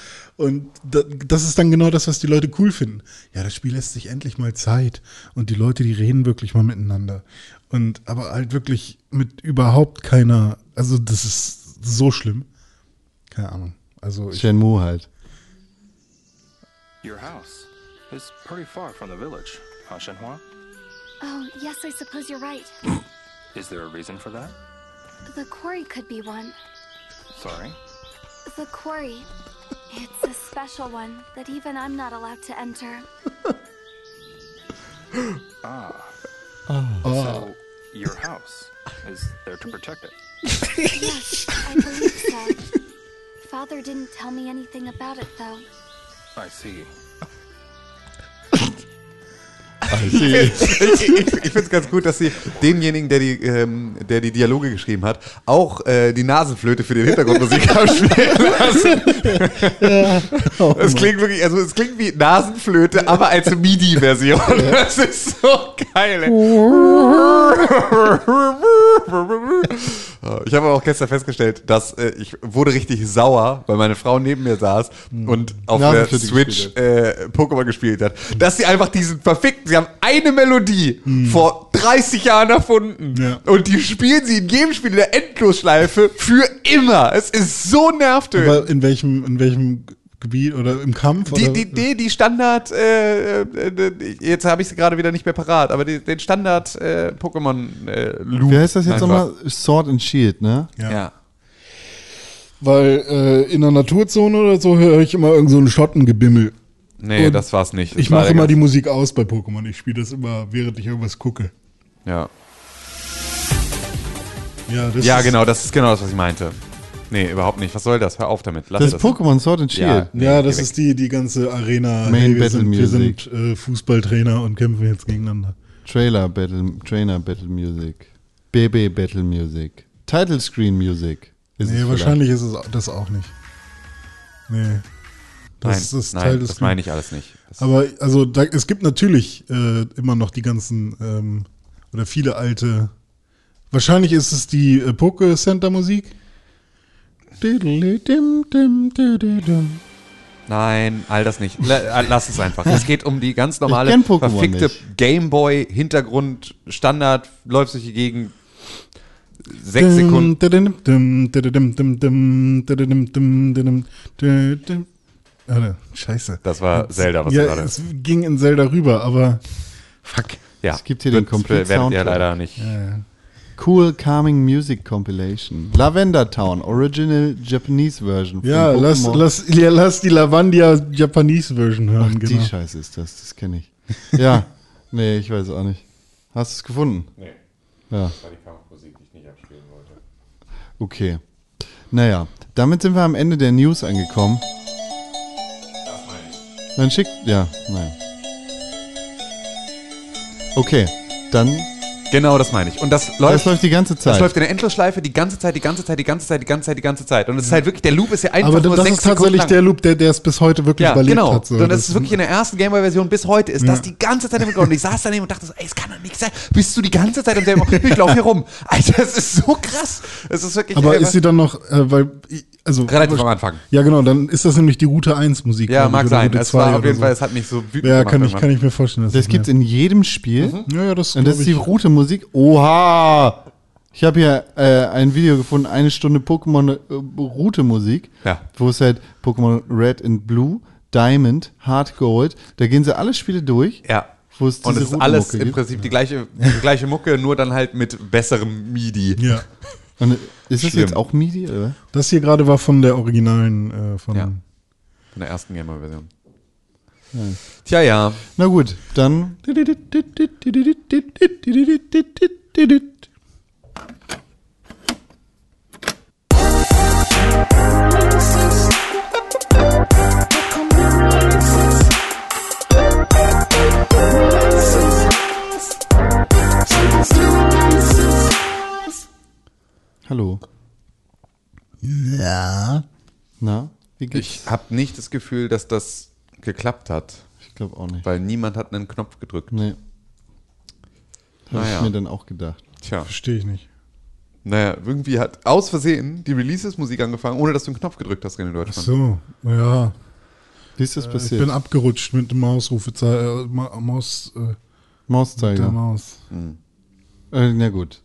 Und da, das ist dann genau das, was die Leute cool finden. Ja, das Spiel lässt sich endlich mal Zeit. Und die Leute, die reden wirklich mal miteinander. Und aber halt wirklich mit überhaupt keiner, also das ist so schlimm. Keine Ahnung. Also ich,
Shenmue halt.
Your house is pretty far from the village, huh, Shenhua?
Oh, yes, I suppose you're right.
Is there a reason for that?
The quarry could be one.
Sorry.
The quarry. It's a special one that even I'm not allowed to enter. Ah.
So, your house is there to protect it.
Yes, I believe so. Father didn't tell me anything about it, though.
I see.
Ich ich, ich finde es ganz gut, dass sie denjenigen, der die, ähm, der die Dialoge geschrieben hat, auch äh, die Nasenflöte für den Hintergrundmusik haben spielen lassen. Es klingt wirklich, also es klingt wie Nasenflöte, aber als MIDI-Version. Das ist so geil. ey. Ich habe auch gestern festgestellt, dass äh, ich wurde richtig sauer, weil meine Frau neben mir saß und auf der
Nasenflöte
Switch äh, Pokémon gespielt hat. Dass sie einfach diesen verfickten, sie haben eine Melodie vor 30 Jahren erfunden
Ja.
und die spielen sie in jedem Spiel in der Endlosschleife für immer. Es ist so nervtötend.
aber in welchem, in welchem Gebiet oder im Kampf?
Die,
oder?
die, die, die Standard, äh, äh, jetzt habe ich sie gerade wieder nicht mehr parat, aber die, den Standard äh, Pokémon äh, Loop.
Wie heißt das jetzt nochmal? Sword and Shield, ne?
Ja.
Ja.
Weil äh, in der Naturzone oder so höre ich immer irgend so einen Schottengebimmel.
Nee,
Und
das war's nicht. Das
Ich
war
mache immer die Musik aus bei Pokémon. Ich spiele das immer, während ich irgendwas gucke.
Ja.
Ja, das
ja,
ist,
genau, das ist genau das, was ich meinte. Nee, überhaupt nicht. Was soll das? Hör auf damit. Lass
Das ist Pokémon Sword and
Ja.
Shield.
Nee,
Ja, das ist die, die ganze Arena.
Main
wir
Battle
sind, wir
Music.
sind äh, Fußballtrainer und kämpfen jetzt gegeneinander.
Trailer Battle, Trainer Battle Music. BB Battle Music. Title Screen Music. Ist
Nee,
es
wahrscheinlich ist es das auch nicht. Nee. Das
Nein,
ist das
nein,
Teil des
das meine ich alles nicht. Das
Aber also da, es gibt natürlich äh, immer noch die ganzen ähm, oder viele alte. Wahrscheinlich ist es die äh, Poke Center Musik.
Nein, all das nicht. Äh, lass es einfach. Es geht um die ganz normale, verfickte Gameboy-Hintergrund, Standard, läuft sich die Gegend, sechs Sekunden.
Alter, scheiße.
Das war Zelda, was
ja,
gerade.
Es ging in Zelda rüber, aber fuck.
Ja,
es gibt hier den
kompletten
Soundtrack.
Werdet ihr leider nicht. Ja, ja.
Cool Calming Music Compilation. Lavender Town, Original Japanese Version.
Ja, lass, lass, ja, lass die Lavandia Japanese Version hören.
Ach,
genau.
die Scheiße ist das, das kenne ich. Ja, nee, ich weiß auch nicht. Hast du es gefunden?
Nee,
Ja,
das war die Kampfmusik, die ich nicht abspielen wollte.
okay. Naja, damit sind wir am Ende der News angekommen. Dann schickt, ja, nein. Okay, dann,
Genau, das meine ich. Und das
das
läuft,
läuft die ganze Zeit.
das läuft in der Endlosschleife die ganze Zeit, die ganze Zeit, die ganze Zeit, die ganze Zeit, die ganze Zeit. Und es ist halt wirklich, der Loop ist ja einfach
Aber
nur
das
sechs
ist tatsächlich
lang.
der Loop, der es bis heute wirklich
Ja,
überlebt
genau.
hat. So.
und das ist wirklich in der ersten Gameboy-Version bis heute ist das die ganze Zeit im Hintergrund. Und ich saß daneben und dachte so, ey, es kann doch nicht sein. Bist du die ganze Zeit im selben Ort? Ich laufe hier rum. Alter, das ist so krass. Es ist wirklich
Aber ist sie dann noch, äh, weil, ich- also.
relativ am Anfang.
Ja, genau, dann ist das nämlich die Route 1 Musik.
Ja,
ich,
mag sein. Es
2
war auf jeden
so.
Fall, es hat mich so wütend
Ja,
gemacht
kann ich,
irgendwann.
kann ich mir vorstellen.
das gibt's in jedem Spiel.
Ja, ja, das
Und das ist die
ich.
Route Musik. Oha! Ich habe hier äh, ein Video gefunden, eine Stunde Pokémon äh, Route Musik,
Ja.
wo es halt Pokémon Red and Blue, Diamond, Hard Gold, da gehen sie alle Spiele durch.
Ja.
Wo es
Und
diese
es ist alles im. Prinzip die gleiche, die gleiche Mucke, nur dann halt mit besserem MIDI.
Ja.
Und ist das
Schlimm.
jetzt auch MIDI, oder?
Das hier gerade war von der originalen, äh, von.
Ja. Von der ersten Gamer-Version. Tja, ja.
Na gut, dann Hallo.
Ja.
Na, wie geht's?
Ich habe nicht das Gefühl, dass das geklappt hat,
Ich glaube auch nicht.
weil niemand hat einen Knopf gedrückt.
Nee. Habe
Naja.
ich mir dann auch gedacht.
Tja,
Verstehe ich nicht.
naja, irgendwie hat aus Versehen die Releases-Musik angefangen, ohne dass du einen Knopf gedrückt hast, in Deutschland.
So, ja.
Wie ist das
Ich
passiert?
bin abgerutscht mit dem Mausrufezeichen, äh, Ma Maus, äh, mit der
Mauszeiger.
Maus.
Äh, na gut.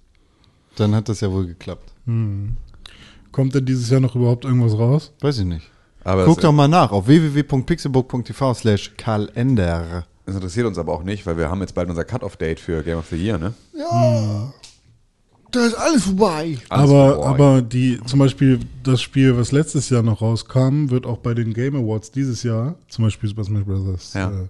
Dann hat das ja wohl geklappt.
Kommt denn dieses Jahr noch überhaupt irgendwas raus?
Weiß ich nicht.
Aber
Guck doch mal nach auf www.pixelbook.tv slash Kalender.
es interessiert uns aber auch nicht, weil wir haben jetzt bald unser Cut-Off-Date für Game of the Year, ne?
Da ist alles vorbei.
Alles
aber,
vorbei.
aber die, zum Beispiel das Spiel, was letztes Jahr noch rauskam, wird auch bei den Game Awards dieses Jahr, zum Beispiel Super Smash Bros.
Ja.
Äh,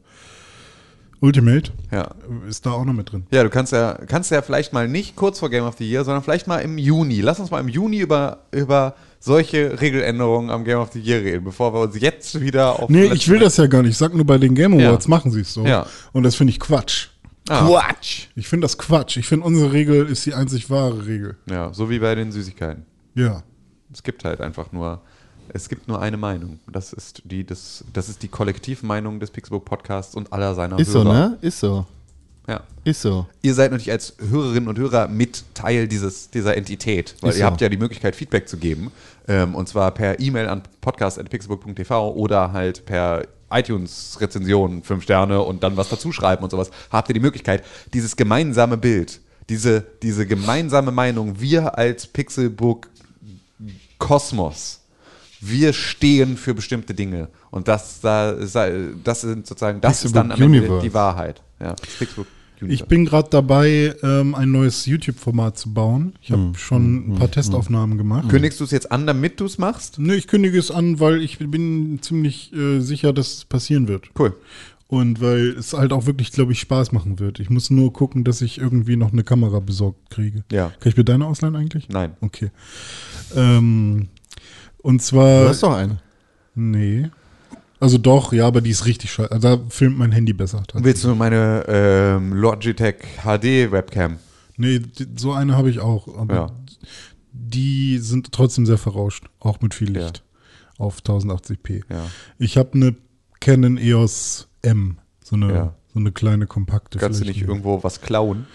Ultimate,
Ja.
ist da auch noch mit drin.
Ja, du kannst ja, kannst ja vielleicht mal nicht kurz vor Game of the Year, sondern vielleicht mal im Juni. Lass uns mal im Juni über, über solche Regeländerungen am Game of the Year reden, bevor wir uns jetzt wieder auf.
Nee, ich will das ja gar nicht. Ich sag nur, bei den Game
Ja.
Awards machen sie es so.
Ja.
Und das finde ich Quatsch.
Ah,
Quatsch.
Ich finde das Quatsch. Ich finde, unsere Regel ist die einzig wahre Regel.
Ja, so wie bei den Süßigkeiten.
Ja.
Es gibt halt einfach nur, es gibt nur eine Meinung. Das ist die, das, das ist die Kollektivmeinung des Pixelbook Podcasts und aller seiner
Ist so,
Hörer.
ne? Ist so.
Ja.
Ist so.
Ihr seid natürlich als Hörerinnen und Hörer mit Teil dieses, dieser Entität, weil
Ist
ihr
so.
habt ja die Möglichkeit, Feedback zu geben. Ähm, und zwar per E-Mail an podcast.pixelbook.tv oder halt per iTunes-Rezension, fünf Sterne und dann was dazu schreiben und sowas. Habt ihr die Möglichkeit, dieses gemeinsame Bild, diese, diese gemeinsame Meinung, wir als Pixelbook Kosmos, wir stehen für bestimmte Dinge. Und das, da- das sind sozusagen, das ist dann am
Pixelbook
Ende
Universe.
die Wahrheit. Ja, Pixelbook Universe.
Ich bin gerade dabei, ähm, ein neues YouTube-Format zu bauen. Ich
Hm,
habe schon ein paar Testaufnahmen gemacht.
Kündigst du es jetzt an, damit du es machst?
Nö, ich kündige es an, weil ich bin ziemlich äh, sicher, dass es passieren wird.
Cool.
Und weil es halt auch wirklich, glaube ich, Spaß machen wird. Ich muss nur gucken, dass ich irgendwie noch eine Kamera besorgt kriege.
Ja.
Kann ich mir deine ausleihen eigentlich?
Nein.
Okay. Ähm, und zwar.
Du hast doch eine.
Nee. Also doch, ja, aber die ist richtig scheiße. Also da filmt mein Handy besser.
Willst du meine ähm, Logitech HD Webcam?
Nee, die, so eine habe ich auch. Aber
Ja.
die sind trotzdem sehr verrauscht. Auch mit viel
Ja.
Licht. Auf 1080p.
Ja.
Ich habe eine Canon EOS M. So eine,
Ja.
so eine kleine kompakte.
Kannst du nicht irgendwo was klauen?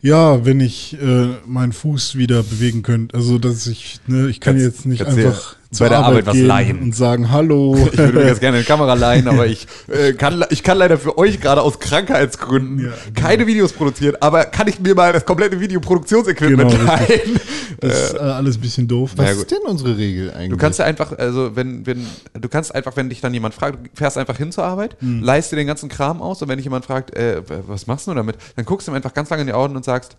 Ja, wenn ich äh, meinen Fuß wieder bewegen könnte. Also, dass ich, ne, ich kann
Kannst-
jetzt nicht einfach zur
bei der Arbeit, was
gehen
leihen.
und sagen Hallo.
Ich würde mir ganz gerne eine Kamera leihen, aber ich, äh, kann, ich kann leider für euch gerade aus Krankheitsgründen
Ja,
keine Videos produzieren. Aber kann ich mir mal das komplette Videoproduktionsequipment
Genau,
leihen?
Das ist äh, alles ein bisschen doof.
Was ist denn unsere Regel eigentlich?
Du kannst ja einfach, also wenn, wenn, du kannst einfach, wenn dich dann jemand fragt, du fährst einfach hin zur Arbeit,
Hm.
leist dir den ganzen Kram aus und wenn dich jemand fragt, äh, was machst du damit, dann guckst du ihm einfach ganz lange in die Augen und sagst,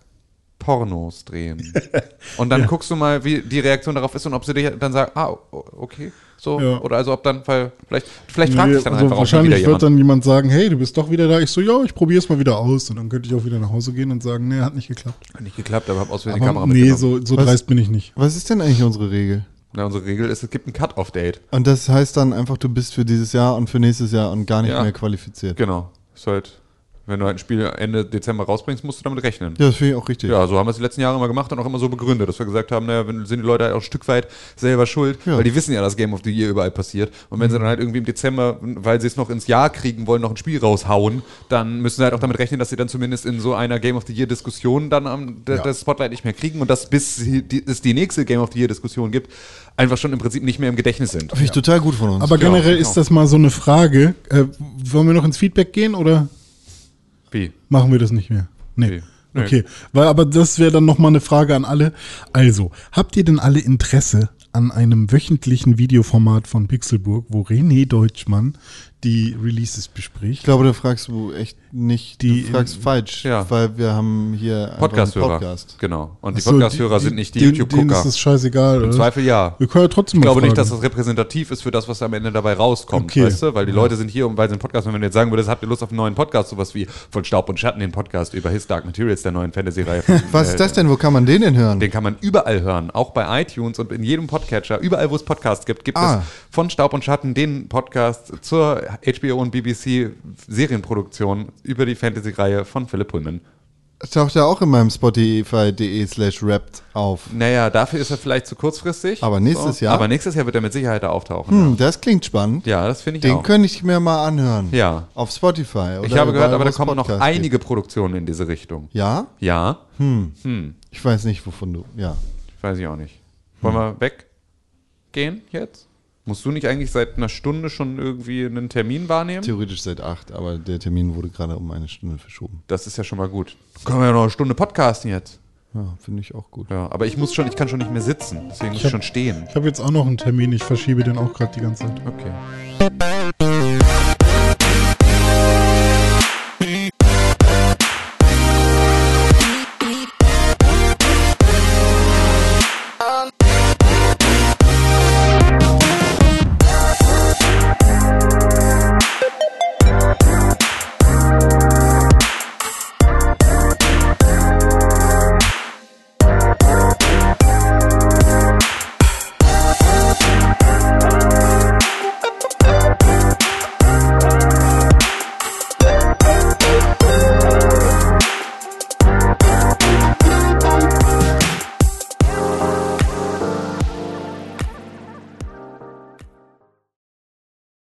Pornos drehen. Und dann guckst du mal, wie die Reaktion darauf ist und ob sie dir dann sagen, ah, okay, so,
Ja.
oder also ob dann, weil, vielleicht, vielleicht fragt dich dann
also
einfach auch
wahrscheinlich
wieder
wird
jemand.
dann jemand sagen, hey, du bist doch wieder da. Ich so, ja, ich probiere es mal wieder aus. Und dann könnte ich auch wieder nach Hause gehen und sagen, nee, hat nicht geklappt.
Hat nicht geklappt, aber hab aus Versehen die Kamera
nee, so, so
Was?
dreist bin ich nicht.
Was ist denn eigentlich unsere Regel?
Na, unsere Regel ist, es gibt ein Cut-Off-Date.
Und das heißt dann einfach, du bist für dieses Jahr und für nächstes Jahr und gar nicht
Ja.
mehr qualifiziert.
Genau. Ist halt, wenn du halt ein Spiel Ende Dezember rausbringst, musst du damit rechnen.
Ja, das finde ich auch richtig.
Ja, so haben wir es die letzten Jahre immer gemacht und auch immer so begründet, dass wir gesagt haben, naja, wenn- sind die Leute halt auch ein Stück weit selber schuld,
Ja.
weil die wissen ja, dass Game of the Year überall passiert. Und wenn sie dann halt irgendwie im Dezember, weil sie es noch ins Jahr kriegen wollen, noch ein Spiel raushauen, dann müssen sie halt auch damit rechnen, dass sie dann zumindest in so einer Game of the Year Diskussion dann am,
Ja.
das Spotlight nicht mehr kriegen und dass bis die, es die nächste Game of the Year Diskussion gibt, einfach schon im Prinzip nicht mehr im Gedächtnis sind.
Finde ich total gut von uns.
Aber
Ja,
generell
genau.
ist das mal so eine Frage. Äh, wollen wir noch ins Feedback gehen oder
Wie?
machen wir das nicht mehr? Nee.
Nee. Nee.
Okay, weil aber das wäre dann noch mal eine Frage an alle. Also, habt ihr denn alle Interesse an einem wöchentlichen Videoformat von Pixelburg, wo René Deutschmann die Releases
ich
bespricht?
glaube, da fragst du echt nicht,
Die-
du fragst falsch,
Ja.
weil wir haben hier
Podcast-Hörer.
Podcast.
Genau. Und die
Ach so,
Podcast-Hörer
die-
sind nicht die
denen- Denen ist
YouTube-Gucker.
das scheißegal,
Im? Zweifel ja.
Wir können ja trotzdem
Ich glaube nicht, dass
fragen.
das repräsentativ ist für das, was am Ende dabei rauskommt,
Okay.
weißt du? Weil die Leute sind hier, um, weil sie einen Podcast haben. Wenn du jetzt sagen würdest, habt ihr Lust auf einen neuen Podcast, sowas wie von Staub und Schatten, den Podcast über His Dark Materials, der neuen Fantasy-Reihe.
Was ist das denn? Wo kann man den denn hören?
Den kann man überall hören, auch bei iTunes und in jedem Podcatcher. Überall, wo es Podcasts gibt, gibt
Ah.
es von Staub und Schatten den Podcast zur HBO und BBC Serienproduktion über die Fantasy-Reihe von Philipp Pullman.
Das taucht ja auch in meinem Spotify.de slash Wrapped auf.
Naja, dafür ist er vielleicht zu kurzfristig.
Aber nächstes Jahr?
Aber nächstes Jahr wird er mit Sicherheit da auftauchen.
Hm, das klingt spannend.
Ja, das finde ich
Den
auch.
könnte ich mir mal anhören.
Ja.
Auf Spotify. Oder
Ich habe gehört, aber da kommen noch
Podcasts
einige
gibt.
Produktionen in diese Richtung.
Ja?
Ja,
Ich weiß nicht, wovon du. Ja.
weiß ich auch nicht. Wollen wir weggehen jetzt? Musst du nicht eigentlich seit einer Stunde schon irgendwie einen Termin wahrnehmen?
Theoretisch seit acht, aber der Termin wurde gerade um eine Stunde verschoben.
Das ist ja schon mal gut. Können wir ja noch eine Stunde podcasten jetzt.
Ja, finde ich auch gut.
Ja, aber ich muss schon, ich kann schon nicht mehr sitzen. Deswegen muss ich
hab-
schon stehen.
Ich habe jetzt auch noch einen Termin, ich verschiebe den auch gerade die ganze Zeit.
Okay.